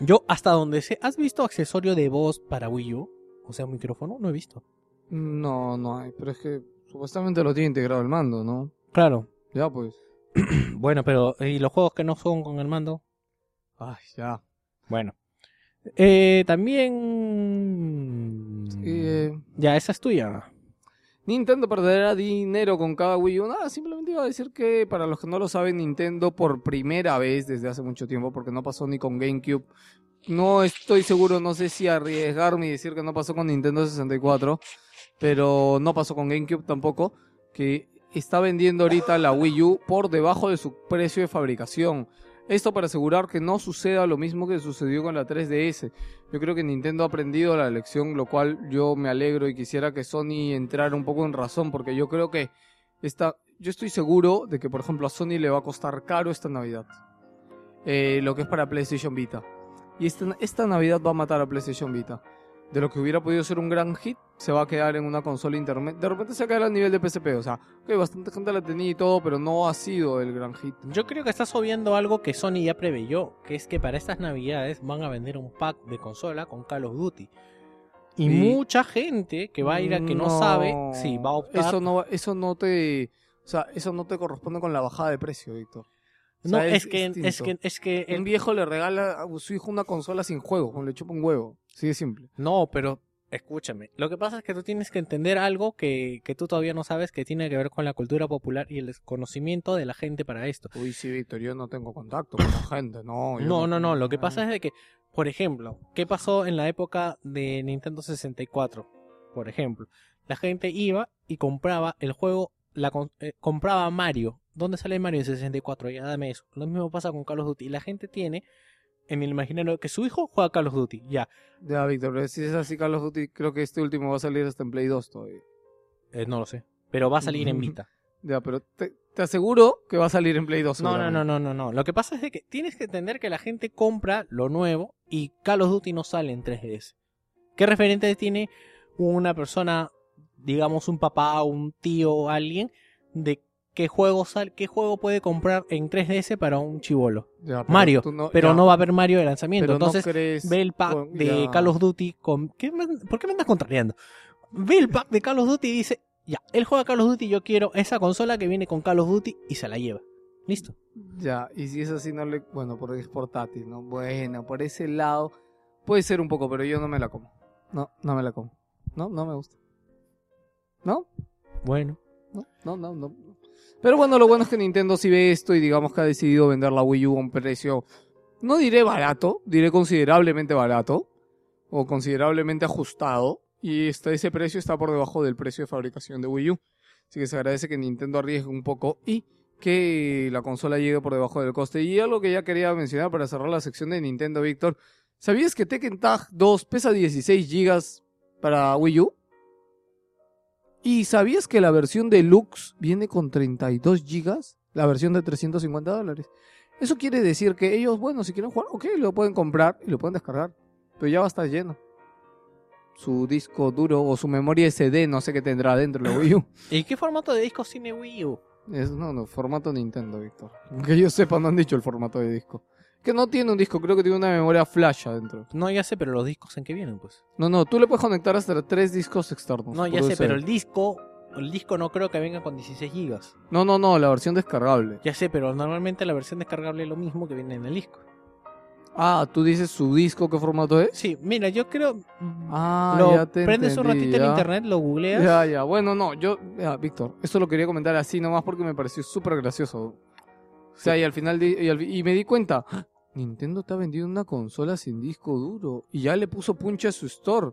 Yo, hasta donde sé, ¿has visto accesorio de voz para Wii U? O sea, un micrófono, no he visto. No, no hay. Pero es que supuestamente lo tiene integrado el mando, ¿no? Claro. Ya pues. Bueno, pero ¿y los juegos que no son con el mando? Ay, ya. Bueno. Eh, también... Eh, Ya, esa es tuya. Nintendo perderá dinero con cada Wii U. Nada, simplemente iba a decir que para los que no lo saben, Nintendo por primera vez desde hace mucho tiempo, porque no pasó ni con GameCube. No estoy seguro, no sé si arriesgarme y decir que no pasó con Nintendo 64, pero no pasó con GameCube tampoco, que está vendiendo ahorita la Wii U por debajo de su precio de fabricación. Esto para asegurar que no suceda lo mismo que sucedió con la 3DS. Yo creo que Nintendo ha aprendido la lección, lo cual yo me alegro y quisiera que Sony entrara un poco en razón, porque yo creo que esta, yo estoy seguro de que, por ejemplo, a Sony le va a costar caro esta Navidad. Eh, lo que es para PlayStation Vita. Y esta, esta Navidad va a matar a PlayStation Vita. De lo que hubiera podido ser un gran hit, se va a quedar en una consola internet. De repente se va a quedar a nivel de PSP. O sea, ok, bastante gente la tenía y todo, pero no ha sido el gran hit. Yo creo que estás obviando algo que Sony ya preveyó, que es que para estas navidades van a vender un pack de consola con Call of Duty. Y Sí. mucha gente que va a ir a que no, sabe, sí, va a optar. Eso no, eso no te. O sea, eso no te corresponde con la bajada de precio, Víctor. O No, es, que, es que, es que, Un viejo le regala a su hijo una consola sin juego, le chupa un huevo. Así de simple. no, pero escúchame. Lo que pasa es que tú tienes que entender algo que, que tú todavía no sabes que tiene que ver con la cultura popular y el desconocimiento de la gente para esto. Uy, sí, Víctor, yo no tengo contacto con la gente, no. yo No, no, no. Lo que pasa es de que, por ejemplo, ¿qué pasó en la época de Nintendo 64? Por ejemplo, la gente iba y compraba el juego, la eh, compraba Mario. ¿Dónde sale Mario en 64? Ya dame eso. Lo mismo pasa con Call of Duty. La gente tiene en el imaginario que su hijo juega Call of Duty. Ya. Ya, Víctor, pero si es así, Call of Duty, creo que este último va a salir hasta en Play 2 todavía. Eh, no lo sé. Pero va a salir en Vita. Ya, pero te, te aseguro que va a salir en Play 2. No, no, no, no, no, no. Lo que pasa es de que tienes que entender que la gente compra lo nuevo y Call of Duty no sale en 3DS. ¿Qué referente tiene una persona digamos, un papá, un tío o alguien de qué juego, sal, qué juego puede comprar en 3DS para un chivolo. Mario, pero ya, no va a haber Mario de lanzamiento. pero no Entonces, crees- ve el pack de. Call of Duty con... ¿qué me- ¿Por qué me andas contrariando? Ve el pack de Call of Duty y dice, ya, él juega Call of Duty, yo quiero esa consola que viene con Call of Duty y se la lleva. Listo. Ya, y si es así, no le. Bueno, porque es portátil, ¿no? Bueno, por ese lado puede ser un poco, pero yo no me la como. No, no me la como. No, no me gusta. ¿No? Bueno. No, no, no, no. Pero bueno, lo bueno es que Nintendo sí ve esto y digamos que ha decidido vender la Wii U a un precio, no diré barato, diré considerablemente barato o considerablemente ajustado. Y este, ese precio está por debajo del precio de fabricación de Wii U. Así que se agradece que Nintendo arriesgue un poco y que la consola llegue por debajo del coste. Y algo que ya quería mencionar para cerrar la sección de Nintendo, Víctor. ¿Sabías que Tekken Tag 2 pesa 16 GB para Wii U? ¿Y sabías que la versión deluxe viene con 32 GB? La versión de 350 dólares. Eso quiere decir que ellos, bueno, si quieren jugar, ok, lo pueden comprar y lo pueden descargar. Pero ya va a estar lleno. Su disco duro o su memoria SD, no sé qué tendrá dentro de la Wii U. ¿Y qué formato de discos tiene Wii U? Es, no, no, formato Nintendo, Víctor. Que yo sepa, no han dicho el formato de disco. Que no tiene un disco, creo que tiene una memoria flash adentro. No, ya sé, pero los discos en qué vienen, pues. No, no, tú le puedes conectar hasta tres discos externos. No, ya sé, pero el disco, el disco no creo que venga con 16 gigas. No, no, no, la versión descargable. Ya sé, pero normalmente la versión descargable es lo mismo que viene en el disco. Ah, tú dices su disco, ¿qué formato es? Sí, mira, yo creo. Ah, lo ya te prendes un ratito en internet, lo googleas. Ya, ya. Bueno, no, yo, ya, Víctor, esto lo quería comentar así nomás porque me pareció súper gracioso. O sea, y al final, di- y, al fi- y me di cuenta. Nintendo te ha vendido una consola sin disco duro y ya le puso punche a su store.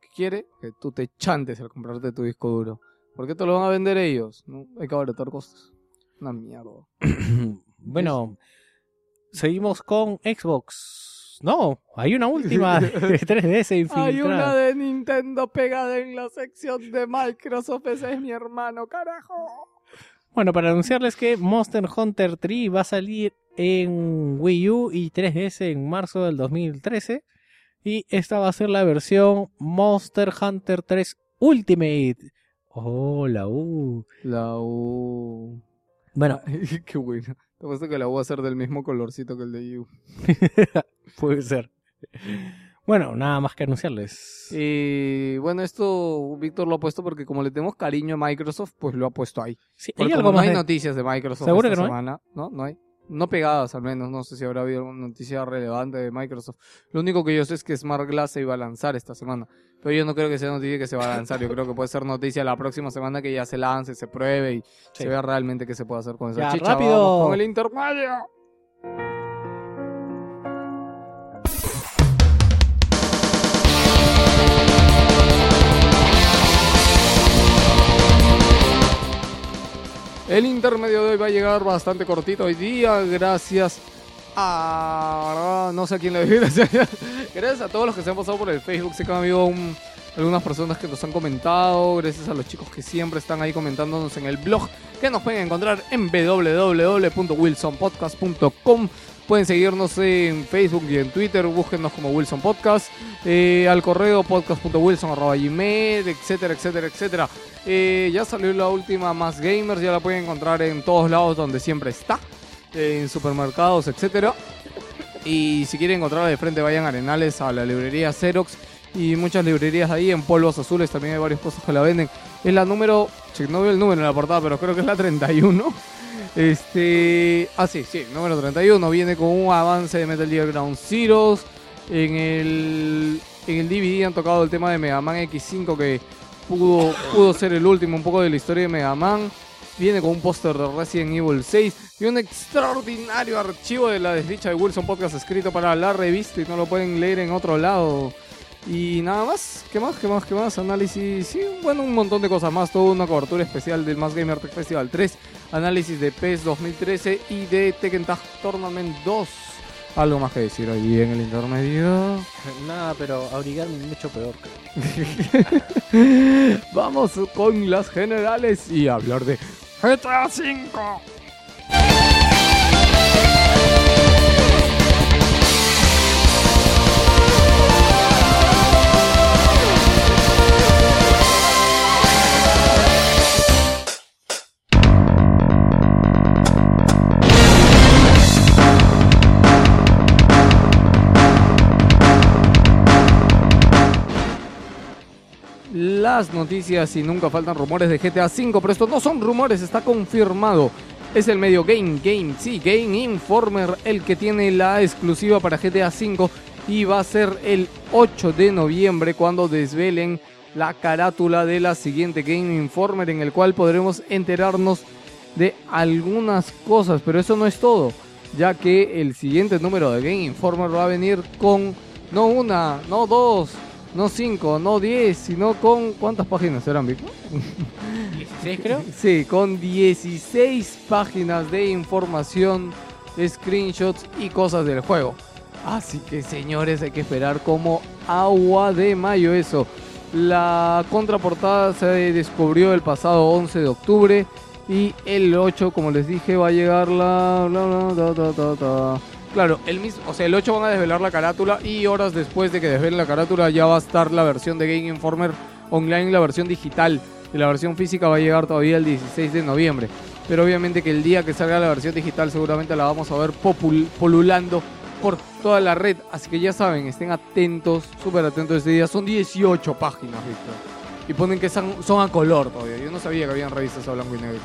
¿Qué quiere? Que tú te chantes al comprarte tu disco duro. ¿Por qué te lo van a vender ellos? ¿No? Hay que abaratar costos. Una mierda. bueno, seguimos con Xbox. No, hay una última de 3DS infiltrada. Hay una de Nintendo pegada en la sección de Microsoft. Ese es mi hermano, carajo. Bueno, para anunciarles que Monster Hunter 3 va a salir en Wii U y 3DS en marzo del 2013. Y esta va a ser la versión Monster Hunter 3 Ultimate. Oh, la U. La U. Bueno, qué bueno. Te que la U va a ser del mismo colorcito que el de U. puede ser. Bueno, nada más que anunciarles. Y bueno, esto Víctor lo ha puesto porque como le tenemos cariño a Microsoft, pues lo ha puesto ahí. Sí, Porque ¿hay como no hay de- noticias de Microsoft ¿Seguro esta que no hay? semana, ¿no? No hay. No pegadas al menos, no sé si habrá habido alguna noticia relevante de Microsoft. Lo único que yo sé es que Smart Glass se iba a lanzar esta semana. Pero yo no creo que sea noticia que se va a lanzar. Yo creo que puede ser noticia la próxima semana que ya se lance, se pruebe y Sí. se vea realmente qué se puede hacer con esa Ya, chicha. rápido. Vamos con el intermedio. El intermedio de hoy va a llegar bastante cortito hoy día, gracias a... no sé a quién le gracias. Gracias a todos los que se han pasado por el Facebook, sé que han habido un- algunas personas que nos han comentado, gracias a los chicos que siempre están ahí comentándonos en el blog, que nos pueden encontrar en www.wilsonpodcast.com. Pueden seguirnos en Facebook y en Twitter, búsquenos como Wilson Podcast, eh, al correo podcast.wilson.gmail, etcétera, etcétera, etcétera. Eh, ya salió la última Más Gamers, ya la pueden encontrar en todos lados donde siempre está, en supermercados, etcétera. Y si quieren encontrarla de frente, vayan a Arenales, a la librería Xerox y muchas librerías ahí. En polvos azules también hay varias cosas que la venden. Es la número, no veo el número en la portada, pero creo que es la 31. Este, ah, sí, sí, número 31. Viene con un avance de Metal Gear Ground Zeroes. En el, en el DVD han tocado el tema de Mega Man X5 que pudo, pudo ser el último un poco de la historia de Mega Man. Viene con un póster de Resident Evil 6 y un extraordinario archivo de la desdicha de Wilson Podcast escrito para la revista y no lo pueden leer en otro lado. Y nada más, ¿qué más? ¿Qué más? ¿Qué más? Análisis, sí, bueno, un montón de cosas más. Toda una cobertura especial del Más Gamer Tech Festival 3, análisis de PES 2013 y de Tekken Tag Tournament 2. Algo más que decir ahí en el intermedio. Nada, pero abrigarme mucho peor. Vamos con las generales y hablar de GTA V. las noticias y nunca faltan rumores de GTA V, pero estos no son rumores, está confirmado. Es el medio Game Game, sí, Game Informer el que tiene la exclusiva para GTA V y va a ser el 8 de noviembre cuando desvelen la carátula de la siguiente Game Informer en el cual podremos enterarnos de algunas cosas, pero eso no es todo, ya que el siguiente número de Game Informer va a venir con no una, no dos, no cinco, no diez, sino con ¿cuántas páginas serán, Vic? 16 creo. Sí, con 16 páginas de información, screenshots y cosas del juego. Así que señores, hay que esperar como agua de mayo eso. La contraportada se descubrió el pasado 11 de octubre y el 8, como les dije, va a llegar la... la- la- ta. Claro, el mismo, o sea, el 8 van a desvelar la carátula y horas después de que desvelen la carátula ya va a estar la versión de Game Informer online, la versión digital. Y la versión física va a llegar todavía el 16 de noviembre. Pero obviamente que el día que salga la versión digital seguramente la vamos a ver popul- polulando por toda la red. Así que ya saben, estén atentos, súper atentos este día. Son 18 páginas, Víctor. Y ponen que son, a color todavía. Yo no sabía que habían revistas a blanco y negro.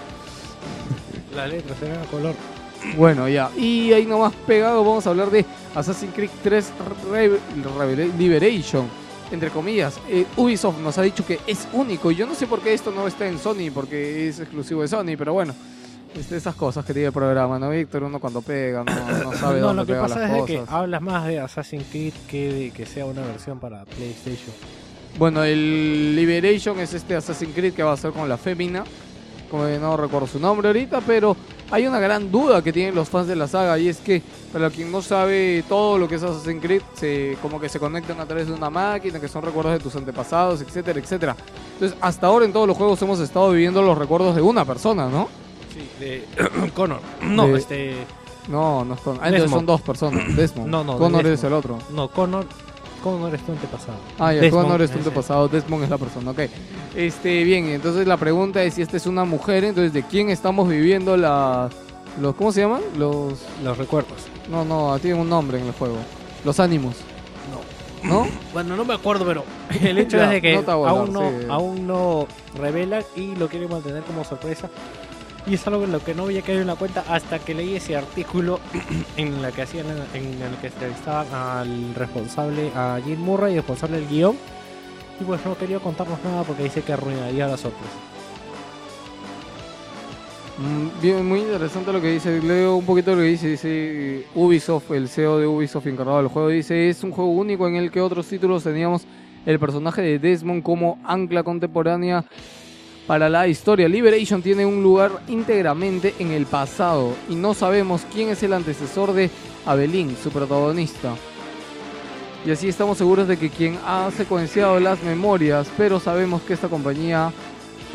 Las letras eran a color. Bueno, ya. Y ahí nomás pegado vamos a hablar de Assassin's Creed 3 Re- Revela- Liberation. Entre comillas, Eh, Ubisoft nos ha dicho que es único. Y yo no sé por qué esto no está en Sony, porque es exclusivo de Sony, pero bueno. este, esas cosas que tiene el programa, ¿no, Víctor? Uno cuando pega, no, no sabe no, dónde lo que pega pasa las es cosas. que hablas más de Assassin's Creed que de que sea una versión para PlayStation. Bueno, el Liberation es este Assassin's Creed que va a ser con la fémina. Como no recuerdo su nombre ahorita, pero hay una gran duda que tienen los fans de la saga y es que para quien no sabe todo lo que es Assassin's Creed, se, como que se conectan a través de una máquina, que son recuerdos de tus antepasados, etcétera, etcétera. Entonces, hasta ahora en todos los juegos hemos estado viviendo los recuerdos de una persona, ¿no? Sí, de Connor. No, De- este. No, no son. ah, entonces son dos personas. Desmond. No, no, Connor es el otro. No, Connor. Connor es tu antepasado. Ah, ya, Desmond Connor es tu antepasado, Desmond es la persona, ok. Este, bien, entonces la pregunta es si esta es una mujer, entonces ¿de quién estamos viviendo la... Los, ¿Cómo se llaman? Los... Los recuerdos. No, no, tienen un nombre en el juego. Los ánimos. No. ¿No? Bueno, no me acuerdo, pero el hecho Ya, es de que no a aún, no, sí. aún no revelan y lo quieren mantener como sorpresa. Y es algo en lo que no había caído en la cuenta hasta que leí ese artículo en la que hacían en el que entrevistaban al responsable, a Jim Murray, responsable del guion. Y pues no quería contarnos nada porque dice que arruinaría la sorpresa. Mm, Bien, muy interesante lo que dice. Leo un poquito lo que dice. Dice Ubisoft, el CEO de Ubisoft encargado del juego. Dice: Es un juego único en el que otros títulos teníamos el personaje de Desmond como ancla contemporánea para la historia. Liberation tiene un lugar íntegramente en el pasado y no sabemos quién es el antecesor de Abelín, su protagonista. Y así estamos seguros de que quien ha secuenciado las memorias, pero sabemos que esta compañía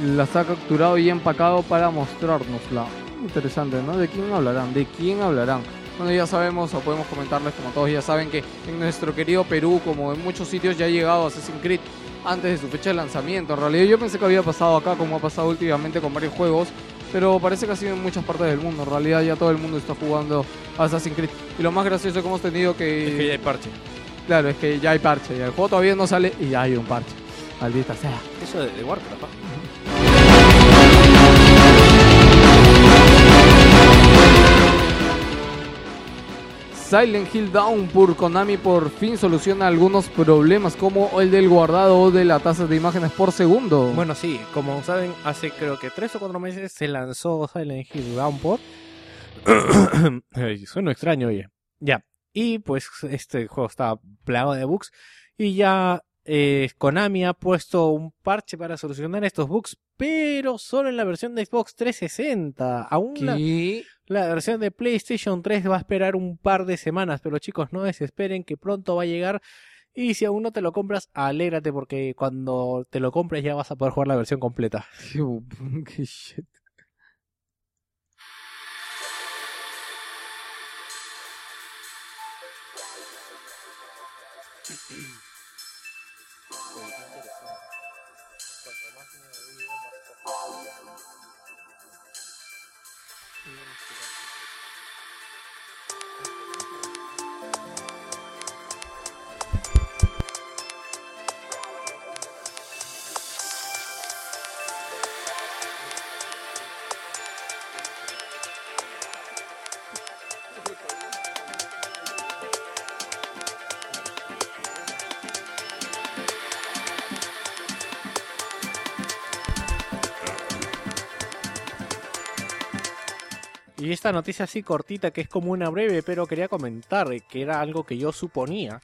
las ha capturado y empacado para mostrárnosla. Interesante, ¿no? ¿De quién hablarán? ¿De quién hablarán? Bueno, ya sabemos, o podemos comentarles, como todos ya saben, que en nuestro querido Perú, como en muchos sitios, ya ha llegado Assassin's Creed antes de su fecha de lanzamiento. En realidad yo pensé que había pasado acá, como ha pasado últimamente con varios juegos, pero parece que ha sido en muchas partes del mundo. En realidad ya todo el mundo está jugando Assassin's Creed. Y lo más gracioso es que hemos tenido que... hay parche. Claro, es que ya hay parche. Y el juego todavía no sale y ya hay un parche. Maldita sea. Eso de, de Warcraft, ¿ah? Silent Hill Downpour Konami por fin soluciona algunos problemas como el del guardado de la tasa de imágenes por segundo. Bueno, sí, como saben, hace creo que tres o cuatro meses se lanzó Silent Hill Downpour. Ay, Suena extraño, oye. Ya. Y pues este juego estaba plagado de bugs. Y ya eh, Konami ha puesto un parche para solucionar estos bugs, pero solo en la versión de Xbox 360. Aún ¿Qué? la versión de PlayStation 3 va a esperar un par de semanas, pero chicos, no desesperen que pronto va a llegar. Y si aún no te lo compras, alégrate porque cuando te lo compres ya vas a poder jugar la versión completa. Qué. Esta noticia así cortita, que es como una breve, pero quería comentar que era algo que yo suponía.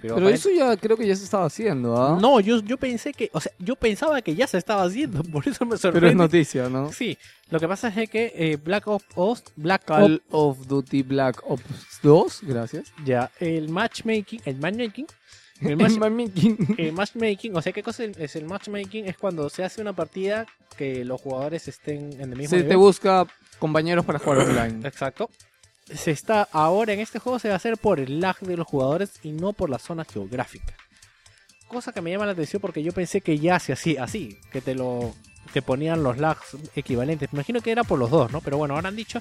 Pero, eso ya creo que ya se estaba haciendo, ¿ah? No, yo, yo pensé que, o sea, yo pensaba que ya se estaba haciendo, por eso me sorprende. Pero es noticia, ¿no? Sí, lo que pasa es que eh, Black Ops, Black Ops, Call of Duty Black Ops 2, gracias. ya, el matchmaking, el matchmaking, el, match- Matchmaking. el matchmaking, o sea, ¿qué cosa es el matchmaking? Es cuando se hace una partida que los jugadores estén en el mismo Se te nivel. busca compañeros para jugar online. Exacto. Se está ahora en este juego se va a hacer por el lag de los jugadores y no por la zona geográfica. Cosa que me llama la atención porque yo pensé que ya se hacía así, que te lo te ponían los lags equivalentes. Me imagino que era por los dos, ¿no? Pero bueno, ahora han dicho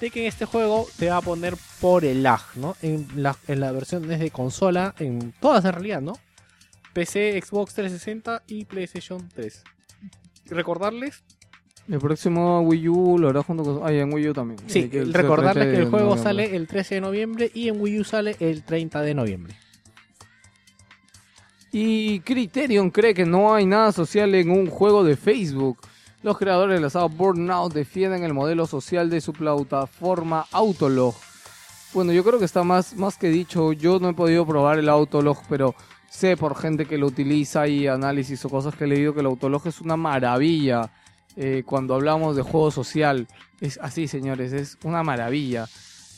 de que en este juego te va a poner por el lag, ¿no? En la, en la versión desde consola, en todas en realidad, ¿no? PC, Xbox 360 y PlayStation 3. Recordarles El próximo Wii U lo hará junto con. Ah, y en Wii U también. Sí, que recordarles que el 13 de juego noviembre. sale el 13 de noviembre y en Wii U sale el 30 de noviembre. Y Criterion cree que no hay nada social en un juego de Facebook. Los creadores de la saga Burnout defienden el modelo social de su plataforma Autolog. Bueno, yo creo que está más, más que dicho. Yo no he podido probar el Autolog, pero sé por gente que lo utiliza y análisis o cosas que he leído que el Autolog es una maravilla. Eh, cuando hablamos de juego social, es así, señores, es una maravilla.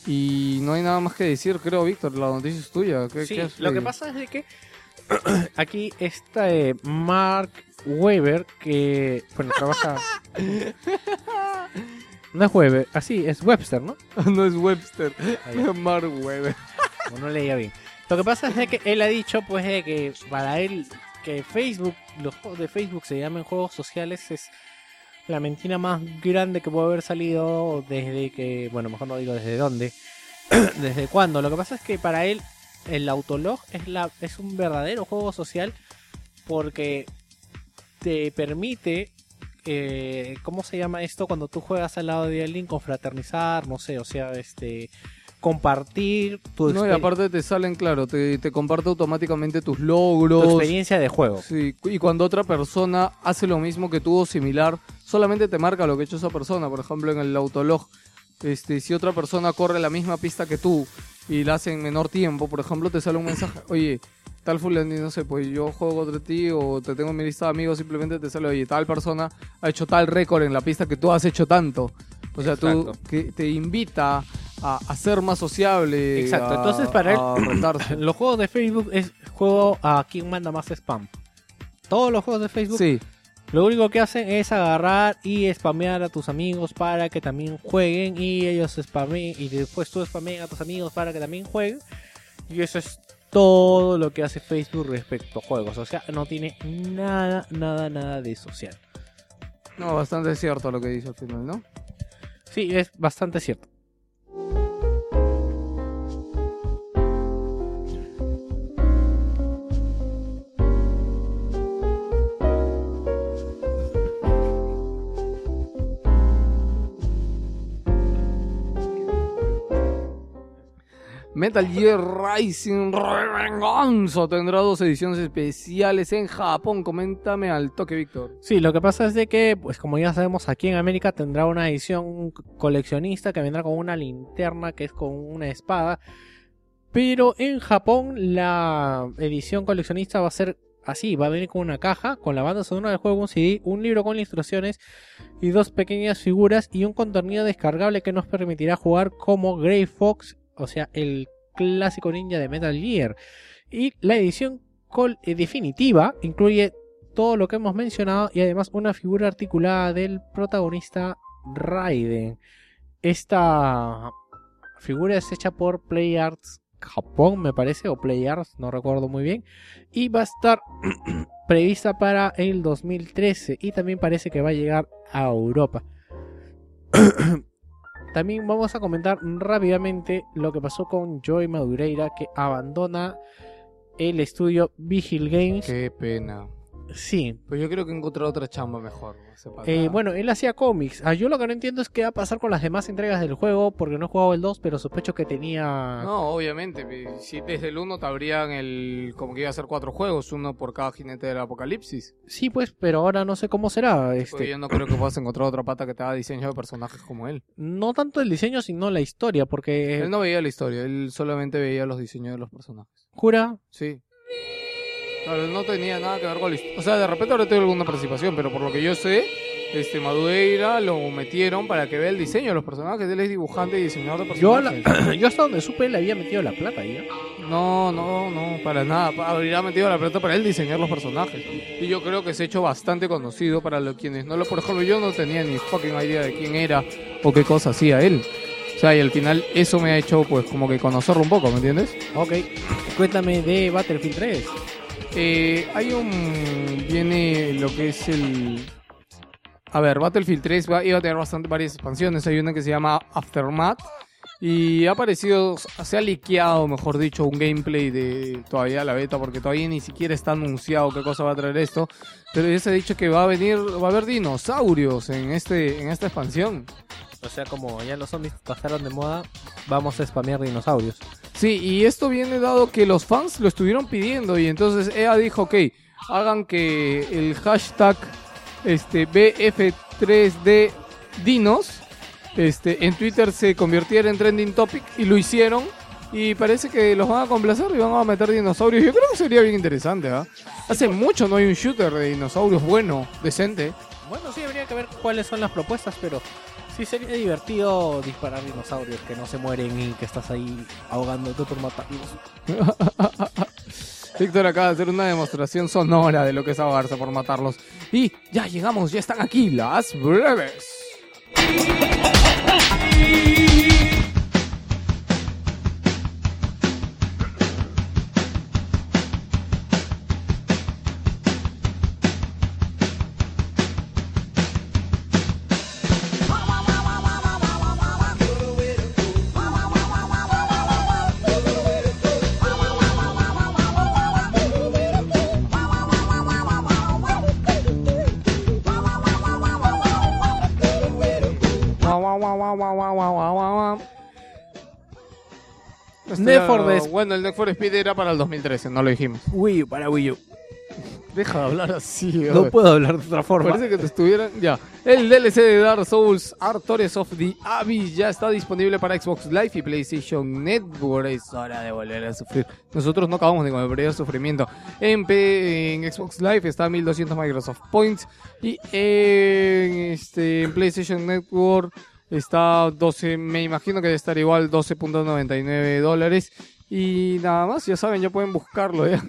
Y no hay nada más que decir, creo, Víctor. La noticia es tuya. ¿Qué- Sí, qué lo que pasa es de que aquí está eh, Mark Weber que bueno, trabaja No es Weber, así es Webster, ¿no? no es Webster, Ah, ya. Mark Webber. O no leía bien. Lo que pasa es de que él ha dicho pues de que para él que Facebook, los juegos de Facebook se llamen juegos sociales es la mentira más grande que puede haber salido desde que, bueno, mejor no digo desde dónde, desde cuándo. Lo que pasa es que para él el Autolog es la es un verdadero juego social porque te permite eh, ¿cómo se llama esto cuando tú juegas al lado de alguien confraternizar, no sé, o sea, este compartir tu, No, y aparte te salen, claro, te, te comparte automáticamente tus tu logros. experiencia de juego. Sí, y cuando otra persona hace lo mismo que tú o similar, solamente te marca lo que ha hecho esa persona. Por ejemplo, en el autolog, este, si otra persona corre la misma pista que tú y la hace en menor tiempo, por ejemplo, te sale un mensaje, oye, tal fulano, no sé, pues yo juego contra ti o te tengo en mi lista de amigos, simplemente te sale, oye, tal persona ha hecho tal récord en la pista que tú has hecho tanto. O sea, tú Exacto. que te invita a, a ser más sociable. Exacto, a- entonces para él-. Los juegos de Facebook es juego a quien manda más spam. Todos los juegos de Facebook Sí, lo único que hacen es agarrar y spamear a tus amigos para que también jueguen y ellos spamean y después tú spamean a tus amigos para que también jueguen. Y eso es todo lo que hace Facebook respecto a juegos. O sea, no tiene nada, nada, nada de social. no, bastante cierto lo que dice al final, ¿no? Sí, es bastante cierto. Metal Gear Rising Revenganza tendrá dos ediciones especiales en Japón. Coméntame al toque, Víctor. Sí, lo que pasa es de que, pues como ya sabemos, aquí en América tendrá una edición coleccionista que vendrá con una linterna que es con una espada. Pero en Japón la edición coleccionista va a ser así, va a venir con una caja, con la banda sonora del juego, un CD, un libro con instrucciones y dos pequeñas figuras y un contenido descargable que nos permitirá jugar como Grey Fox, o sea, el clásico ninja de Metal Gear. Y la edición eh, definitiva incluye todo lo que hemos mencionado y además una figura articulada del protagonista Raiden. Esta figura es hecha por Play Arts Japón, me parece, o Play Arts, no recuerdo muy bien, y va a estar prevista para el 2013 y también parece que va a llegar a Europa. también vamos a comentar rápidamente lo que pasó con Joey Madureira que abandona el estudio Vigil Games Qué pena. Sí. Pero yo creo que encontré otra chamba mejor. Eh, bueno, él hacía cómics. Ah, yo lo que no entiendo es qué va a pasar con las demás entregas del juego, porque no he jugado el 2, pero sospecho que tenía... No, obviamente. Si desde el 1 te abrían el. Como que iba a ser cuatro juegos, uno por cada jinete del apocalipsis. Sí, pues, pero ahora no sé cómo será. Porque Este, yo no creo que puedas encontrar otra pata que te haga diseño de personajes como él. no tanto el diseño, sino la historia, porque... Él no veía la historia, él solamente veía los diseños de los personajes. Jura, Sí. Claro, no tenía nada que ver con. O sea, de repente ahora tengo alguna participación, pero por lo que yo sé, este Madureira lo metieron para que vea el diseño de los personajes. Él es dibujante y diseñador de yo, a la- personajes. yo hasta donde supe le había metido la plata ya. No, no, no, para nada. Habría metido la plata para él diseñar los personajes. Y yo creo que se ha hecho bastante conocido para los quienes no lo. Por ejemplo, yo no tenía ni fucking idea de quién era o qué cosa hacía él. O sea, y al final eso me ha hecho, pues, como que conocerlo un poco, ¿me entiendes? Ok, cuéntame de Battlefield 3. Eh, hay un. Viene lo que es el. A ver, Battlefield 3 va, iba a tener bastante varias expansiones. Hay una que se llama Aftermath. Y ha aparecido, se ha liqueado, mejor dicho, un gameplay de todavía la beta, porque todavía ni siquiera está anunciado qué cosa va a traer esto. Pero ya se ha dicho que va a venir, va a haber dinosaurios en este, en esta expansión. O sea, como ya los zombies pasaron de moda, vamos a spamear dinosaurios. Sí, y esto viene dado que los fans lo estuvieron pidiendo y entonces EA dijo, ok, hagan que el hashtag este, BF3D Dinos este, en Twitter se convirtiera en trending topic y lo hicieron y parece que los van a complacer y van a meter dinosaurios. Yo creo que sería bien interesante, ¿ah? Hace mucho no hay un shooter de dinosaurios bueno, decente. Bueno, sí, habría que ver cuáles son las propuestas, pero sí sería divertido disparar dinosaurios que no se mueren y que estás ahí ahogándote por matarlos. Víctor acaba de hacer una demostración sonora de lo que es ahogarse por matarlos. Y ya llegamos, ya están aquí las breves. Need for Bueno, el Need for Speed era para el 2013, no lo dijimos. Wii U, para Wii U. Deja de hablar así, No oye. puedo hablar de otra forma. Parece que te estuvieran. Ya. El DLC de Dark Souls Artores of the Abyss ya está disponible para Xbox Live y PlayStation Network. Es hora de volver a sufrir. Nosotros no acabamos de comer el sufrimiento. En, P- en Xbox Live está 1200 Microsoft Points. Y en, este, en PlayStation Network está 12. Me imagino que debe estar igual 12.99 dólares. Y nada más, ya saben, ya pueden buscarlo ya.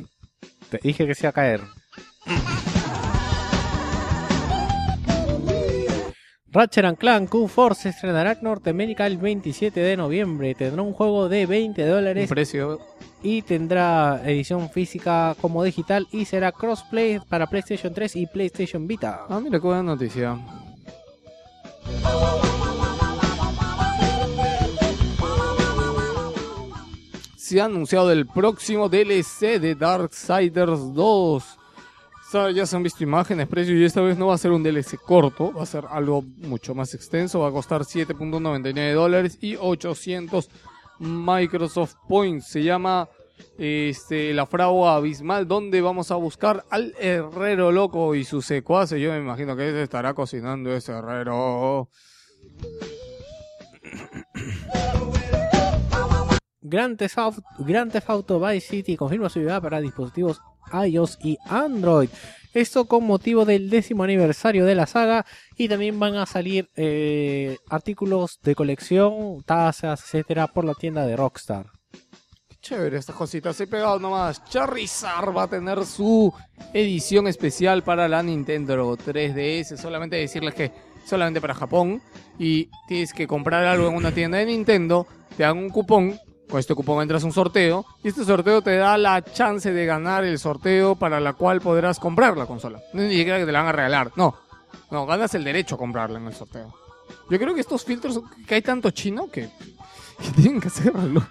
Te dije que se iba a caer. Ratchet and Clank Q-Force se estrenará en Norteamérica el 27 de noviembre. Tendrá un juego de 20 Un dólares precio. y tendrá edición física como digital y será crossplay para PlayStation 3 y PlayStation Vita. Ah, mira qué buena noticia. Se ha anunciado el próximo DLC de Darksiders 2. O sea, ya se han visto imágenes, precios y esta vez no va a ser un DLC corto, va a ser algo mucho más extenso, va a costar 7.99 dólares y 800 Microsoft Points. Se llama este, la fragua abismal donde vamos a buscar al herrero loco y sus secuaces. Yo me imagino que ese estará cocinando ese herrero. Grand Theft Auto, Grand Theft Auto Vice City confirma su llegada para dispositivos iOS y Android. Esto con motivo del décimo aniversario de la saga y también van a salir eh, artículos de colección, tazas, etcétera, por la tienda de Rockstar. Chévere estas cositas. He pegado nomás. Charizard va a tener su edición especial para la Nintendo 3DS. Solamente decirles que solamente para Japón. Y tienes que comprar algo en una tienda de Nintendo. Te dan un cupón. Con este cupón entras a un sorteo. Y este sorteo te da la chance de ganar el sorteo para la cual podrás comprar la consola. No ni siquiera que te la van a regalar. No. No, ganas el derecho a comprarla en el sorteo. Yo creo que estos filtros, que hay tanto chino que, que tienen que hacerlo.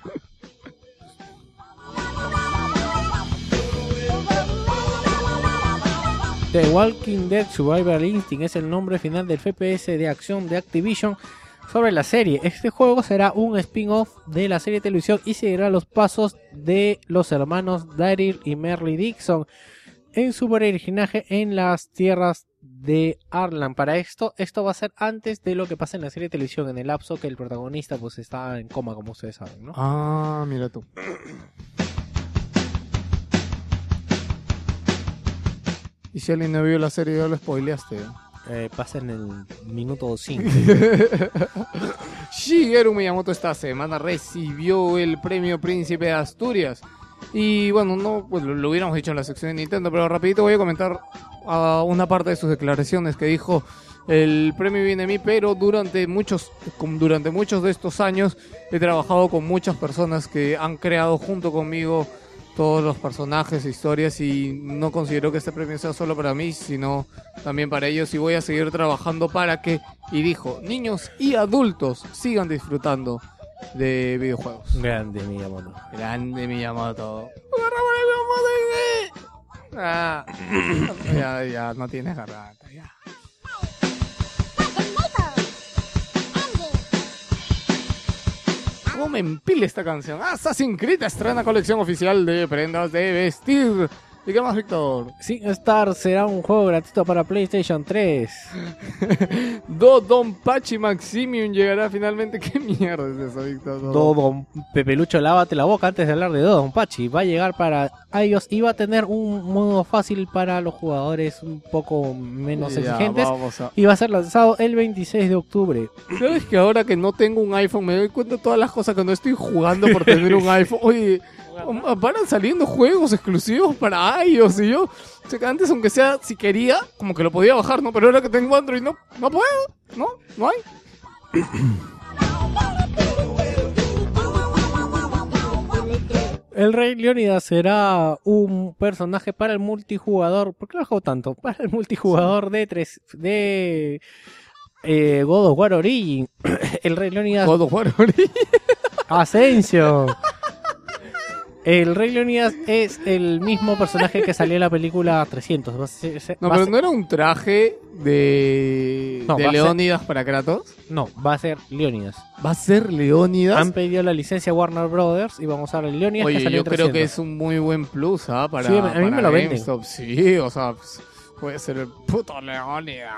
The Walking Dead Survival Instinct es el nombre final del FPS de acción de Activision sobre la serie. Este juego será un spin-off de la serie de televisión y seguirá los pasos de los hermanos Daryl y Merle Dixon en su peregrinaje en las tierras de Arlan. Para esto, esto va a ser antes de lo que pasa en la serie de televisión, en el lapso que el protagonista pues está en coma, como ustedes saben, ¿no? Ah, mira tú. Y si alguien no vio la serie, ya lo spoileaste. Eh, pasa en el minuto 5. Shigeru Miyamoto esta semana recibió el premio Príncipe de Asturias. Y bueno, no pues, lo, hubiéramos dicho en la sección de Nintendo, pero rapidito voy a comentar ah, una parte de sus declaraciones que dijo el premio viene a mí, pero durante muchos, durante muchos de estos años he trabajado con muchas personas que han creado junto conmigo todos los personajes historias y no considero que este premio sea solo para mí, sino también para ellos y voy a seguir trabajando para que, y dijo, niños y adultos sigan disfrutando de videojuegos. Grande Miyamoto. Grande Miyamoto. Ah, ya, ya, no tienes garganta, ya. ¿Cómo me empila esta canción? Assassin's Creed estrena colección oficial de prendas de vestir. ¿Y qué más, Víctor? Sin Star será un juego gratuito para PlayStation 3. Dodon Pachi Maximium llegará finalmente. ¿Qué mierda es eso, Víctor? Dodon, Pepelucho, lávate la boca antes de hablar de Dodon Pachi. Va a llegar para iOS y va a tener un modo fácil para los jugadores un poco menos Ya, exigentes. a- Y va a ser lanzado el 26 de octubre. ¿Sabes que ahora que no tengo un iPhone me doy cuenta de todas las cosas que no estoy jugando por tener un iPhone? Oye, van saliendo juegos exclusivos para iOS y yo, o sea, que antes aunque sea, si quería, como que lo podía bajar, ¿no? Pero ahora que tengo Android no, no puedo, ¿no? No hay. El Rey Leonidas será un personaje para el multijugador. ¿Por qué lo hago tanto? Para el multijugador de tres de eh, God of War Origin. El Rey Leonidas God of War ahorita. Asensio. El Rey Leonidas es el mismo personaje que salió en la película 300. Va a ser- se- No, va a pero ser- no era un traje de, No, de va a ser- Leónidas para Kratos. no, va a ser Leonidas. ¿Va a ser Leónidas? Han pedido la licencia a Warner Brothers y vamos a usar el Leonidas que Oye, salió yo en creo que 300. es un muy buen plus, ¿ah? Para, Sí, a mí me lo venden. GameStop. Sí, o sea, pues, puede ser el puto Leónidas.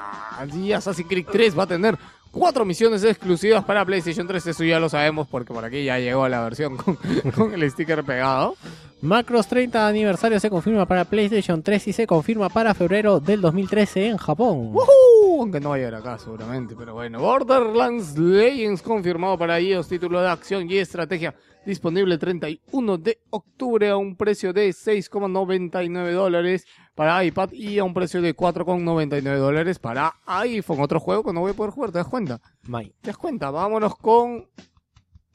Y Assassin's Creed 3 va a tener cuatro misiones exclusivas para PlayStation 3. Eso ya lo sabemos porque por aquí ya llegó la versión con, con el sticker pegado. Macros 30 aniversario se confirma para PlayStation 3 y se confirma para febrero del 2013 en Japón. ¡Woohoo! Aunque no va a llegar acá seguramente, pero bueno. Borderlands Legends confirmado para iOS, título de acción y estrategia. Disponible el 31 de octubre a un precio de 6,99 dólares para iPad y a un precio de 4,99 dólares para iPhone. Otro juego que no voy a poder jugar, ¿te das cuenta? May, ¿Te das cuenta? Vámonos con...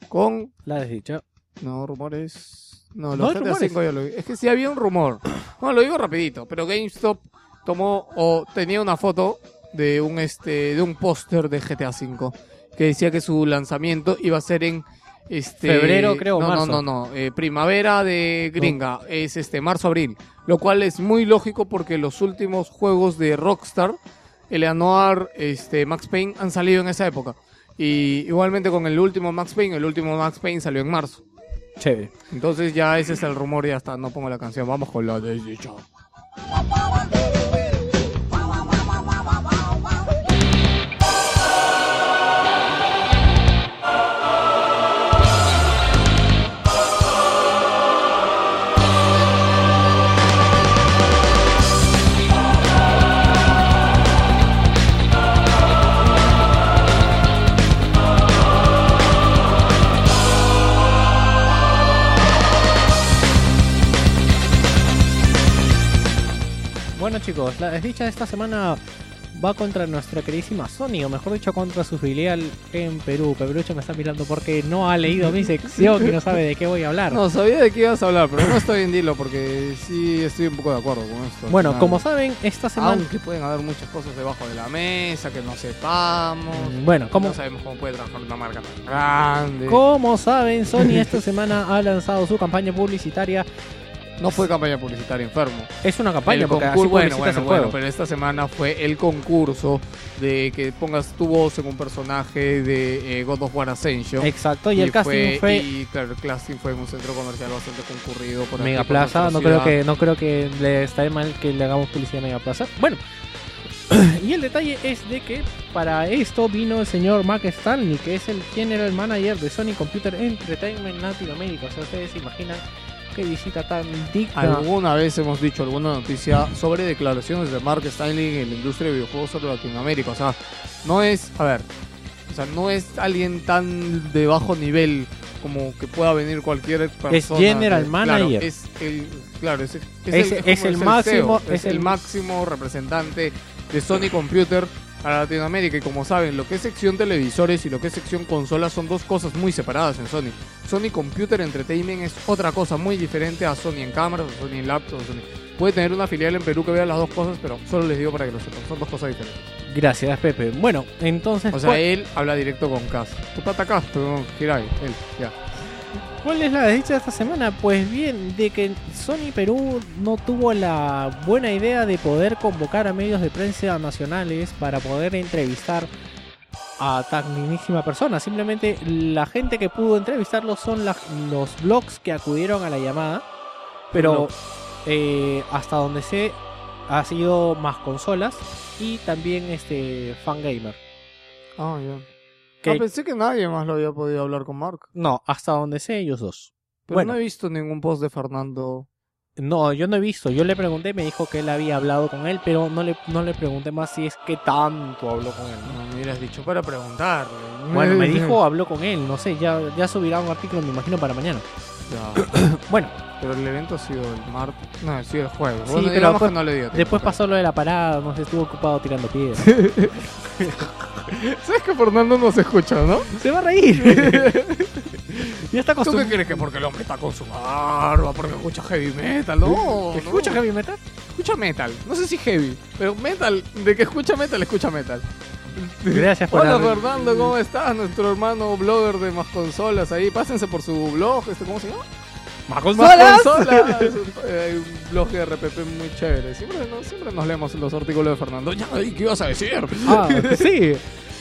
Con... la has dicho. No, rumores... No, ¿No los GTA? 5 ya lo vi. Es que sí había un rumor. No, lo digo rapidito, pero GameStop tomó o tenía una foto de un este de un póster de GTA 5 que decía que su lanzamiento iba a ser en este Febrero, creo, no, marzo. No, no, no, eh, primavera de gringa, es este marzo abril, lo cual es muy lógico porque los últimos juegos de Rockstar, Eleanor, este Max Payne han salido en esa época. Y igualmente con el último Max Payne, el último Max Payne salió en marzo. Chévere. Entonces ya ese es el rumor y ya está, no pongo la canción, vamos con la desdicha. Chicos, la desdicha de esta semana va contra nuestra queridísima Sony, o mejor dicho, contra su filial en Perú. Pepelucho me está mirando porque no ha leído mi sección y no sabe de qué voy a hablar. No, sabía de qué ibas a hablar, pero no estoy en dilo porque sí estoy un poco de acuerdo con esto. bueno, como saben, esta semana... Aunque pueden haber muchas cosas debajo de la mesa que no sepamos. Mm, Bueno, como, No sabemos cómo puede trabajar una marca tan grande. como saben, Sony esta semana ha lanzado su campaña publicitaria No fue campaña publicitaria enfermo. Es una campaña El porque así concurso, bueno, bueno, bueno, pero esta semana fue el concurso de que pongas tu voz en un personaje de eh, God of War Ascension. Exacto, y, el casting fue, Y claro, el casting fue en un centro comercial bastante concurrido. Por Mega Plaza. No creo que no creo que le esté mal que le hagamos publicidad a Mega Plaza. Bueno. Y el detalle es de que para esto vino el señor Mark Stanley, que es el general manager de Sony Computer Entertainment Latinoamérica. O sea, ustedes se imaginan qué visita tan digna. Alguna vez hemos dicho alguna noticia sobre declaraciones de Mark Stanley en la industria de videojuegos sobre Latinoamérica. O sea, no es, a ver, o sea, no es alguien tan de bajo nivel como que pueda venir cualquier persona. general de- manager. Claro, es el, claro, es, es Es- el, es el CEO, máximo- es es el el- máximo representante de Sony Computer a Latinoamérica. Y como saben, lo que es sección televisores y lo que es sección consolas son dos cosas muy separadas en Sony. Sony Computer Entertainment es otra cosa muy diferente a Sony en cámaras, a Sony en laptops. a Sony. Puede tener una filial en Perú que vea las dos cosas, pero solo les digo para que lo sepan. Son dos cosas diferentes. Gracias, Pepe. Bueno, entonces, O sea, ¿cuál, él habla directo con Cas. Tú pata Cas, pero Hirai, él, ya. cuál es la desdicha de esta semana? Pues bien, de que Sony Perú no tuvo la buena idea de poder convocar a medios de prensa nacionales para poder entrevistar a tan dignísima persona. Simplemente la gente que pudo entrevistarlos son la- los blogs que acudieron a la llamada. Pero eh, hasta donde sé, ha sido más consolas y también este fangamer. Ah, ya. Que- Ah, pensé que nadie más lo había podido hablar con Mark. No, hasta donde sé ellos dos. Pero Bueno. no he visto ningún post de Fernando. No, yo no he visto. Yo le pregunté, me dijo que él había hablado con él, pero no le, no le pregunté más si es que tanto habló con él. ¿no? Me hubieras dicho para preguntarle. Bueno, me dijo habló con él, no sé, ya, ya subirá un artículo, me imagino, para mañana. Ya. Bueno, Pero el evento ha sido el martes. No, ha sido el jueves. Sí, bueno, pero después- que no le dio tiempo. después pasó lo de la parada, no sé, estuvo ocupado tirando piedras. ¿Sabes que Fernando no se escucha, no? Se va a reír. está ¿Tú qué crees que porque el hombre está con su barba, porque escucha heavy metal? No, ¿Escucha no. heavy metal? Escucha metal. No sé si heavy, pero metal, de que escucha metal, escucha metal. Gracias por Hola haber- Fernando, ¿cómo estás? Nuestro hermano blogger de más consolas ahí. Pásense por su blog, este, ¿cómo se llama? ¡Más consolas! un, eh, un blog de RPP muy chévere. Siempre, no- siempre nos leemos los artículos de Fernando. Ya, ¿y ¿qué ibas a decir? Ah, sí.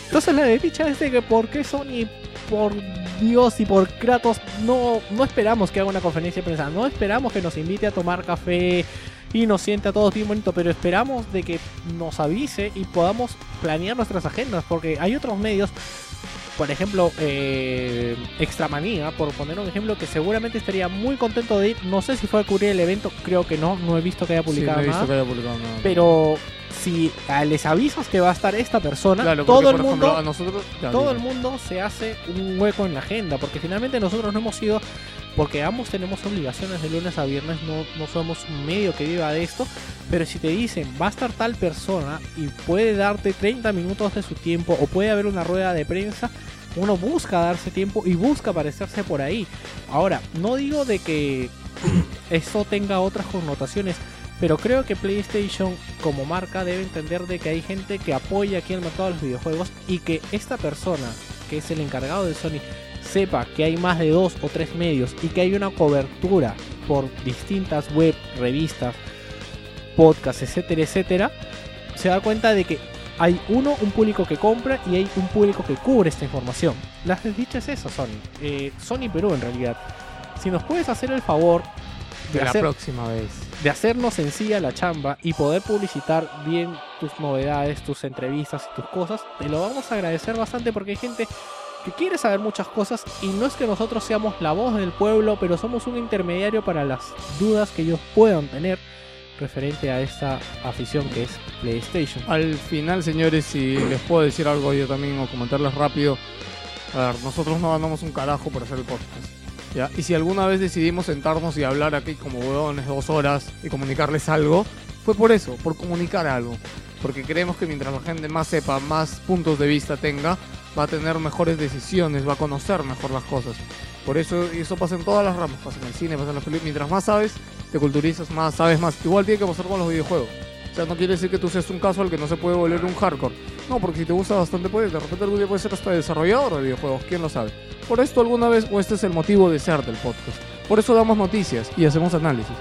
Entonces la desdicha es de que por qué Sony, por Dios y por Kratos, no, no esperamos que haga una conferencia de prensa, no esperamos que nos invite a tomar café y nos siente a todos bien bonito, pero esperamos de que nos avise y podamos planear nuestras agendas, porque hay otros medios, por ejemplo, eh, Extramanía, por poner un ejemplo, que seguramente estaría muy contento de ir, no sé si fue a cubrir el evento, creo que no, no he visto que haya Sí, no publicado he visto nada. que haya publicado nada. Pero si ah, les avisas que va a estar esta persona, Claro, todo el ejemplo, mundo, a nosotros, todo el mundo se hace un hueco en la agenda, porque finalmente nosotros no hemos ido, porque ambos tenemos obligaciones de lunes a viernes, no, no somos medio que viva de esto, pero si te dicen va a estar tal persona y puede darte 30 minutos de su tiempo o puede haber una rueda de prensa, uno busca darse tiempo y busca aparecerse por ahí. Ahora, no digo de que eso tenga otras connotaciones, pero creo que PlayStation como marca debe entender de que hay gente que apoya aquí el mercado de los videojuegos y que esta persona, que es el encargado de Sony, sepa que hay más de dos o tres medios y que hay una cobertura por distintas web, revistas, podcasts, etcétera, etcétera, se da cuenta de que hay uno, un público que compra y hay un público que cubre esta información. Las desdichas es eso, Sony. Eh, Sony Perú, en realidad. Si nos puedes hacer el favor de, De la próxima vez. de hacernos sencilla la chamba y poder publicitar bien tus novedades, tus entrevistas y tus cosas, te lo vamos a agradecer bastante porque hay gente que quiere saber muchas cosas y no es que nosotros seamos la voz del pueblo, pero somos un intermediario para las dudas que ellos puedan tener referente a esta afición que es PlayStation. Al final, señores, si les puedo decir algo yo también o comentarles rápido. A ver, nosotros no ganamos un carajo por hacer el podcast. ¿ya? Y si alguna vez decidimos sentarnos y hablar aquí como huevones dos horas y comunicarles algo, fue por eso, por comunicar algo. Porque creemos que mientras la gente más sepa, más puntos de vista tenga, va a tener mejores decisiones, va a conocer mejor las cosas. Por eso, y eso pasa en todas las ramas, pasa en el cine, pasa en las películas. Mientras más sabes, te culturizas más, sabes más. Igual tiene que pasar con los videojuegos. O sea, no quiere decir que tú seas un caso al que no se puede volver un hardcore. No, porque si te gusta bastante, puedes. De repente algún día puedes ser hasta desarrollador de videojuegos, quién lo sabe. Por esto alguna vez, o este es el motivo de ser del podcast. Por eso damos noticias y hacemos análisis.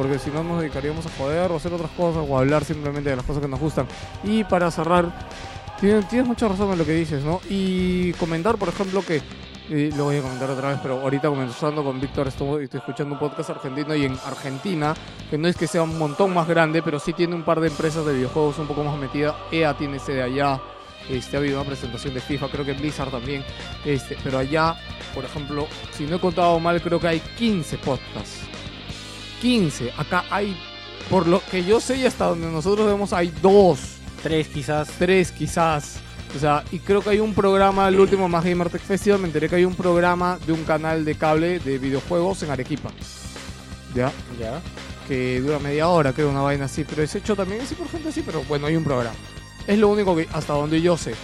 Porque si no nos dedicaríamos a joder o hacer otras cosas o hablar simplemente de las cosas que nos gustan. Y para cerrar, tienes, tienes mucha razón en lo que dices, ¿no? Y comentar, por ejemplo, que lo voy a comentar otra vez, pero ahorita comenzando con Víctor, estoy, estoy escuchando un podcast argentino y en Argentina, que no es que sea un montón más grande, pero sí tiene un par de empresas de videojuegos un poco más metidas. EA tiene sede allá, este, ha habido una presentación de FIFA, creo que Blizzard también, este, pero allá, por ejemplo, si no he contado mal, creo que hay 15 podcasts. 15, acá hay, por lo que yo sé y hasta donde nosotros vemos, hay dos Tres quizás. tres quizás. O sea, y creo que hay un programa, el último Más Gamer Tech Festival, me enteré que hay un programa de un canal de cable de videojuegos en Arequipa. ¿Ya? Ya. Que dura media hora, creo, una vaina así. Pero es hecho también así por gente así, pero bueno, hay un programa. Es lo único que, hasta donde yo sé.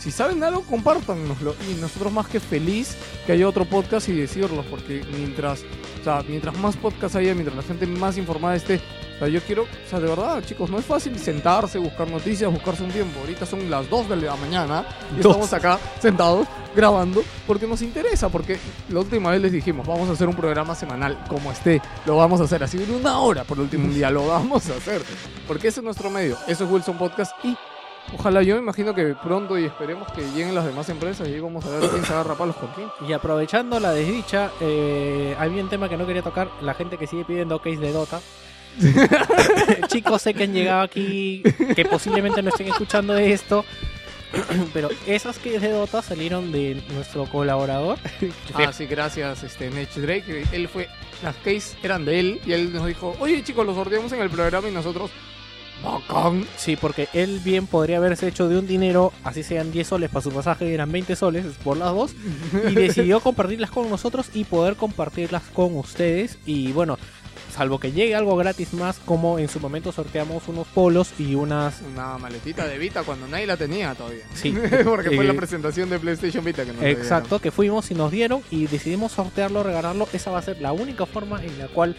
Si saben algo, compártanoslo. Y nosotros más que feliz que haya otro podcast y decirlo. Porque mientras, sea, mientras más podcasts haya, mientras la gente más informada esté, o sea, yo quiero, o sea, de verdad, chicos, no es fácil sentarse, buscar noticias, buscarse un tiempo. Ahorita son las 2 de la mañana y Dos. estamos acá sentados grabando porque nos interesa. Porque la última vez les dijimos, vamos a hacer un programa semanal como esté, lo vamos a hacer así en una hora por último un día, lo vamos a hacer. Porque ese es nuestro medio, eso es Wilson Podcast y ojalá yo me imagino que pronto y esperemos que lleguen las demás empresas y ahí vamos a ver quién se agarra palos con quién. Y aprovechando la desdicha, eh, había un tema que no quería tocar. La gente que sigue pidiendo case de Dota. Chicos, sé que han llegado aquí, que posiblemente no estén escuchando esto. Pero esas keys de Dota salieron de nuestro colaborador. Ah, sí, gracias, este, Nech Drake. Él fue, las case eran de él y él nos dijo, oye chicos, los sorteamos en el programa y nosotros, bacán. Sí, porque él bien podría haberse hecho de un dinero, así sean 10 soles para su pasaje, eran 20 soles por las dos, y decidió compartirlas con nosotros y poder compartirlas con ustedes. Y bueno, salvo que llegue algo gratis más, como en su momento sorteamos unos polos y unas... Una maletita de Vita cuando nadie la tenía todavía. Sí, Porque fue Eh, la presentación de PlayStation Vita que nos Exacto, que fuimos y nos dieron y decidimos sortearlo, regalarlo. Esa va a ser la única forma en la cual.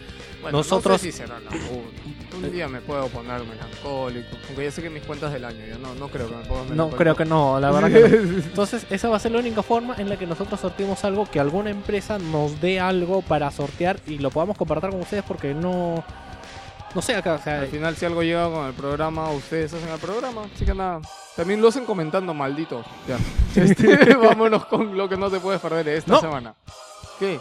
Bueno, nosotros- No sé si será la única. Un día me puedo poner melancólico. Aunque ya sé que mis cuentas del año, yo no, no creo que me ponga no melancólico. creo que no, la verdad que no. Entonces, esa va a ser la única forma en la que nosotros sorteemos algo, que alguna empresa nos dé algo para sortear y lo podamos compartir con ustedes porque no... No sé acá, o sea, Al final, si algo llega con el programa, ustedes hacen el programa. Así que nada. También lo hacen comentando, malditos. Ya. Este, vámonos con lo que no te puedes perder esta No. semana. ¿Qué?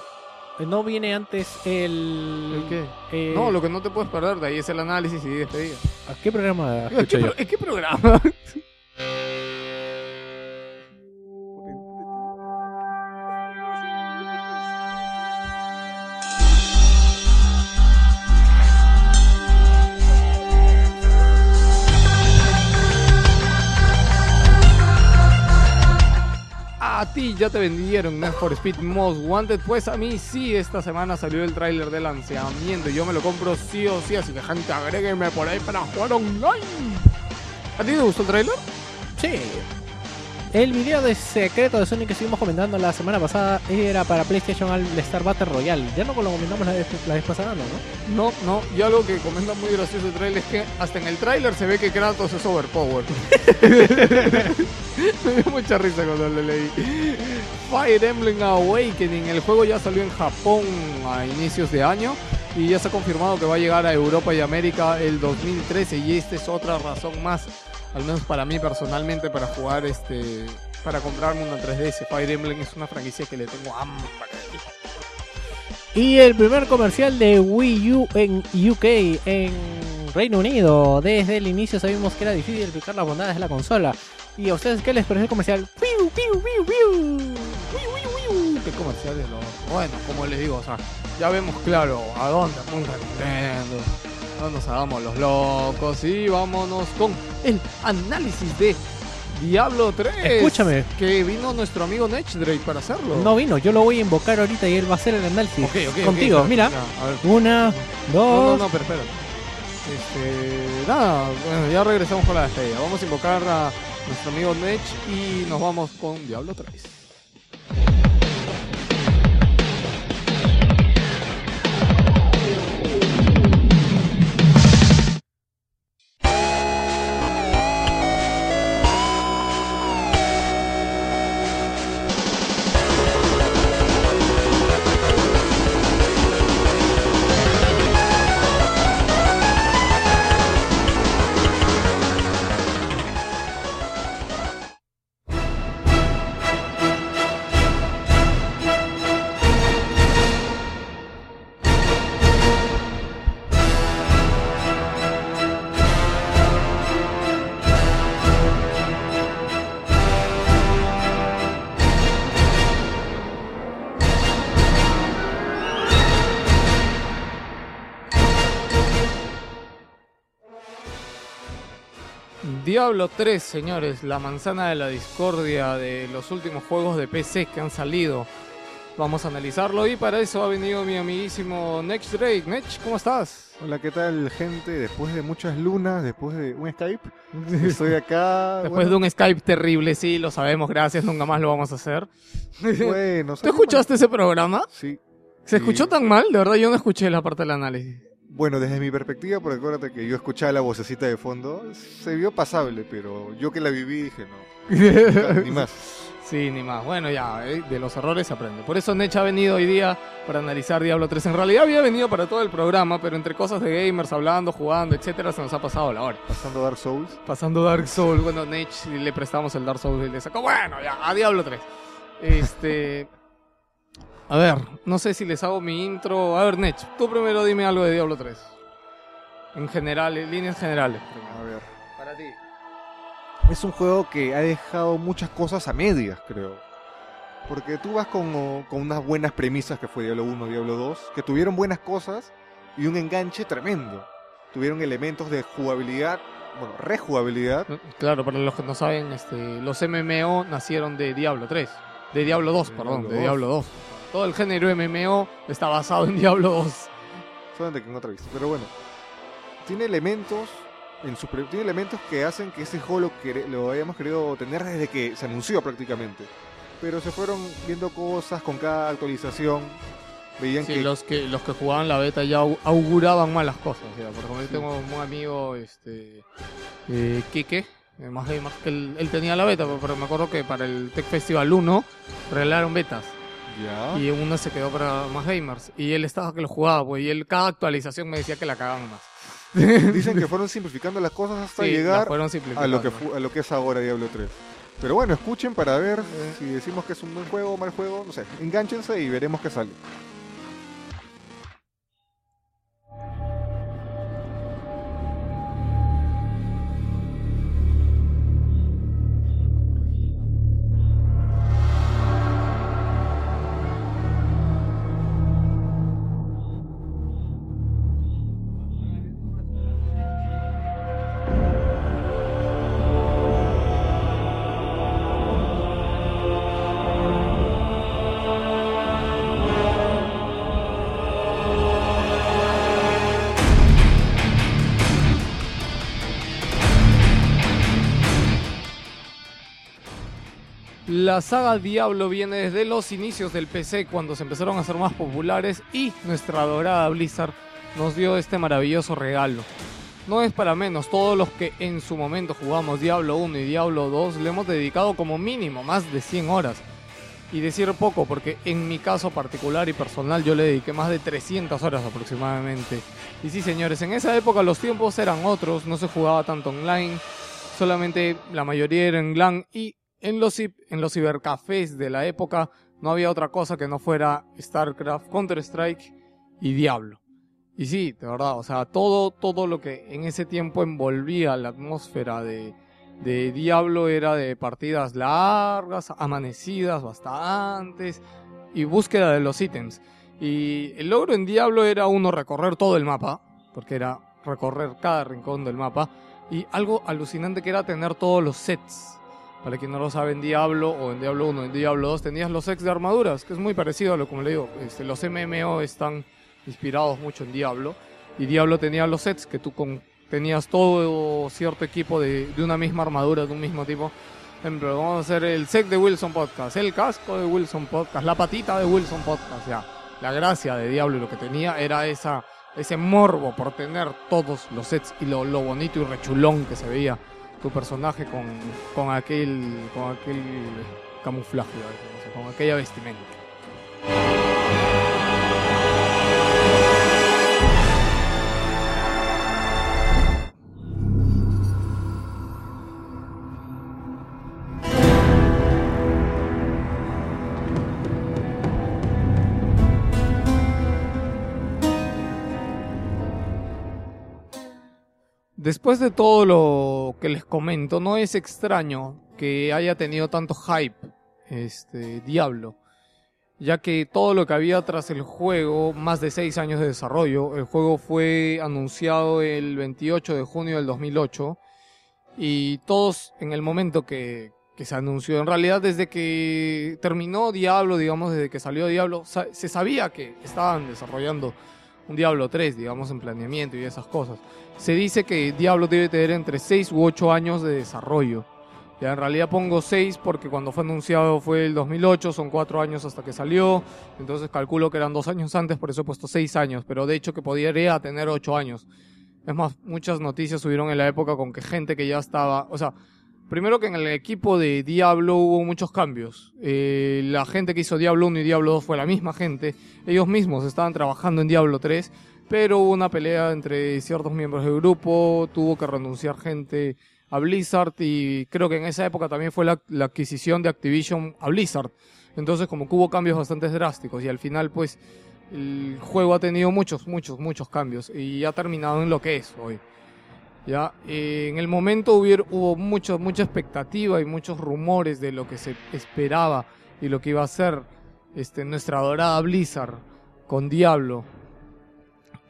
No viene antes el... ¿El qué? eh, No, lo que no te puedes perder de ahí es el análisis y despedida. ¿a ¿Qué programa ¿En escucho qué, yo? pro- en qué programa? A ti ya te vendieron Need for Speed Most Wanted, pues a mí sí esta semana salió el tráiler de lanzamiento y yo me lo compro sí o sí, así que gente agréguenme por ahí para jugar online. ¿A ti te gustó el tráiler? Sí. El video de secreto de Sonic que estuvimos comentando la semana pasada era para PlayStation All Star Battle Royale. Ya no lo comentamos la vez, la vez pasada, ¿no? No, no, y algo que comenta muy gracioso el trailer es que hasta en el tráiler se ve que Kratos es overpower. Me dio mucha risa cuando lo leí. Fire Emblem Awakening, el juego ya salió en Japón a inicios de año y ya se ha confirmado que va a llegar a Europa y América el 2013 y esta es otra razón más, al menos para mí personalmente, para jugar este, para comprarme una 3DS. Fire Emblem es una franquicia que le tengo hambre. Y el primer comercial de Wii U en UK, en Reino Unido. Desde el inicio sabíamos que era difícil explicar las bondades de la consola. ¿Y a ustedes qué les pareció el comercial? ¡Piu, piu, piu, piu! qué comerciales los bueno como les digo o sea ya vemos claro a dónde apunta Nintendo no nos hagamos los locos y vámonos con el análisis de Diablo 3 Escúchame. que vino nuestro amigo Drake para hacerlo No vino, yo lo voy a invocar ahorita y él va a hacer el análisis. Contigo, mira. Una, no dos. no no pero espera este nada bueno ya regresamos con la despedida vamos a invocar a nuestro amigo Nech y nos vamos con Diablo 3 Diablo 3, señores, la manzana de la discordia de los últimos juegos de PC que han salido. Vamos a analizarlo y para eso ha venido mi amiguísimo Next Drake. Nech, ¿cómo estás? Hola, ¿qué tal, gente? Después de muchas lunas, después de un Skype, estoy acá. Después de un Skype terrible, sí, lo sabemos, gracias, nunca más lo vamos a hacer. Bueno, ¿Tú escuchaste ese programa? Sí. ¿Se Sí. escuchó tan mal? De verdad, yo no escuché la parte del análisis. Bueno, desde mi perspectiva, porque acuérdate que yo escuchaba la vocecita de fondo, se vio pasable, pero yo que la viví dije, no, ni más. Sí, ni más. Bueno, ya, eh, de los errores se aprende. Por eso Nech ha venido hoy día para analizar Diablo 3. En realidad había venido para todo el programa, pero entre cosas de gamers, hablando, jugando, etcétera, se nos ha pasado la hora. Pasando Dark Souls. Pasando Dark Souls, bueno, Nech le prestamos el Dark Souls y le sacó, bueno, ya, a Diablo 3. Este... A ver, no sé si les hago mi intro. A ver, Nech, tú primero dime algo de Diablo 3. En general, en líneas generales. A ver. Para ti. Es un juego que ha dejado muchas cosas a medias, creo. Porque tú vas con, con unas buenas premisas que fue Diablo 1, Diablo 2, que tuvieron buenas cosas y un enganche tremendo. Tuvieron elementos de jugabilidad, bueno, rejugabilidad. Claro, para los que no saben, este, los MMO nacieron de Diablo 3. De Diablo 2, De perdón, Diablo de 2. Diablo 2. Todo el género MMO está basado en Diablo 2. Solamente que en otra vista. Pero bueno, tiene elementos. En su tiene elementos que hacen que ese juego lo, hayamos querido tener desde que se anunció prácticamente. Pero se fueron viendo cosas con cada actualización. Veían Sí, que los que los que jugaban la beta ya au- auguraban malas cosas. ya. Por ejemplo, yo tengo un amigo, este, eh, Kike, eh, más que él, él tenía la beta, pero, pero me acuerdo que para el Tech Festival 1 regalaron betas y una se quedó para más gamers y él estaba que lo jugaba, pues, y él cada actualización me decía que la cagaban más. Dicen que fueron simplificando las cosas hasta Sí, llegar a lo, que fu- a lo que es ahora Diablo 3. Pero bueno, escuchen para ver Eh. si decimos que es un buen juego o mal juego. No sé, enganchense y veremos qué sale. La saga Diablo viene desde los inicios del PC cuando se empezaron a hacer más populares y nuestra adorada Blizzard nos dio este maravilloso regalo. No es para menos, todos los que en su momento jugamos Diablo 1 y Diablo 2 le hemos dedicado como mínimo más de 100 horas. Y decir poco, porque en mi caso particular y personal yo le dediqué más de 300 horas aproximadamente. Y sí, señores, en esa época los tiempos eran otros, no se jugaba tanto online, solamente la mayoría era en LAN y en los, cibercafés de la época no había otra cosa que no fuera StarCraft, Counter-Strike y Diablo. Y sí, de verdad, o sea, todo, todo lo que en ese tiempo envolvía la atmósfera de, de Diablo era de partidas largas, amanecidas bastantes y búsqueda de los ítems. Y el logro en Diablo era uno recorrer todo el mapa, porque era recorrer cada rincón del mapa, y algo alucinante que era tener todos los sets. Para quien no lo sabe, en Diablo o en Diablo 1, en Diablo 2 tenías los sets de armaduras, que es muy parecido a lo como le digo. Este, los MMO están inspirados mucho en Diablo. Y Diablo tenía los sets que tú con, tenías todo cierto equipo de, de una misma armadura, de un mismo tipo. Por ejemplo, vamos a hacer el set de Wilson Podcast, el casco de Wilson Podcast, la patita de Wilson Podcast. Ya, la gracia de Diablo y lo que tenía era esa, ese morbo por tener todos los sets y lo, lo bonito y rechulón que se veía tu personaje con, con aquel con aquel camuflaje, con aquella vestimenta. Después de todo lo que les comento, no es extraño que haya tenido tanto hype este Diablo, ya que todo lo que había tras el juego, más de 6 años de desarrollo, el juego fue anunciado el 28 de junio del 2008 Y todos en el momento que, que se anunció, en realidad desde que terminó Diablo, digamos, desde que salió Diablo, se sabía que estaban desarrollando un Diablo 3, digamos, en planeamiento y esas cosas. Se dice que Diablo debe tener entre 6 u 8 años de desarrollo. Ya en realidad pongo 6 porque cuando fue anunciado fue el 2008, son 4 años hasta que salió, entonces calculo que eran 2 años antes, por eso he puesto 6 años, pero de hecho que podría tener 8 años. Es más, muchas noticias subieron en la época con que gente que ya estaba, o sea, primero que en el equipo de Diablo hubo muchos cambios. Eh, la gente que hizo Diablo 1 y Diablo 2 fue la misma gente, ellos mismos estaban trabajando en Diablo 3, pero hubo una pelea entre ciertos miembros del grupo, tuvo que renunciar gente a Blizzard y creo que en esa época también fue la, la adquisición de Activision a Blizzard. Entonces como que hubo cambios bastante drásticos y al final pues el juego ha tenido muchos, muchos, muchos cambios y ha terminado en lo que es hoy. Ya, eh, en el momento hubier- hubo mucho, mucha expectativa y muchos rumores de lo que se esperaba y lo que iba a ser este, nuestra adorada Blizzard con Diablo.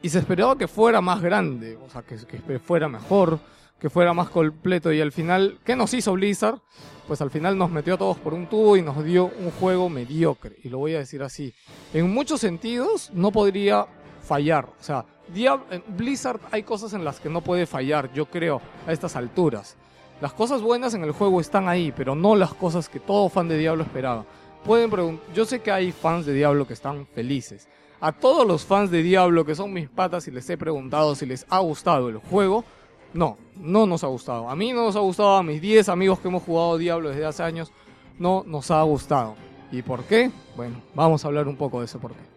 Y se esperaba que fuera más grande, o sea, que fuera mejor, que fuera más completo. Y al final, ¿qué nos hizo Blizzard? Pues al final nos metió a todos por un tubo y nos dio un juego mediocre. Y lo voy a decir así. En muchos sentidos, no podría fallar. O sea, Diab- Blizzard hay cosas en las que no puede fallar, yo creo, a estas alturas. Las cosas buenas en el juego están ahí, pero no las cosas que todo fan de Diablo esperaba. Pueden pregun- yo sé que hay fans de Diablo que están felices. A todos los fans de Diablo que son mis patas y les he preguntado si les ha gustado el juego, no, no nos ha gustado. A mí no nos ha gustado, a mis 10 amigos que hemos jugado Diablo desde hace años, no nos ha gustado. ¿Y por qué? Bueno, vamos a hablar un poco de ese por qué.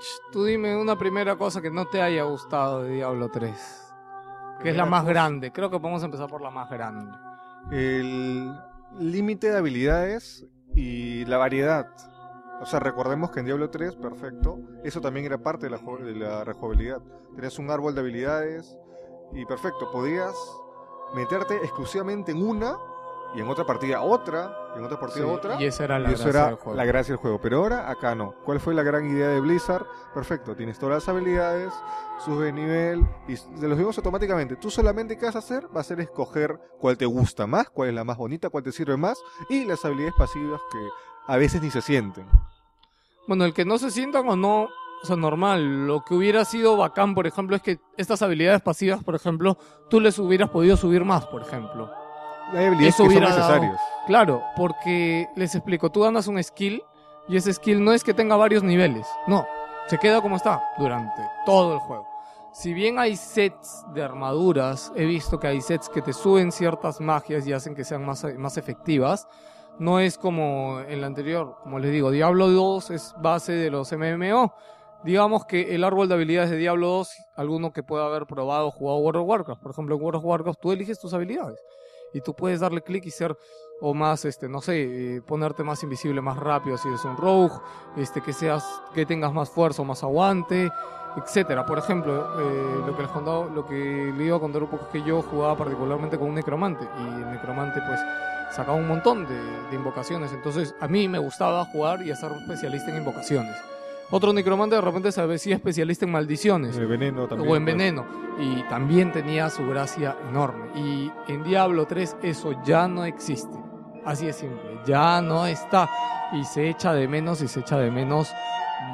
Nech, tú dime una primera cosa que no te haya gustado de Diablo 3. Que es la más cosa. grande. Creo que podemos empezar por la más grande. El límite de habilidades y la variedad. O sea, recordemos que en Diablo 3, perfecto, eso también era parte de la, de la rejugabilidad. Tenías un árbol de habilidades y perfecto, podías meterte exclusivamente en una y en otra partida otra, y en otra partida Sí, otra. Y esa era la y eso gracia era del juego. la gracia del juego. Pero ahora, acá no. ¿Cuál fue la gran idea de Blizzard? Perfecto, tienes todas las habilidades, sube de nivel y de los vimos automáticamente. Tú solamente qué vas a hacer va a ser escoger cuál te gusta más, cuál es la más bonita, cuál te sirve más y las habilidades pasivas que a veces ni se sienten. Bueno, el que no se sientan o no, o sea, normal. Lo que hubiera sido bacán, por ejemplo, es que estas habilidades pasivas, por ejemplo, tú les hubieras podido subir más, por ejemplo. Hay habilidades Eso que son hubiera dado- necesarias. Claro, porque les explico, tú ganas un skill y ese skill no es que tenga varios niveles, no, se queda como está durante todo el juego. Si bien hay sets de armaduras, he visto que hay sets que te suben ciertas magias y hacen que sean más, más efectivas, no es como en la anterior, como les digo, Diablo 2 es base de los MMO. Digamos que el árbol de habilidades de Diablo 2, alguno que pueda haber probado o jugado World of Warcraft, por ejemplo en World of Warcraft tú eliges tus habilidades y tú puedes darle clic y ser o más este no sé eh, ponerte más invisible más rápido si eres un rogue este que seas que tengas más fuerza o más aguante etcétera. Por ejemplo eh, lo que les contaba lo que le iba a contar un poco es que yo jugaba particularmente con un necromante y el necromante pues sacaba un montón de, de invocaciones. Entonces a mí me gustaba jugar y hacer especialista en invocaciones otro necromante de repente se decía especialista en maldiciones El veneno también. o en pues. veneno. Y también tenía su gracia enorme. Y en Diablo 3 eso ya no existe. Así es simple. Ya no está. Y se echa de menos y se echa de menos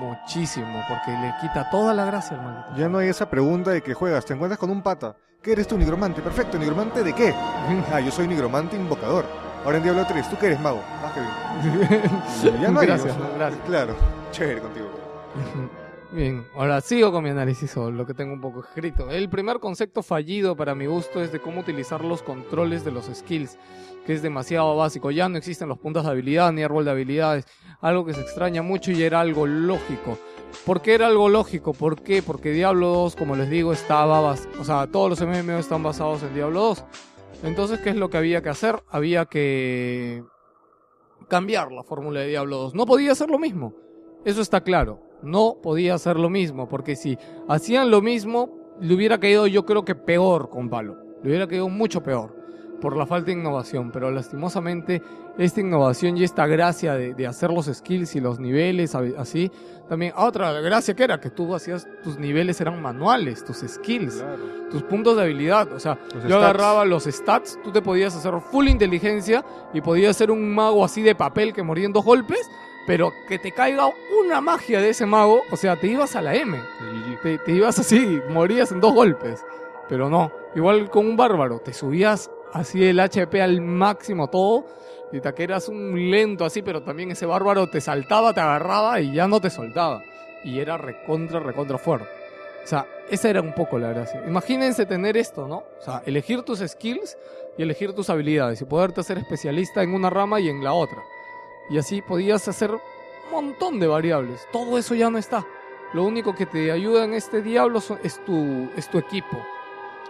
muchísimo. Porque le quita toda la gracia al maldito. Ya no hay esa pregunta de que juegas, te encuentras con un pata. ¿Qué eres tú, nigromante? Perfecto, ¿nigromante de qué? Ah, yo soy nigromante invocador. Ahora en Diablo 3, ¿tú qué eres mago? Ah, qué bien. Ya no hay, gracias, o sea, gracias. Claro, chévere contigo. Bien, ahora sigo con mi análisis o lo que tengo un poco escrito. El primer concepto fallido para mi gusto es de cómo utilizar los controles de los skills, que es demasiado básico. Ya no existen los puntos de habilidad ni árbol de habilidades, algo que se extraña mucho y era algo lógico. ¿Por qué era algo lógico? ¿Por qué? Porque Diablo 2, como les digo, estaba, bas- o sea, todos los MMO están basados en Diablo 2. Entonces, ¿qué es lo que había que hacer? Había que cambiar la fórmula de Diablo 2. No podía hacer lo mismo. Eso está claro. No podía hacer lo mismo, porque si hacían lo mismo, le hubiera caído yo creo que peor con palo. Le hubiera caído mucho peor por la falta de innovación. Pero lastimosamente esta innovación y esta gracia de, de hacer los skills y los niveles así, también ah, otra gracia que era que tú hacías tus niveles eran manuales, tus skills, tus puntos de habilidad. O sea, Los yo stats. agarraba los stats, tú te podías hacer full inteligencia y podías ser un mago así de papel que moría en dos golpes, pero que te caiga una magia de ese mago, o sea, te ibas a la M. Te, te ibas así, morías en dos golpes. Pero no, igual con un bárbaro, te subías así el HP al máximo todo y te que eras un lento así, pero también ese bárbaro te saltaba, te agarraba y ya no te soltaba. Y era recontra, recontra fuerte. O sea, esa era un poco la gracia. Imagínense tener esto, ¿no? O sea, elegir tus skills y elegir tus habilidades y poderte hacer especialista en una rama y en la otra. Y así podías hacer un montón de variables. Todo eso ya no está. Lo único que te ayuda en este diablo es, tu, es tu equipo.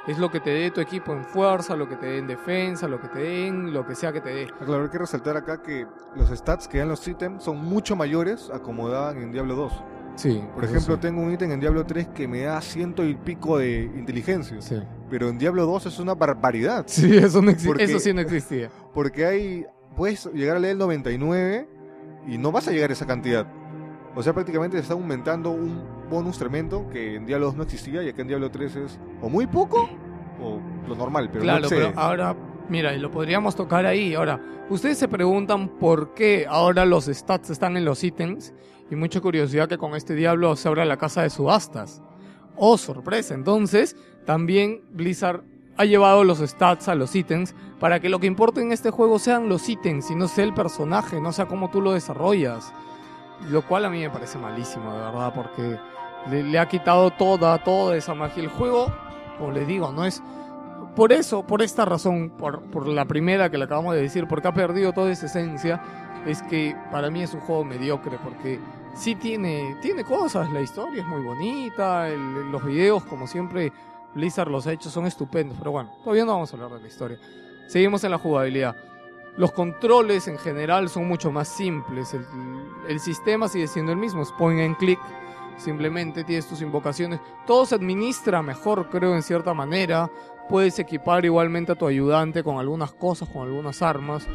Es lo que te dé tu equipo en fuerza, lo que te dé en defensa, lo que te den, lo que sea que te dé. Claro, hay que resaltar acá que los stats que dan los ítems son mucho mayores a como daban en Diablo 2. Sí, Por ejemplo, tengo un ítem en Diablo 3 que me da ciento y pico de inteligencia. Sí, Pero en Diablo 2 es una barbaridad. sí eso, no Porque- eso sí no existía. Porque hay. Puedes llegar a leer el 99 y no vas a llegar a esa cantidad. O sea, prácticamente está aumentando un bonus tremendo que en Diablo 2 no existía y acá en Diablo 3 es o muy poco o lo normal, pero claro, no pero ahora, mira, y lo podríamos tocar ahí. Ahora, ustedes se preguntan por qué ahora los stats están en los ítems y mucha curiosidad que con este diablo se abra la casa de subastas. Oh, sorpresa. Entonces, también Blizzard ha llevado los stats a los ítems para que lo que importa en este juego sean los ítems y no sea el personaje, no sea cómo tú lo desarrollas. Lo cual a mí me parece malísimo, de verdad, porque le, le ha quitado toda, toda esa magia. El juego, como les digo, no es... Por eso, por esta razón, por, por la primera que le acabamos de decir, porque ha perdido toda esa esencia, es que para mí es un juego mediocre, porque sí tiene, tiene cosas, la historia es muy bonita, el- los videos, como siempre, Blizzard los ha hecho, son estupendos, pero bueno, todavía no vamos a hablar de la historia. Seguimos en la jugabilidad. Los controles en general son mucho más simples, el, el sistema sigue siendo el mismo, es point and click, simplemente tienes tus invocaciones, todo se administra mejor, creo, en cierta manera, puedes equipar igualmente a tu ayudante con algunas cosas, con algunas armas,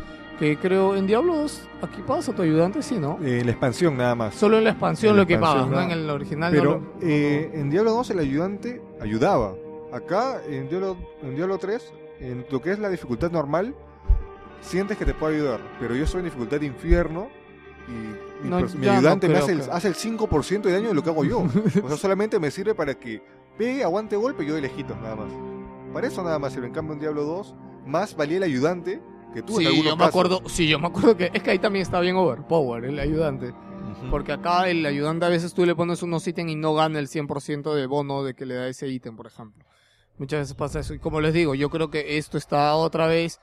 que creo en Diablo 2 equipabas a tu ayudante, sí, ¿no? Eh, la expansión nada más. Solo en la expansión En lo la equipabas, expansión, ¿no? En ¿no? el original no Pero lo- eh, en Diablo 2 el ayudante ayudaba. Acá en Diablo, en Diablo 3, en lo que es la dificultad normal, sientes que te puede ayudar. Pero yo estoy en dificultad infierno y mi, No, mi no ayudante me hace el, que- hace el 5% de daño de lo que hago yo. o sea, solamente me sirve para que pegue, aguante golpe y yo de lejitos nada más. Para eso nada más sirve. En cambio en Diablo 2, más valía el ayudante que tú en Sí, algunos yo me casos. acuerdo, sí, yo me acuerdo que es que ahí también está bien overpower el ayudante. Porque acá el ayudante a veces tú le pones unos ítems y no gana el 100% de bono de que le da ese ítem, por ejemplo. Muchas veces pasa eso. Y como les digo, yo creo que esto está otra vez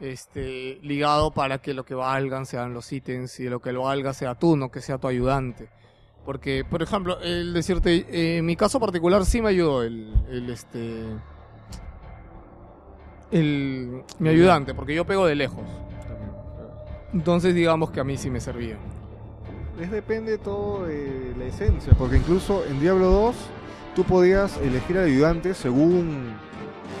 este, ligado para que lo que valgan sean los ítems y lo que lo valga sea tú, no que sea tu ayudante. Porque, por ejemplo, el decirte, eh, en mi caso particular sí me ayudó el, el este, el, mi ayudante, porque yo pego de lejos. Entonces digamos que a mí sí me servía. Es depende todo de la esencia, porque incluso en Diablo 2 tú podías elegir al ayudante según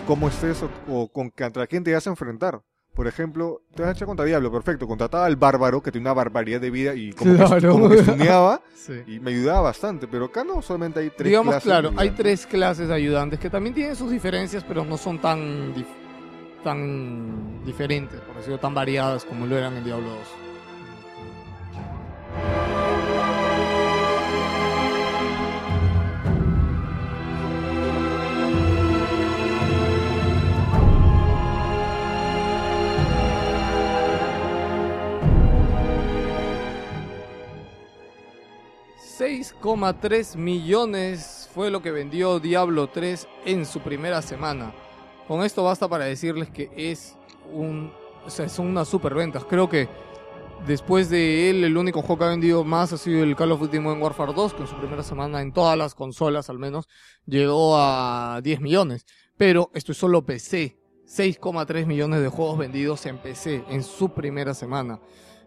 cómo estés o, o con contra quién te vas a enfrentar. Por ejemplo, te vas a echar contra Diablo, perfecto. Contrataba al bárbaro que tiene una barbaridad de vida y como, que, Claro. como que stuneaba Sí. y me ayudaba bastante. Pero acá no, solamente hay tres Digamos, clases de claro, hay ayudantes. tres clases de ayudantes que también tienen sus diferencias, pero no son tan, dif- tan diferentes, por decirlo, tan variadas como lo eran en Diablo 2. 6,3 millones fue lo que vendió Diablo 3 en su primera semana. Con esto basta para decirles que es un, o sea, son unas super ventas. Creo que después de él, el único juego que ha vendido más ha sido el Call of Duty Modern Warfare 2, que en su primera semana en todas las consolas al menos llegó a 10 millones. Pero esto es solo PC. 6,3 millones de juegos vendidos en PC en su primera semana.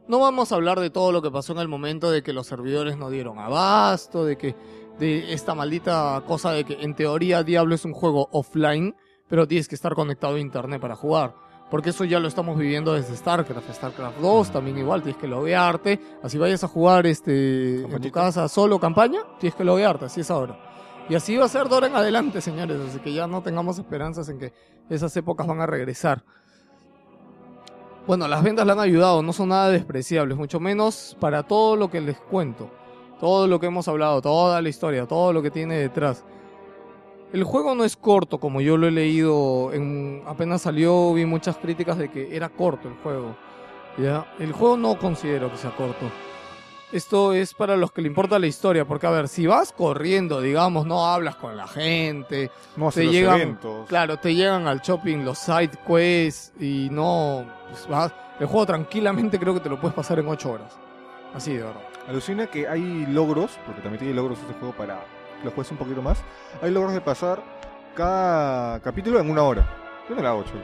No vamos a hablar de todo lo que pasó en el momento de que los servidores no dieron abasto, de que de esta maldita cosa de que en teoría Diablo es un juego offline, pero tienes que estar conectado a internet para jugar. Porque eso ya lo estamos viviendo desde StarCraft, StarCraft 2 también igual, tienes que loguearte, así vayas a jugar este en tu casa solo campaña, tienes que loguearte, así es ahora. Y así va a ser de ahora en adelante, señores, así que ya no tengamos esperanzas en que esas épocas van a regresar. Bueno, las ventas le han ayudado, no son nada despreciables, mucho menos para todo lo que les cuento, todo lo que hemos hablado, toda la historia, todo lo que tiene detrás. El juego no es corto, como yo lo he leído, en, apenas salió vi muchas críticas de que era corto el juego. ¿ya? El juego no considero que sea corto. Esto es para los que le importa la historia, porque a ver, si vas corriendo, digamos, no hablas con la gente, No te los llegan, eventos. claro, te llegan al shopping los side quests y no, pues vas, el juego tranquilamente creo que te lo puedes pasar en 8 horas. Así de verdad. Alucina que hay logros, porque también tiene logros este juego para que lo juegues un poquito más. Hay logros de pasar cada capítulo en una hora. Yo no la hago, chulo.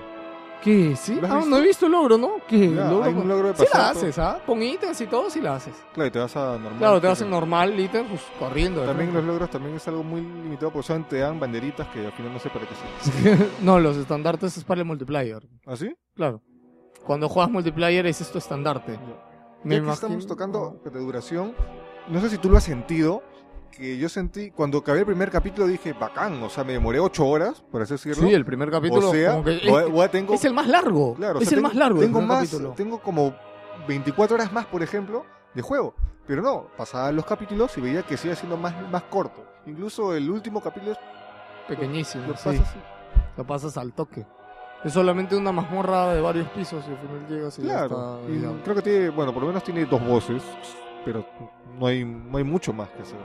¿Qué? ¿Sí? ¿Lo has Ah, no he visto el logro, ¿no? ¿Qué? Ya, ¿Logro? hay un logro de Sí la pasar. haces, ¿ah? Con ítems y todo, sí la haces. Claro, y te vas a normal. Claro, te vas pero normal, ítems, pues corriendo. También los logros también es algo muy limitado porque solamente te dan banderitas que al final no sé para qué son. no, los estandartes es para el multiplayer. ¿Ah, sí? Claro. Cuando juegas multiplayer ese es tu estandarte. Me Ya imagino- estamos tocando de duración, no sé si tú lo has sentido, que yo sentí, cuando acabé el primer capítulo dije, bacán, o sea, me demoré ocho horas, por así decirlo. Sí, el primer capítulo o sea, como que es, tengo, es el más largo. claro, o es sea, el tengo- más largo. Tengo más, capítulo. tengo como 24 horas más, por ejemplo, de juego. Pero no, pasaba los capítulos y veía que sigue siendo más, más corto. Incluso el último capítulo es- Pequeñísimo. lo sí. pasas así. Lo pasas al toque. Es solamente una mazmorra de varios pisos y al final llegas y ya Claro. está. Y ya. creo que tiene, bueno, por lo menos tiene dos voces, pero no hay, no hay mucho más que hacer.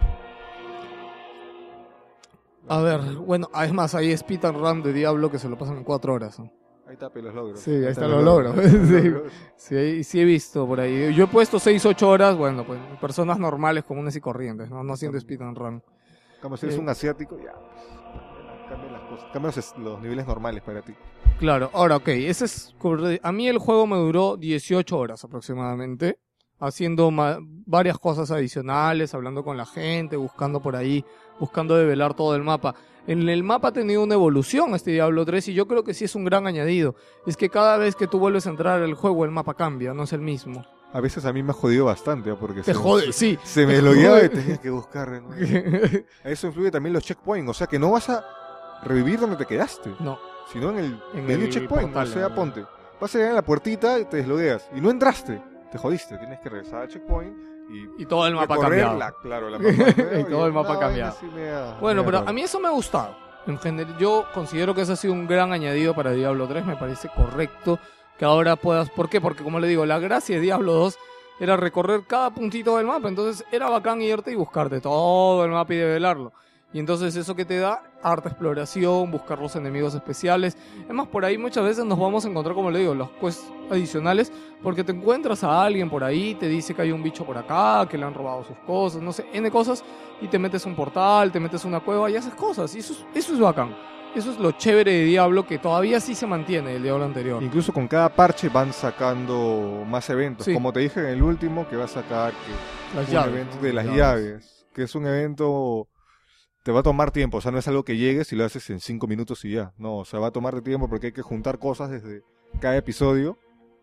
A ver, bueno, además hay speed and run de Diablo que se lo pasan en cuatro horas. ¿no? Ahí está, los logros. Sí, ahí están los logros. Sí. Sí, ahí- sí he visto por ahí. Yo he puesto 6, 8 horas, bueno, pues personas normales, comunes y corrientes, ¿no? No haciendo speed and run. Como si eres Eh. un asiático, ya. pues, Cambia las cosas. Cambia los, los niveles normales para ti. Claro, ahora, ok, ese es... A mí el juego me duró 18 horas aproximadamente, haciendo varias cosas adicionales, hablando con la gente, buscando por ahí, buscando develar todo el mapa. En el mapa ha tenido una evolución este Diablo 3 y yo creo que sí es un gran añadido. Es que cada vez que tú vuelves a entrar al juego el mapa cambia, no es el mismo. A veces a mí me ha jodido bastante, ¿eh? porque Te se, jode, sí. se me jode. y tenía que buscar. A eso influye también los checkpoints, o sea que no vas a revivir donde te quedaste, no, sino en el En venue el checkpoint. portal, o sea, ¿no? ponte. Vas a llegar a la puertita y te deslogueas. Y no entraste, te jodiste. Tienes que regresar al checkpoint y y todo el mapa cambiado. la, claro, mapa nuevo Y todo el mapa ha cambiado. Bueno, pero a mí eso me ha gustado. En general, yo considero que ese ha sido un gran añadido para Diablo 3. Me parece correcto que ahora puedas. ¿Por qué? Porque, como le digo, la gracia de Diablo 2 era recorrer cada puntito del mapa. Entonces era bacán irte y buscarte todo el mapa y develarlo. Y entonces eso que te da harta exploración, buscar los enemigos especiales. Además, por ahí muchas veces nos vamos a encontrar, como le digo, los quests adicionales, porque te encuentras a alguien por ahí, te dice que hay un bicho por acá, que le han robado sus cosas, no sé, N cosas, y te metes un portal, te metes una cueva y haces cosas. Y eso es, eso es bacán. Eso es lo chévere de Diablo, que todavía sí se mantiene del Diablo anterior. Incluso con cada parche van sacando más eventos. Sí. Como te dije en el último, que va a sacar que Las un llaves, evento de las Las llaves. Que es un evento. Te va a tomar tiempo. O sea, no es algo que llegues y lo haces en cinco minutos y ya. No, o sea, va a tomarte tiempo porque hay que juntar cosas desde cada episodio.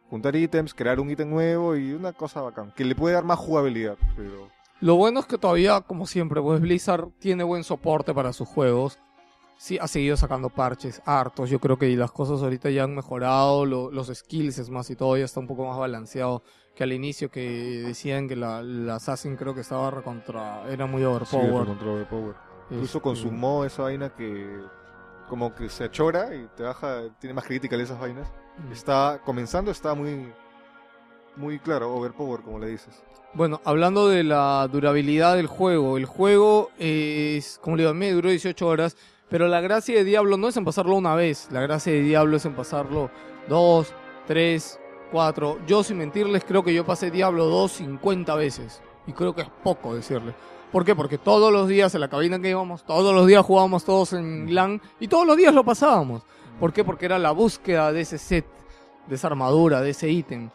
Juntar ítems, crear un ítem nuevo y una cosa bacán. Que le puede dar más jugabilidad. Pero. Lo bueno es que todavía, como siempre, pues Blizzard tiene buen soporte para sus juegos. Sí, ha seguido sacando parches hartos. Yo creo que las cosas ahorita ya han mejorado. lo- los skills, es más, y todo ya está un poco más balanceado que al inicio, que decían que la, la Assassin creo que estaba recontra. Era muy Sí, overpowered. Incluso con su modo, esa vaina que. Como que se achora y te baja. Tiene más crítica esas vainas. mm. Está comenzando, está muy muy claro, overpower, como le dices. Bueno, hablando de la durabilidad del juego, el juego es, como le digo, me duró 18 horas, pero la gracia de Diablo no es en pasarlo una vez, la gracia de Diablo es en pasarlo dos, tres, cuatro. Yo, sin mentirles, creo que yo pasé Diablo 2 50 veces, y creo que es poco decirle. ¿Por qué? Porque todos los días en la cabina que íbamos, todos los días jugábamos todos en LAN, y todos los días lo pasábamos. ¿Por qué? Porque era la búsqueda de ese set, de esa armadura, de ese ítem.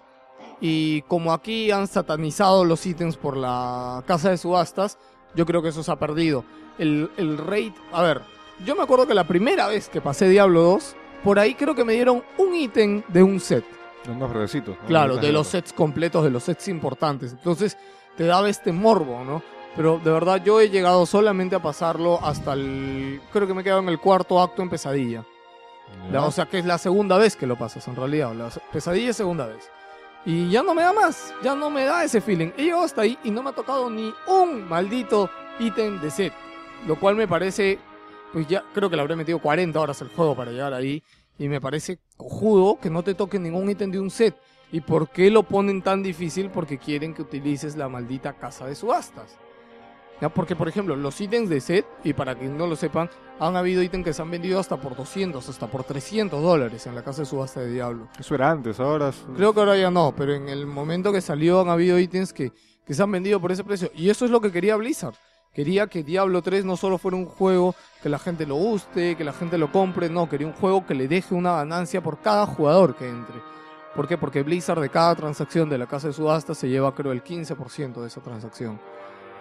Y como aquí han satanizado los ítems por la casa de subastas, yo creo que eso se ha perdido. El, el rate, a ver, yo me acuerdo que la primera vez que pasé Diablo 2, por ahí creo que me dieron un ítem de un set. Unos. ¿no? Claro, de los sets completos, de los sets importantes. Entonces te daba este morbo, ¿no? Pero de verdad yo he llegado solamente a pasarlo hasta el... Creo que me he quedado en el cuarto acto en pesadilla. La- o sea que es la segunda vez que lo pasas en realidad. La pesadilla es segunda vez. Y ya no me da más, ya no me da ese feeling. He llegado hasta ahí y no me ha tocado ni un maldito ítem de set. Lo cual me parece, pues ya creo que le habré metido 40 horas el juego para llegar ahí. Y me parece cojudo que no te toque ningún ítem de un set. ¿Y por qué lo ponen tan difícil? Porque quieren que utilices la maldita casa de subastas. ¿Ya? Porque, por ejemplo, los ítems de set, y para quien no lo sepan, han habido ítems que se han vendido hasta por 200, hasta por 300 dólares en la casa de subasta de Diablo. Eso era antes, ahora. es- Creo que ahora ya no, pero en el momento que salió han habido ítems que, que se han vendido por ese precio. Y eso es lo que quería Blizzard. Quería que Diablo 3 no solo fuera un juego que la gente lo guste, que la gente lo compre, no, quería un juego que le deje una ganancia por cada jugador que entre. ¿Por qué? Porque Blizzard de cada transacción de la casa de subasta se lleva creo el 15% de esa transacción.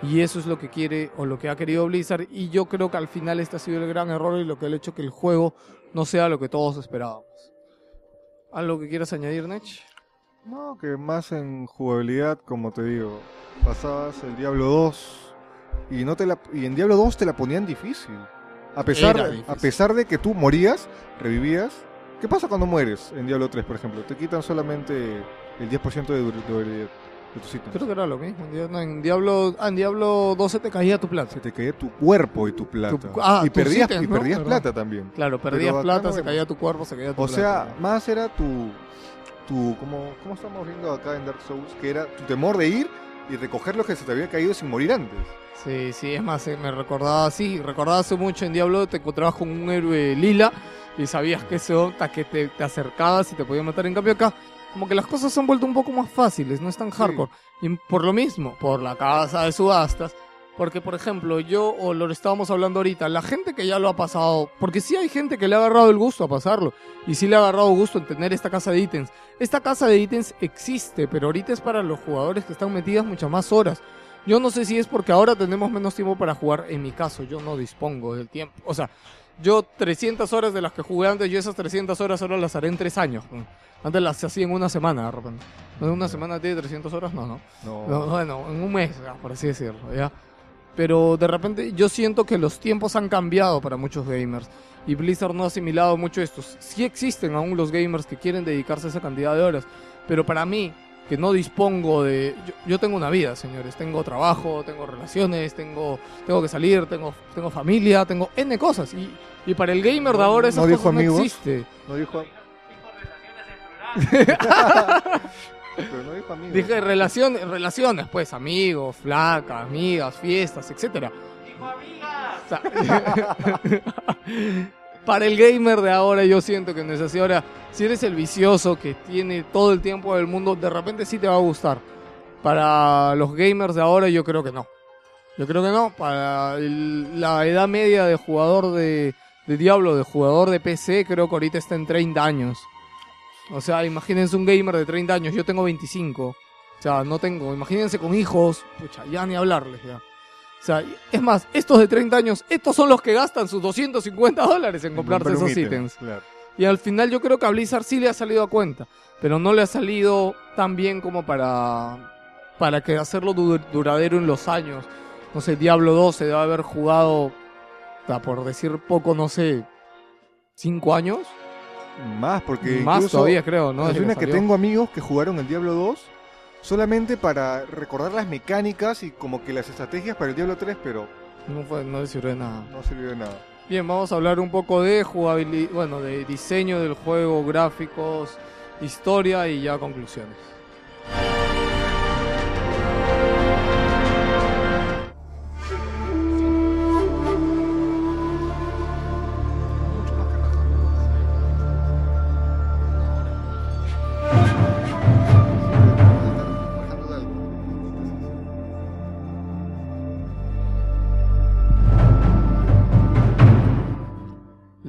Y eso es lo que quiere o lo que ha querido Blizzard y yo creo que al final este ha sido el gran error y lo que ha hecho que el juego no sea lo que todos esperábamos. ¿Algo que quieras añadir, Nech? No, que más en jugabilidad, como te digo. Pasabas el Diablo 2 y no te la y en Diablo 2 te la ponían difícil. A pesar, Era a difícil. pesar de que tú morías, revivías. ¿Qué pasa cuando mueres en Diablo 3, por ejemplo? Te quitan solamente el 10% de durabilidad de tus ítems. Creo que era lo mismo. En, Diablo, ah, en Diablo 12 te caía tu plata. Se te caía tu cuerpo y tu plata. Tu- ah, y perdías, ítems, y ¿no? perdías plata también. Claro, perdías plata, no se caía tu cuerpo, se caía tu O plata. sea, más era tu, tu ¿cómo, ¿cómo estamos viendo acá en Dark Souls? Que era tu temor de ir y recoger lo que se te había caído sin morir antes. Sí, sí, es más, eh, me recordaba así, recordaba hace mucho en Diablo te encontrabas con un héroe lila y sabías que ese hasta que te, te acercabas y te podía matar. En cambio acá, como que las cosas se han vuelto un poco más fáciles, no es tan hardcore. Y por lo mismo, por la casa de subastas, porque por ejemplo, yo, o lo estábamos hablando ahorita, la gente que ya lo ha pasado, porque sí hay gente que le ha agarrado el gusto a pasarlo, y sí le ha agarrado gusto en tener esta casa de ítems. Esta casa de ítems existe, pero ahorita es para los jugadores que están metidas muchas más horas. Yo no sé si es porque ahora tenemos menos tiempo para jugar. En mi caso, yo no dispongo del tiempo. O sea, yo 300 horas de las que jugué antes, yo esas 300 horas ahora las haré en 3 años. Antes las hacía en una semana, de repente. ¿En una semana tiene 300 horas? No, no. No. No, bueno, en un mes, por así decirlo, ¿ya? Pero de repente yo siento que los tiempos han cambiado para muchos gamers. Y Blizzard no ha asimilado mucho esto. Sí existen aún los gamers que quieren dedicarse a esa cantidad de horas. Pero para mí, que no dispongo de... Yo, yo tengo una vida, señores. Tengo trabajo, tengo relaciones, tengo, tengo que salir, tengo, tengo familia, tengo N cosas. Y, y para el gamer de ahora esas ¿No dijo cosas no amigos? existe. No dijo. Pero no dijo amigos. Dije relaciones, relaciones, pues, amigos, flacas, amigas, fiestas, etcétera. O sea, para el gamer de ahora yo siento que no es así. Ahora, si eres el vicioso que tiene todo el tiempo del mundo, de repente sí te va a gustar. Para los gamers de ahora yo creo que no. Yo creo que no. Para la edad media de jugador de, de Diablo, de jugador de PC, creo que ahorita está en 30 años. O sea, imagínense un gamer de 30 años, yo tengo 25. O sea, no tengo, imagínense con hijos, pucha, ya ni hablarles ya. O sea, es más, estos de 30 años, estos son los que gastan sus 250 dólares en comprarse esos ítem, ítems. Claro. Y al final yo creo que a Blizzard sí le ha salido a cuenta, pero no le ha salido tan bien como para, para que hacerlo du- duradero en los años. No sé, Diablo 2 se debe haber jugado, por decir poco, no sé, 5 años. Más, porque Más incluso todavía creo, ¿no? Resulta que salió. tengo amigos que jugaron el Diablo 2 solamente para recordar las mecánicas y como que las estrategias para el Diablo 3, pero No, fue, no le sirvió de nada. no sirvió de nada. Bien, vamos a hablar un poco de jugabilidad, bueno, de diseño del juego, gráficos, historia y ya conclusiones.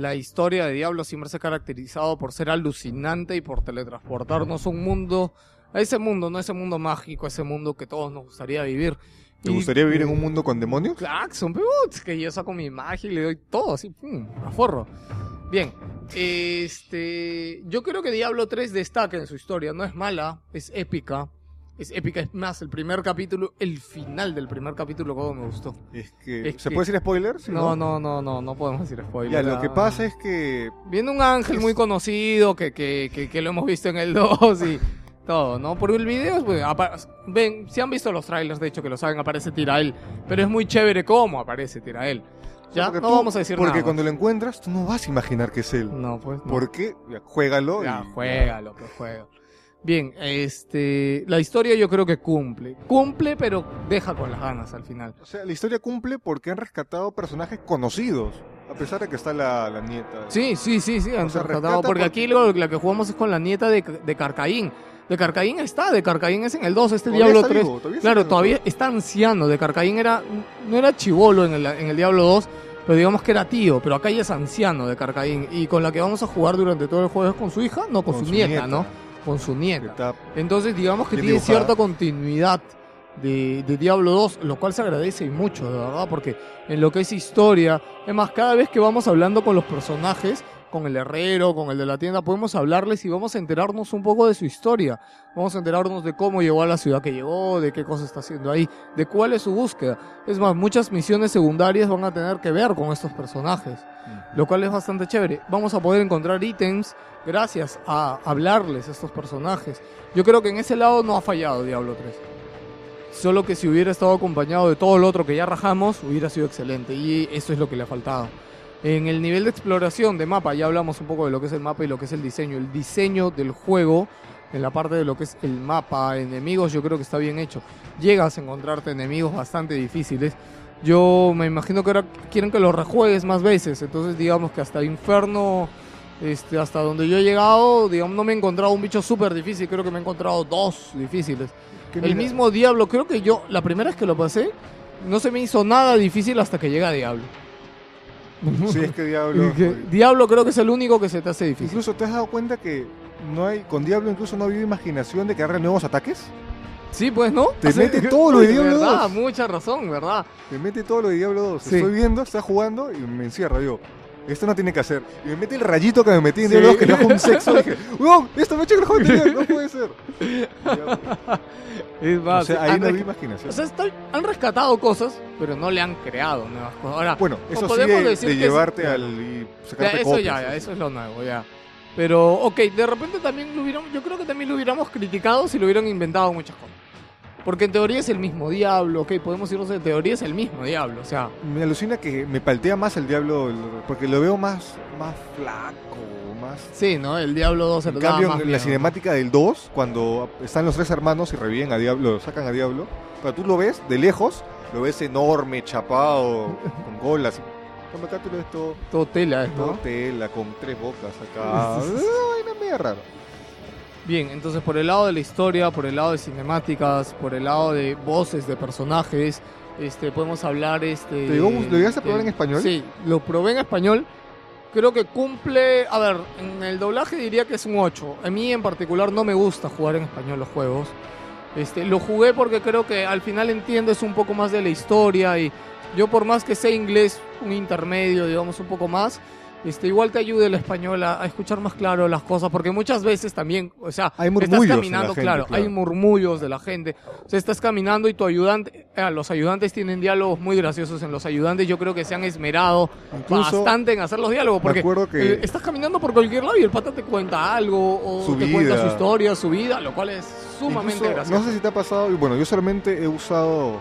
La historia de Diablo siempre se ha caracterizado por ser alucinante y por teletransportarnos a un mundo, a ese mundo, no ese mundo mágico, ese mundo que todos nos gustaría vivir. ¿Te Y- gustaría vivir en un mundo con demonios? Putz, que yo saco mi magia y le doy todo así, pum, a forro. Bien, este, yo creo que Diablo 3 destaca en su historia, no es mala, es épica. Es épica, es más, el primer capítulo, el final del primer capítulo, como me gustó. Es que... Es ¿Se que- puede decir spoiler? Sí, No, no, no, no, no podemos decir spoiler. Ya, lo que pasa es que... Viene un ángel muy conocido que, que, que, que lo hemos visto en el 2 y todo, ¿no? Por el video, pues, ven, si han visto los trailers, de hecho, que lo saben, aparece Tirael. Pero es muy chévere cómo aparece Tirael. Ya, porque no tú- vamos a decir Porque nada. cuando lo encuentras, tú no vas a imaginar que es él. No, pues no. ¿Por qué? Ya, juégalo Ya, y... juégalo, que juega. Bien, este, la historia yo creo que cumple. Cumple, pero deja con las ganas al final. O sea, la historia cumple porque han rescatado personajes conocidos. A pesar de que está la, la nieta. Sí, sí, sí, sí, han O sea, rescatado, rescata porque porque- aquí lo, la que jugamos es con la nieta de, de Carcaín. De Carcaín está, de Carcaín es en el 2, este Diablo está 3. vivo, todavía está Claro, todavía está anciano. De Carcaín era, no era chivolo en el, en el Diablo 2, pero digamos que era tío. Pero acá ya es anciano de Carcaín. Y con la que vamos a jugar durante todo el juego es con su hija, no, con, su, nieta, ¿no? Con su nieta. Entonces, digamos que tiene cierta continuidad de, de Diablo 2, lo cual se agradece y mucho, de verdad, porque en lo que es historia, es más, cada vez que vamos hablando con los personajes, con el herrero, con el de la tienda, podemos hablarles y vamos a enterarnos un poco de su historia. Vamos a enterarnos de cómo llegó a la ciudad que llegó, de qué cosa está haciendo ahí, de cuál es su búsqueda. Es más, muchas misiones secundarias van a tener que ver con estos personajes lo cual es bastante chévere. Vamos a poder encontrar ítems gracias a hablarles a estos personajes. Yo creo que en ese lado no ha fallado Diablo 3. Solo que si hubiera estado acompañado de todo lo otro que ya rajamos, hubiera sido excelente. Y eso es lo que le ha faltado. En el nivel de exploración de mapa, ya hablamos un poco de lo que es el mapa y lo que es el diseño. El diseño del juego, en la parte de lo que es el mapa, enemigos, yo creo que está bien hecho. Llegas a encontrarte enemigos bastante difíciles. Yo me imagino que ahora quieren que lo rejuegues más veces. Entonces, digamos que hasta Inferno, este, hasta donde yo he llegado, digamos, no me he encontrado un bicho súper difícil. Creo que me he encontrado dos difíciles. El mira, mismo Diablo, creo que yo, la primera vez que lo pasé, no se me hizo nada difícil hasta que llega Diablo. Sí, es que Diablo... Que Diablo creo que es el único que se te hace difícil. Incluso te has dado cuenta que no hay con Diablo incluso no ha habido imaginación de que hagan nuevos ataques. Sí, pues, ¿no? Te mete todo lo de Diablo verdad, 2. mucha razón, ¿verdad? Me mete todo lo de Diablo 2. Sí. Estoy viendo, está jugando y me encierra yo. Esto no tiene que hacer. Y me mete el rayito que me metí en Sí. 2 que le bajo un sexo. Y dije, ¡Wow! Esto me ha hecho el no puede ser. Es o más, sea, ahí no resca- imaginación. o sea, está- han rescatado cosas, pero no le han creado nuevas cosas. Ahora, bueno, eso sí podemos de, decir de es- llevarte al y Ya, sacarte eso copias, ya, eso es lo nuevo, ya. Pero, ok, de repente también lo hubiéramos, yo creo que también lo hubiéramos criticado si lo hubieran inventado muchas cosas. Porque en teoría es el mismo diablo, ok, podemos irnos en teoría es el mismo diablo, o sea, Me alucina que me paltea más el Diablo porque lo veo más, más flaco, más... sí, ¿no? El diablo 2 se En lo cambio, más en la cinemática del 2, cuando están los tres hermanos y reviven a Diablo, sacan a Diablo, pero tú lo ves de lejos, lo ves enorme, chapado, con golas. Tú lo ves todo, Todo tela, todo ¿no? tela, con tres bocas acá. Ay, no medio raro. Bien, entonces por el lado de la historia, por el lado de cinemáticas, por el lado de voces de personajes, este, podemos hablar este. ¿Te llegó- lo llegaste a probar en español? Sí, lo probé en español. Creo que cumple, a ver, en el doblaje diría que es un 8. A mí en particular no me gusta jugar en español los juegos. Este, lo jugué porque creo que al final entiendes un poco más de la historia y yo por más que sé inglés, un intermedio, digamos un poco más, este, igual te ayuda el español a, a escuchar más claro las cosas, porque muchas veces también, o sea, Hay estás caminando, gente, claro, claro. hay murmullos de la gente, o sea, estás caminando y tu ayudante, eh, los ayudantes tienen diálogos muy graciosos en los ayudantes, yo creo que se han esmerado Incluso, bastante en hacer los diálogos, porque que eh, estás caminando por cualquier lado y el pata te cuenta algo o te cuenta su historia, su vida, lo cual es sumamente incluso, gracioso. no sé si te ha pasado, y bueno, yo solamente he usado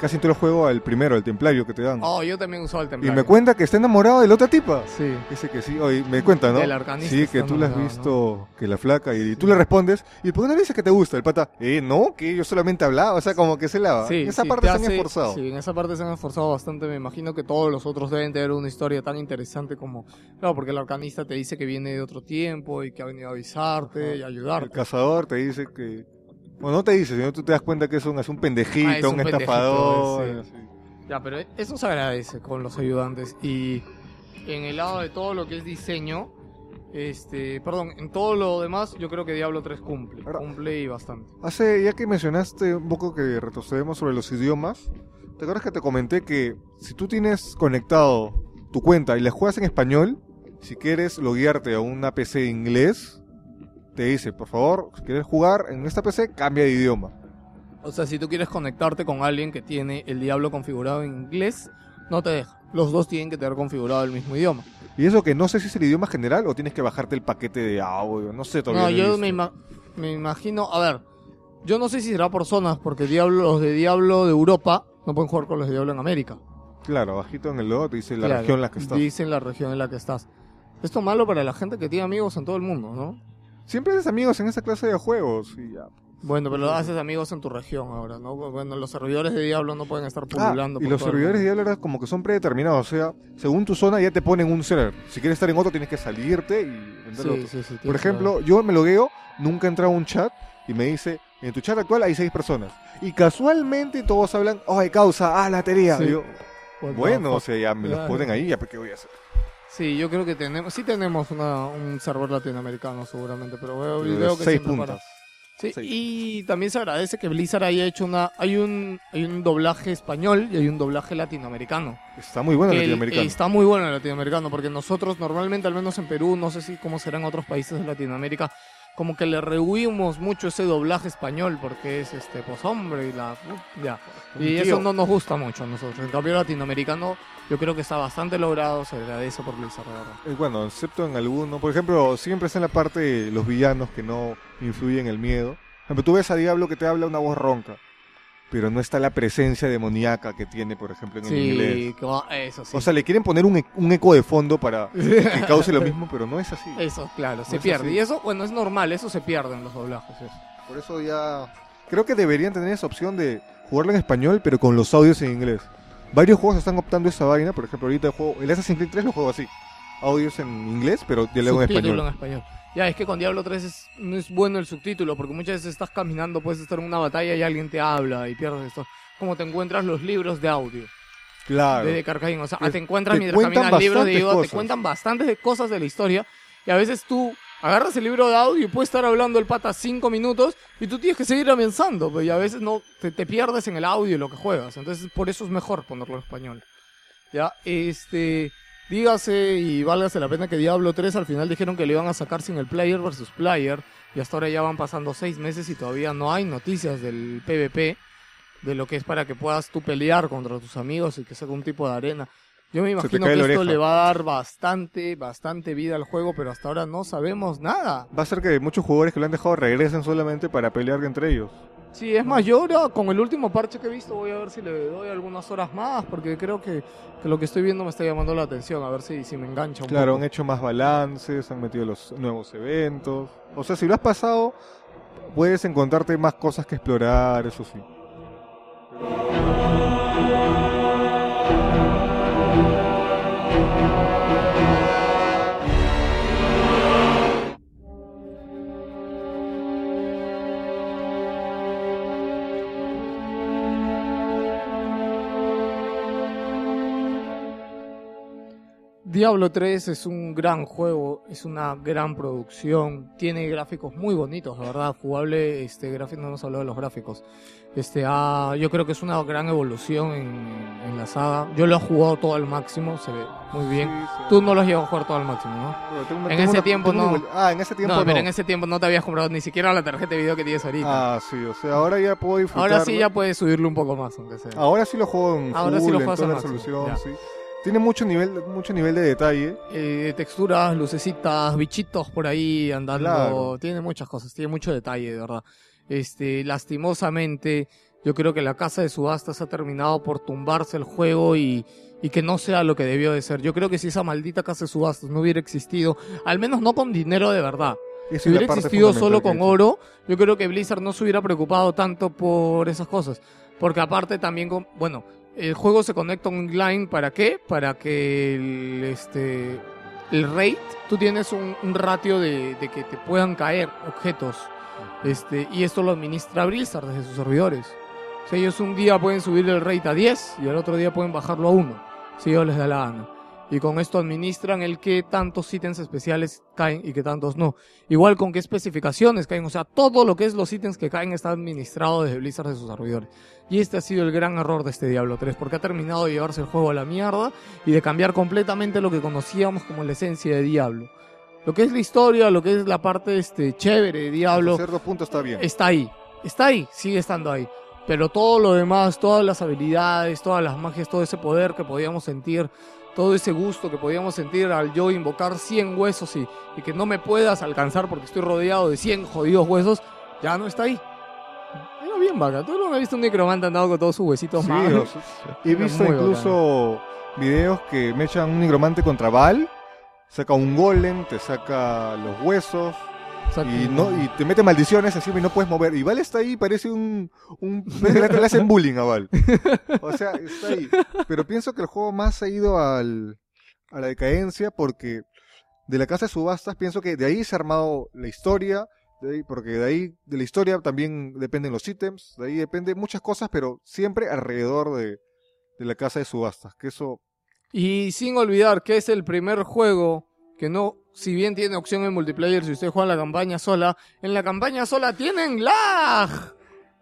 casi en todo el juego al primero, el templario que te dan. Oh, yo también usaba el y templario. me cuenta que está enamorado de la otra tipa. Sí. Dice que sí, oye, me cuenta, ¿no? Del arcanista Sí, que tú la has visto, que la flaca, y tú le respondes, ¿y por qué no le dices que te gusta? El pata, eh, no, que yo solamente hablaba, o sea, como que se lava. Sí, en esa sí, parte te se han esforzado. Sí, en esa parte se han esforzado bastante. Me imagino que todos los otros deben tener una historia tan interesante como. Claro, porque el arcanista te dice que viene de otro tiempo y que ha venido a avisarte y El ayudarte. cazador te dice que... Bueno, no te dice, sino tú te das cuenta que es un, es un pendejito, Ah, es un, un pendejito, estafador. sí. Ya, pero eso se agradece con los ayudantes. Y en el lado de todo lo que es diseño, este, perdón, en todo lo demás, yo creo que Diablo 3 cumple. Ahora- Cumple y bastante. Hace, ya que mencionaste un poco que retrocedemos sobre los idiomas, ¿te acuerdas que te comenté que si tú tienes conectado tu cuenta y la juegas en español, si quieres loguearte a una PC de inglés, te dice, por favor, si quieres jugar en esta PC, cambia de idioma. O sea, si tú quieres conectarte con alguien que tiene el Diablo configurado en inglés, no te deja. Los dos tienen que tener configurado el mismo idioma. Y eso que no sé si es el idioma general o tienes que bajarte el paquete de audio, no sé todavía. No, yo me, ima- me imagino, a ver, yo no sé si será por zonas, porque Diablo, los de Diablo de Europa no pueden jugar con los de Diablo en América. Claro, abajito en el logo te dice la Claro, región en la que estás. Dicen la región en la que estás. Esto es malo para la gente que tiene amigos en todo el mundo, ¿no? Siempre haces amigos en esa clase de juegos y ya. Bueno, pero haces amigos en tu región ahora, ¿no? Bueno, los servidores de Diablo no pueden estar Ah, pululando. y los servidores de. Diablo era como que son predeterminados, o sea, según tu zona ya te ponen un server. Si quieres estar en otro tienes que salirte y entrar Sí, otro. sí, sí, Por ejemplo, yo me logueo, nunca he entrado a un chat y me dice, en tu chat actual hay seis personas. Y casualmente todos hablan, ay, causa, ah, la teoría. Yo, bueno, o sea, ya me los ponen ahí, ya, pues, ¿qué voy a hacer? Sí, yo creo que tenemos, sí tenemos una, un server latinoamericano seguramente, pero veo, Eh, veo que seis para- puntas. Sí, Seis. y también se agradece que Blizzard haya hecho una, hay un, hay un doblaje español y hay un doblaje latinoamericano. Está muy bueno el el- latinoamericano. está muy bueno el latinoamericano, porque nosotros normalmente, al menos en Perú, no sé si cómo será en otros países de Latinoamérica, como que le rehuimos mucho ese doblaje español, porque es este, pues hombre, y la, ya. Y eso no nos gusta mucho a nosotros. En cambio, latinoamericano, yo creo que está bastante logrado, se agradece por la verdad. Eh, Bueno, excepto en alguno. Por ejemplo, siempre está en la parte de los villanos que no influyen el miedo. Por ejemplo, tú ves a Diablo que te habla una voz ronca, pero no está la presencia demoníaca que tiene, por ejemplo, en el inglés. Sí, va- eso sí. O sea, le quieren poner un, e- un eco de fondo para que cause lo mismo, pero no es así. Eso, claro, se pierde. así. Y eso, bueno, es normal, eso se pierde en los doblajes. eso. Por eso ya... Creo que deberían tener esa opción de jugarlo en español, pero con los audios en inglés. Varios juegos están optando esa vaina, por ejemplo, ahorita el juego, el Assassin's Creed 3 lo juego así. Audios en inglés, pero diálogo en español. en español. Ya, es que con Diablo 3 es- no es bueno el subtítulo, porque muchas veces estás caminando, puedes estar en una batalla y alguien te habla y pierdes esto. Como te encuentras los libros de audio Claro. de Carcajín. O sea, Te- te encuentras te mientras caminas libros de Yoda, te cuentan bastantes de cosas de la historia. Y a veces tú agarras el libro de audio y puedes estar hablando el pata cinco minutos y tú tienes que seguir avanzando. pues, Y a veces no te, te pierdes en el audio lo que juegas. Entonces, por eso es mejor ponerlo en español. Ya, este. Dígase y válgase la pena que Diablo 3 al final dijeron que le iban a sacar sin el player versus player. Y hasta ahora ya van pasando seis meses y todavía no hay noticias del PvP. De lo que es para que puedas tú pelear contra tus amigos y que sea un tipo de arena. Yo me imagino que esto oreja. le va a dar bastante, bastante vida al juego, pero hasta ahora no sabemos nada. Va a ser que muchos jugadores que lo han dejado regresen solamente para pelear entre ellos. Sí, es más, yo ahora con el último parche que he visto voy a ver si le doy algunas horas más, porque creo que, que lo que estoy viendo me está llamando la atención, a ver si, si me engancha un Claro, poco. han hecho más balances, han metido los nuevos eventos. O sea, si lo has pasado, puedes encontrarte más cosas que explorar, eso sí. Diablo 3 es un gran juego, es una gran producción, tiene gráficos muy bonitos, la verdad, jugable, este gráfico, no hemos hablado de los gráficos. Este, ah, yo creo que es una gran evolución en, en la saga. Yo lo he jugado todo al máximo, se ve muy bien. Sí, sí. Tú no lo has llegado a jugar todo al máximo, ¿no? Pero tengo una- en tengo ese una- tiempo no. una- Ah, en ese tiempo no, no. pero en ese tiempo no te habías comprado ni siquiera la tarjeta de video que tienes ahorita. Ah, sí, o sea, ahora ya puedo disfrutar. Ahora sí ya puedes subirlo un poco más, aunque sea. Ahora sí lo juego en Ahora sí full, lo en toda la resolución, sí. Tiene mucho nivel, mucho nivel de detalle. Eh, texturas, lucecitas, bichitos por ahí andando. Claro. Tiene muchas cosas, tiene mucho detalle, de verdad. Este, lastimosamente, yo creo que la casa de subastas ha terminado por tumbarse el juego y, y que no sea lo que debió de ser. Yo creo que si esa maldita casa de subastas no hubiera existido, al menos no con dinero de verdad, Esa si hubiera existido solo con oro, yo creo que Blizzard no se hubiera preocupado tanto por esas cosas. Porque aparte también, con, bueno, el juego se conecta online ¿para qué? Para que el, este, el rate, tú tienes un, ratio de, que te puedan caer objetos. Este, y esto lo administra Blizzard desde sus servidores. O sea, ellos un día pueden subir el rate a 10 y el otro día pueden bajarlo a 1, si ellos les da la gana. Y con esto administran el que tantos ítems especiales caen y que tantos no. Igual con qué especificaciones caen, o sea, todo lo que es los ítems que caen está administrado desde Blizzard de sus servidores. Y este ha sido el gran error de este Diablo 3, porque ha terminado de llevarse el juego a la mierda y de cambiar completamente lo que conocíamos como la esencia de Diablo. Lo que es la historia, lo que es la parte este, chévere de Diablo, Hasta cierto punto está bien. está ahí. Está ahí, sigue estando ahí. Pero todo lo demás, todas las habilidades, todas las magias, todo ese poder que podíamos sentir, todo ese gusto que podíamos sentir al yo invocar 100 huesos y, y que no me puedas alcanzar porque estoy rodeado de 100 jodidos huesos, ya no está ahí. Era bien vaca. Tú no has visto un necromante andado con todos sus huesitos Sí, más. he visto incluso videos que me echan un nigromante contra Val, saca un golem, te saca los huesos y no y te mete maldiciones encima y no puedes mover. Y Val está ahí, parece un... un le hacen bullying a Val. O sea, está ahí. Pero pienso que el juego más ha ido al, a la decadencia porque de la casa de subastas pienso que de ahí se ha armado la historia, de ahí- porque de ahí, de la historia también dependen los ítems, de ahí depende muchas cosas, pero siempre alrededor de, de la casa de subastas, que eso Y sin olvidar que es el primer juego que no, si bien tiene opción en multiplayer, si usted juega la campaña sola, en la campaña sola tienen lag.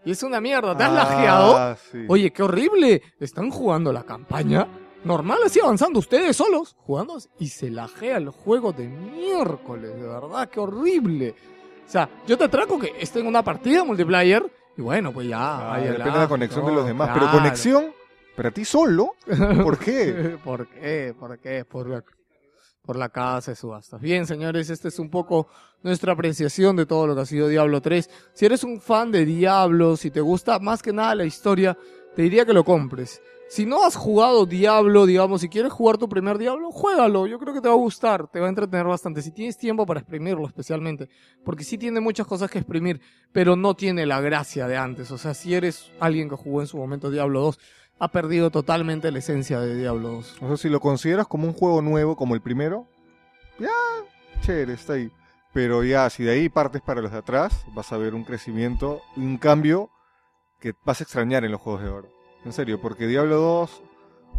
Y es una mierda, ¿te has lajeado? Ah, sí. Oye, qué horrible. ¿Están jugando la campaña? Normal, así avanzando ustedes solos, jugando, y se lajea el juego de miércoles, de verdad, qué horrible. O sea, yo te atraco que esté en una partida multiplayer, y bueno, pues ya. Ah, depende de la conexión de los demás, pero conexión para ti solo, ¿por qué? ¿Por qué? ¿Por qué? Por por la casa de subastas. Bien, señores, esta es un poco nuestra apreciación de todo lo que ha sido Diablo 3. Si eres un fan de Diablo, si te gusta más que nada la historia, te diría que lo compres. Si no has jugado Diablo, digamos, si quieres jugar tu primer Diablo, juégalo. Yo creo que te va a gustar, te va a entretener bastante. Si tienes tiempo para exprimirlo, especialmente. Porque sí tiene muchas cosas que exprimir, pero no tiene la gracia de antes. O sea, si eres alguien que jugó en su momento Diablo 2, ha perdido totalmente la esencia de Diablo 2. O sea, si lo consideras como un juego nuevo, como el primero, ya, chévere, está ahí. Pero ya, si de ahí partes para los de atrás, vas a ver un crecimiento, un cambio que vas a extrañar en los juegos de ahora. En serio, porque Diablo 2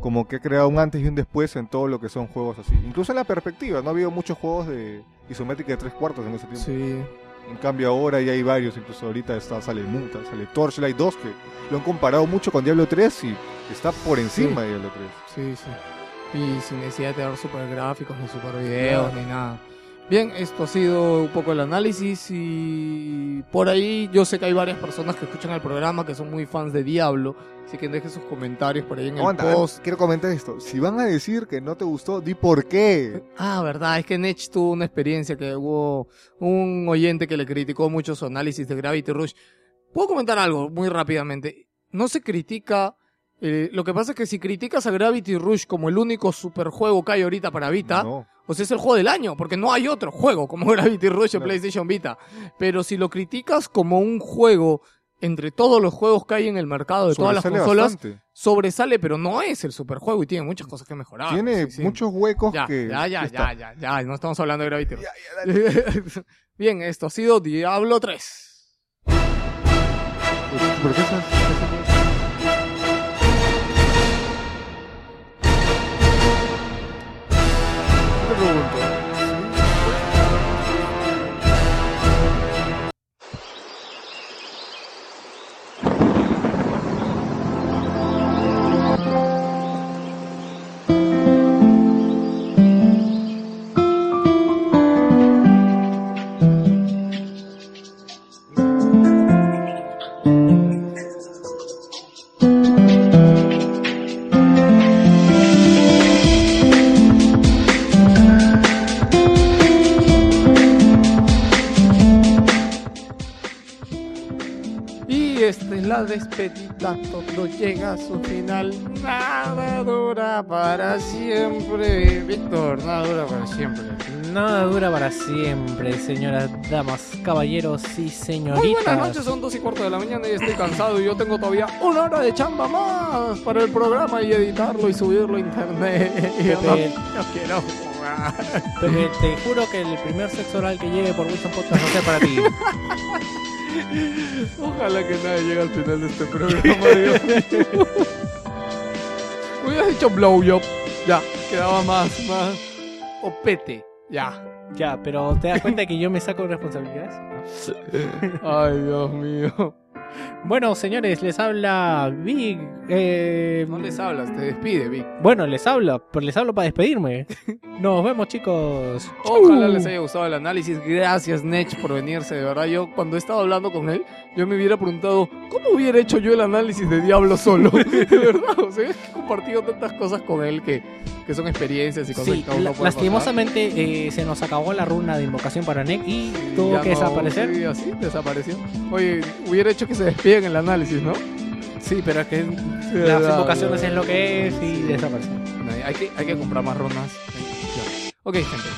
como que ha creado un antes y un después en todo lo que son juegos así. Incluso en la perspectiva, no ha habido muchos juegos de isométrica de tres cuartos en ese tiempo. Sí. En cambio ahora ya hay varios, incluso ahorita está, sale Muta, sale Torchlight 2, que lo han comparado mucho con Diablo 3 y está por encima de Diablo 3. Sí, sí. Y sin necesidad de tener super gráficos, ni super videos, ni nada. Bien, esto ha sido un poco el análisis y por ahí yo sé que hay varias personas que escuchan el programa que son muy fans de Diablo, así que dejen sus comentarios por ahí en Aguanta, el post. quiero comentar esto. Si van a decir que no te gustó, di por qué. Ah, verdad, es que Nech tuvo una experiencia que hubo un oyente que le criticó mucho su análisis de Gravity Rush. Puedo comentar algo muy rápidamente. No se critica. eh, lo que pasa es que si criticas a Gravity Rush como el único superjuego que hay ahorita para Vita, No. Pues es el juego del año, porque no hay otro juego como Gravity Rush en Claro. PlayStation Vita. Pero si lo criticas como un juego entre todos los juegos que hay en el mercado de todas las consolas, bastante. sobresale, pero no es el superjuego y tiene muchas cosas que mejorar. Tiene Sí, sí. muchos huecos Ya, que. ya, ya, ya, ya, ya, no estamos hablando de Gravity Rush. Bien, esto ha sido Diablo 3. ¿Por qué esas- te despedida, todo llega a su final. Nada dura para siempre. Víctor, nada dura para siempre. Nada dura para siempre, señoras, damas, caballeros y señoritas. Muy buenas noches, son dos y cuarto de la mañana y estoy cansado y yo tengo todavía una hora de chamba más para el programa y editarlo y subirlo a internet. Yo no, no quiero jugar. Pepe, te juro que el primer sexo oral que llegue por Wilson Podcast no sea para ti. Ojalá que nadie llegue al final de este programa, Dios mío. Hubieras dicho blowjob. Ya, quedaba más, más. Opete. Ya. Ya, pero ¿te das cuenta que yo me saco responsabilidades? Ay, Dios mío. Bueno, señores, les habla Big. eh, No les hablas, te despide, Vic. Bueno, les hablo, pero les hablo para despedirme. Nos vemos, chicos. Ojalá les haya gustado el análisis. Gracias, Nech, por venirse. De verdad, yo cuando he estado hablando con él, yo me hubiera preguntado, ¿cómo hubiera hecho yo el análisis de Diablo solo? de verdad, o sea, he compartido tantas cosas con él que, que son experiencias y cosas Sí, que la- lastimosamente eh, se nos acabó la runa de invocación para Nick y tuvo que no, desaparecer. Sí, así desapareció. Oye, hubiera hecho que se despiden en el análisis, ¿no? Sí, pero es que Las las invocaciones es lo que es y desapareció. Hay que, hay que comprar más rondas. Ya. Ok, gente.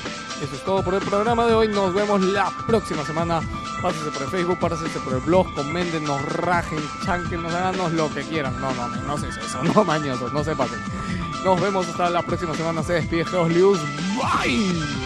Eso es todo por el programa de hoy. Nos vemos la próxima semana. Pásense por el Facebook, pásense por el blog, comenten, nos rajen, chanquenos, háganos lo que quieran. No, no, no, no eso. No mañosos, no se pasen. Nos vemos hasta la próxima semana. Se despide Geos. Bye.